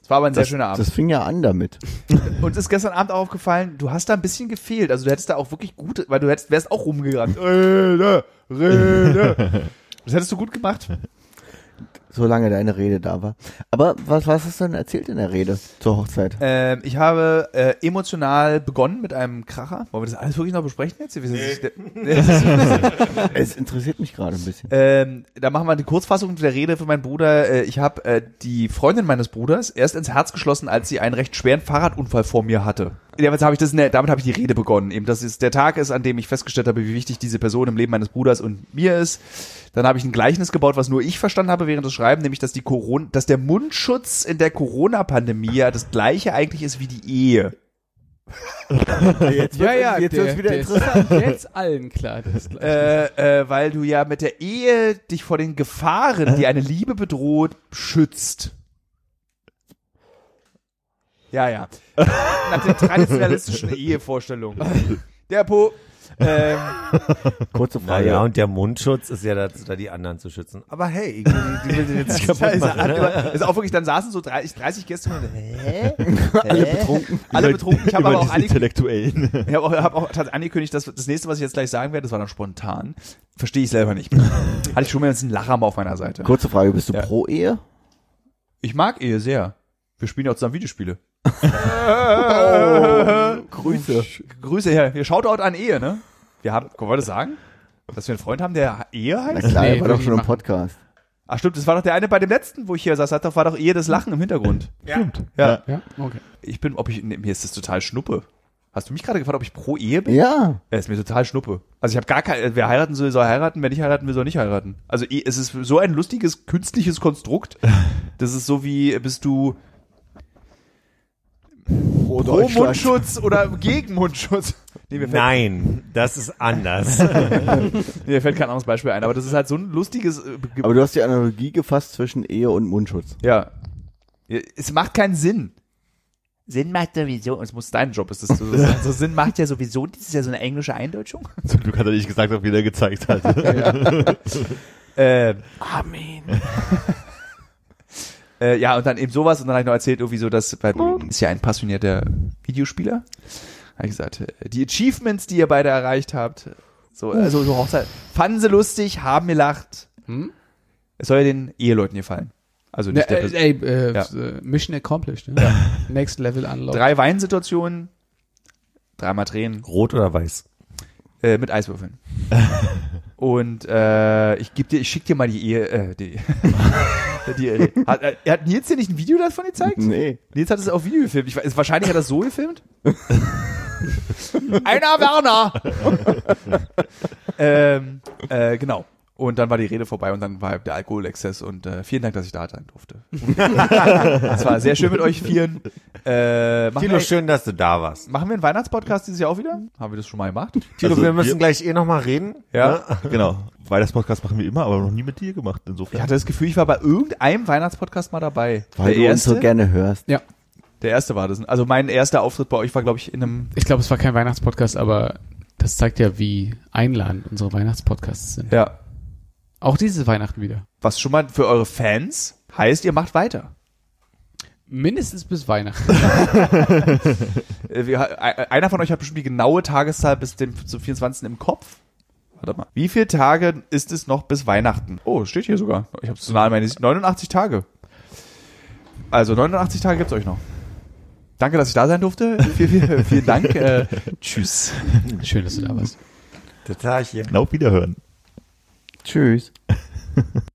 War aber ein sehr Das, schöner Abend. das fing ja an damit. Uns ist gestern Abend auch aufgefallen, du hast da ein bisschen gefehlt. Also du hättest da auch wirklich gut, weil du hättest, wärst auch rumgerannt. Rede, Rede. Das hättest du gut gemacht. Solange deine Rede da war. Aber was, was hast du denn erzählt in der Rede zur Hochzeit? Ähm, ich habe äh, emotional begonnen mit einem Kracher. Wollen wir das alles wirklich noch besprechen jetzt? Sind- Es interessiert mich gerade ein bisschen. Ähm, da machen wir die Kurzfassung der Rede für meinen Bruder. Äh, ich habe äh, die Freundin meines Bruders erst ins Herz geschlossen, als sie einen recht schweren Fahrradunfall vor mir hatte. Damit habe ich das, in der- damit habe ich die Rede begonnen. Eben, dass es der Tag ist, an dem ich festgestellt habe, wie wichtig diese Person im Leben meines Bruders und mir ist. Dann habe ich ein Gleichnis gebaut, was nur ich verstanden habe während des Schreiben, nämlich dass die Corona, dass der Mundschutz in der Corona-Pandemie ja das gleiche eigentlich ist wie die Ehe. Jetzt Ja, ja, jetzt der, wird's wieder der interessant. Jetzt allen klar. Das ist. Äh, äh, weil du ja mit der Ehe dich vor den Gefahren, die eine Liebe bedroht, schützt. Ja, ja. Nach den traditionalistischen Ehevorstellungen. Der Po. Ähm, Kurze Frage. Naja, und der Mundschutz ist ja dazu da, die anderen zu schützen. Aber hey, ich, die, die will den jetzt nicht kaputt machen. ne? also auch wirklich, dann saßen so 30, 30 Gäste und hä? Alle betrunken. Alle betrunken. Ich habe aber auch Intellektuellen. ich habe auch, hab auch tatsächlich angekündigt, dass das nächste, was ich jetzt gleich sagen werde, das war dann spontan. Verstehe ich selber nicht. Hatte ich schon mal jetzt einen Lacher mal auf meiner Seite. Kurze Frage, bist du Ja. pro Ehe? Ich mag Ehe sehr. Wir spielen ja auch zusammen Videospiele. Grüße. Grüße her. Wir Shoutout an Ehe, ne? Wir haben, wollen wir das sagen? Dass wir einen Freund haben, der Ehe Na heißt? klar, Nee, war doch schon im. Podcast. Ach stimmt, das war doch der eine bei dem letzten, wo ich hier saß, hat doch, war doch Ehe das Lachen im Hintergrund. Stimmt. Ja. ja, okay. Ich bin, ob ich, nee, mir ist das total schnuppe. Hast du mich gerade gefragt, ob ich pro Ehe bin? Ja. Ja, ist mir total schnuppe. Also ich habe gar kein, wer heiraten soll, soll heiraten, wer nicht heiraten will, soll nicht heiraten. Also es ist so ein lustiges, künstliches Konstrukt. Das ist so wie, bist du Pro pro Mundschutz oder gegen Mundschutz? Nee, Nein, das ist anders. nee, mir fällt kein anderes Beispiel ein, aber das ist halt so ein lustiges, äh, Ge- Aber du hast die Analogie gefasst zwischen Ehe und Mundschutz. ja. Ja, Es macht keinen Sinn. Sinn macht sowieso, es muss dein Job ist das zu sagen. So Sinn macht ja sowieso, das ist ja so eine englische Eindeutschung. Zum Glück hat er nicht gesagt, ob wie gezeigt hat. Äh, Amen. Äh, ja, und dann eben sowas und dann habe ich noch erzählt, irgendwie so, dass, weil ist ja ein passionierter Videospieler. Habe ich gesagt, äh, die Achievements, die ihr beide erreicht habt, so, also so Hochzeit, fanden sie lustig, haben gelacht. Hm? Es soll ja den Eheleuten gefallen. Also nicht Ne, der äh, äh, Ja. äh, Mission accomplished. Ne? Next Level Unlock. Drei Weinsituationen, dreimal Tränen, Rot oder weiß? Äh, mit Eiswürfeln. Und äh, ich geb dir, ich schick dir mal die Ehe, äh, die, die hat, äh, hat Nils dir nicht ein Video davon gezeigt? Nee. Nils hat es auf Video gefilmt. Ich weiß, wahrscheinlich hat er es so gefilmt. Einer Werner! ähm, äh, genau. Und dann war die Rede vorbei und dann war der Alkoholexzess und äh, vielen Dank, dass ich da sein durfte. Es war sehr schön mit euch vieren. Äh, machen, Tilo, wir, schön, dass du da warst. machen wir einen Weihnachtspodcast dieses Jahr auch wieder? Haben wir das schon mal gemacht? Tilo, Also wir müssen wir- gleich eh nochmal reden. Ja. genau. Weihnachtspodcast machen wir immer, aber noch nie mit dir gemacht, Ich insofern. hatte das Gefühl, ich war bei irgendeinem Weihnachtspodcast mal dabei. Weil der du uns erste, so gerne hörst. Ja. der erste war das. Also mein erster Auftritt bei euch war, glaube ich, in einem. Ich glaube, es war kein Weihnachtspodcast, aber das zeigt ja, wie einladend unsere Weihnachtspodcasts sind. Ja. Auch dieses Weihnachten wieder. Was schon mal für eure Fans heißt, ihr macht weiter. Mindestens bis Weihnachten. Äh, wir, einer von euch hat bestimmt die genaue Tageszahl bis dem zum 24. im Kopf. Warte mal. Wie viele Tage ist es noch bis Weihnachten? Oh, steht hier sogar. Ich habe es zu nahe meine 89 Tage. Also 89 Tage gibt's euch noch. Danke, dass ich da sein durfte. vielen, vielen, vielen Dank. Äh, tschüss. Schön, dass du da warst. Der Tag hier. Auf Wiederhören. Tschüss.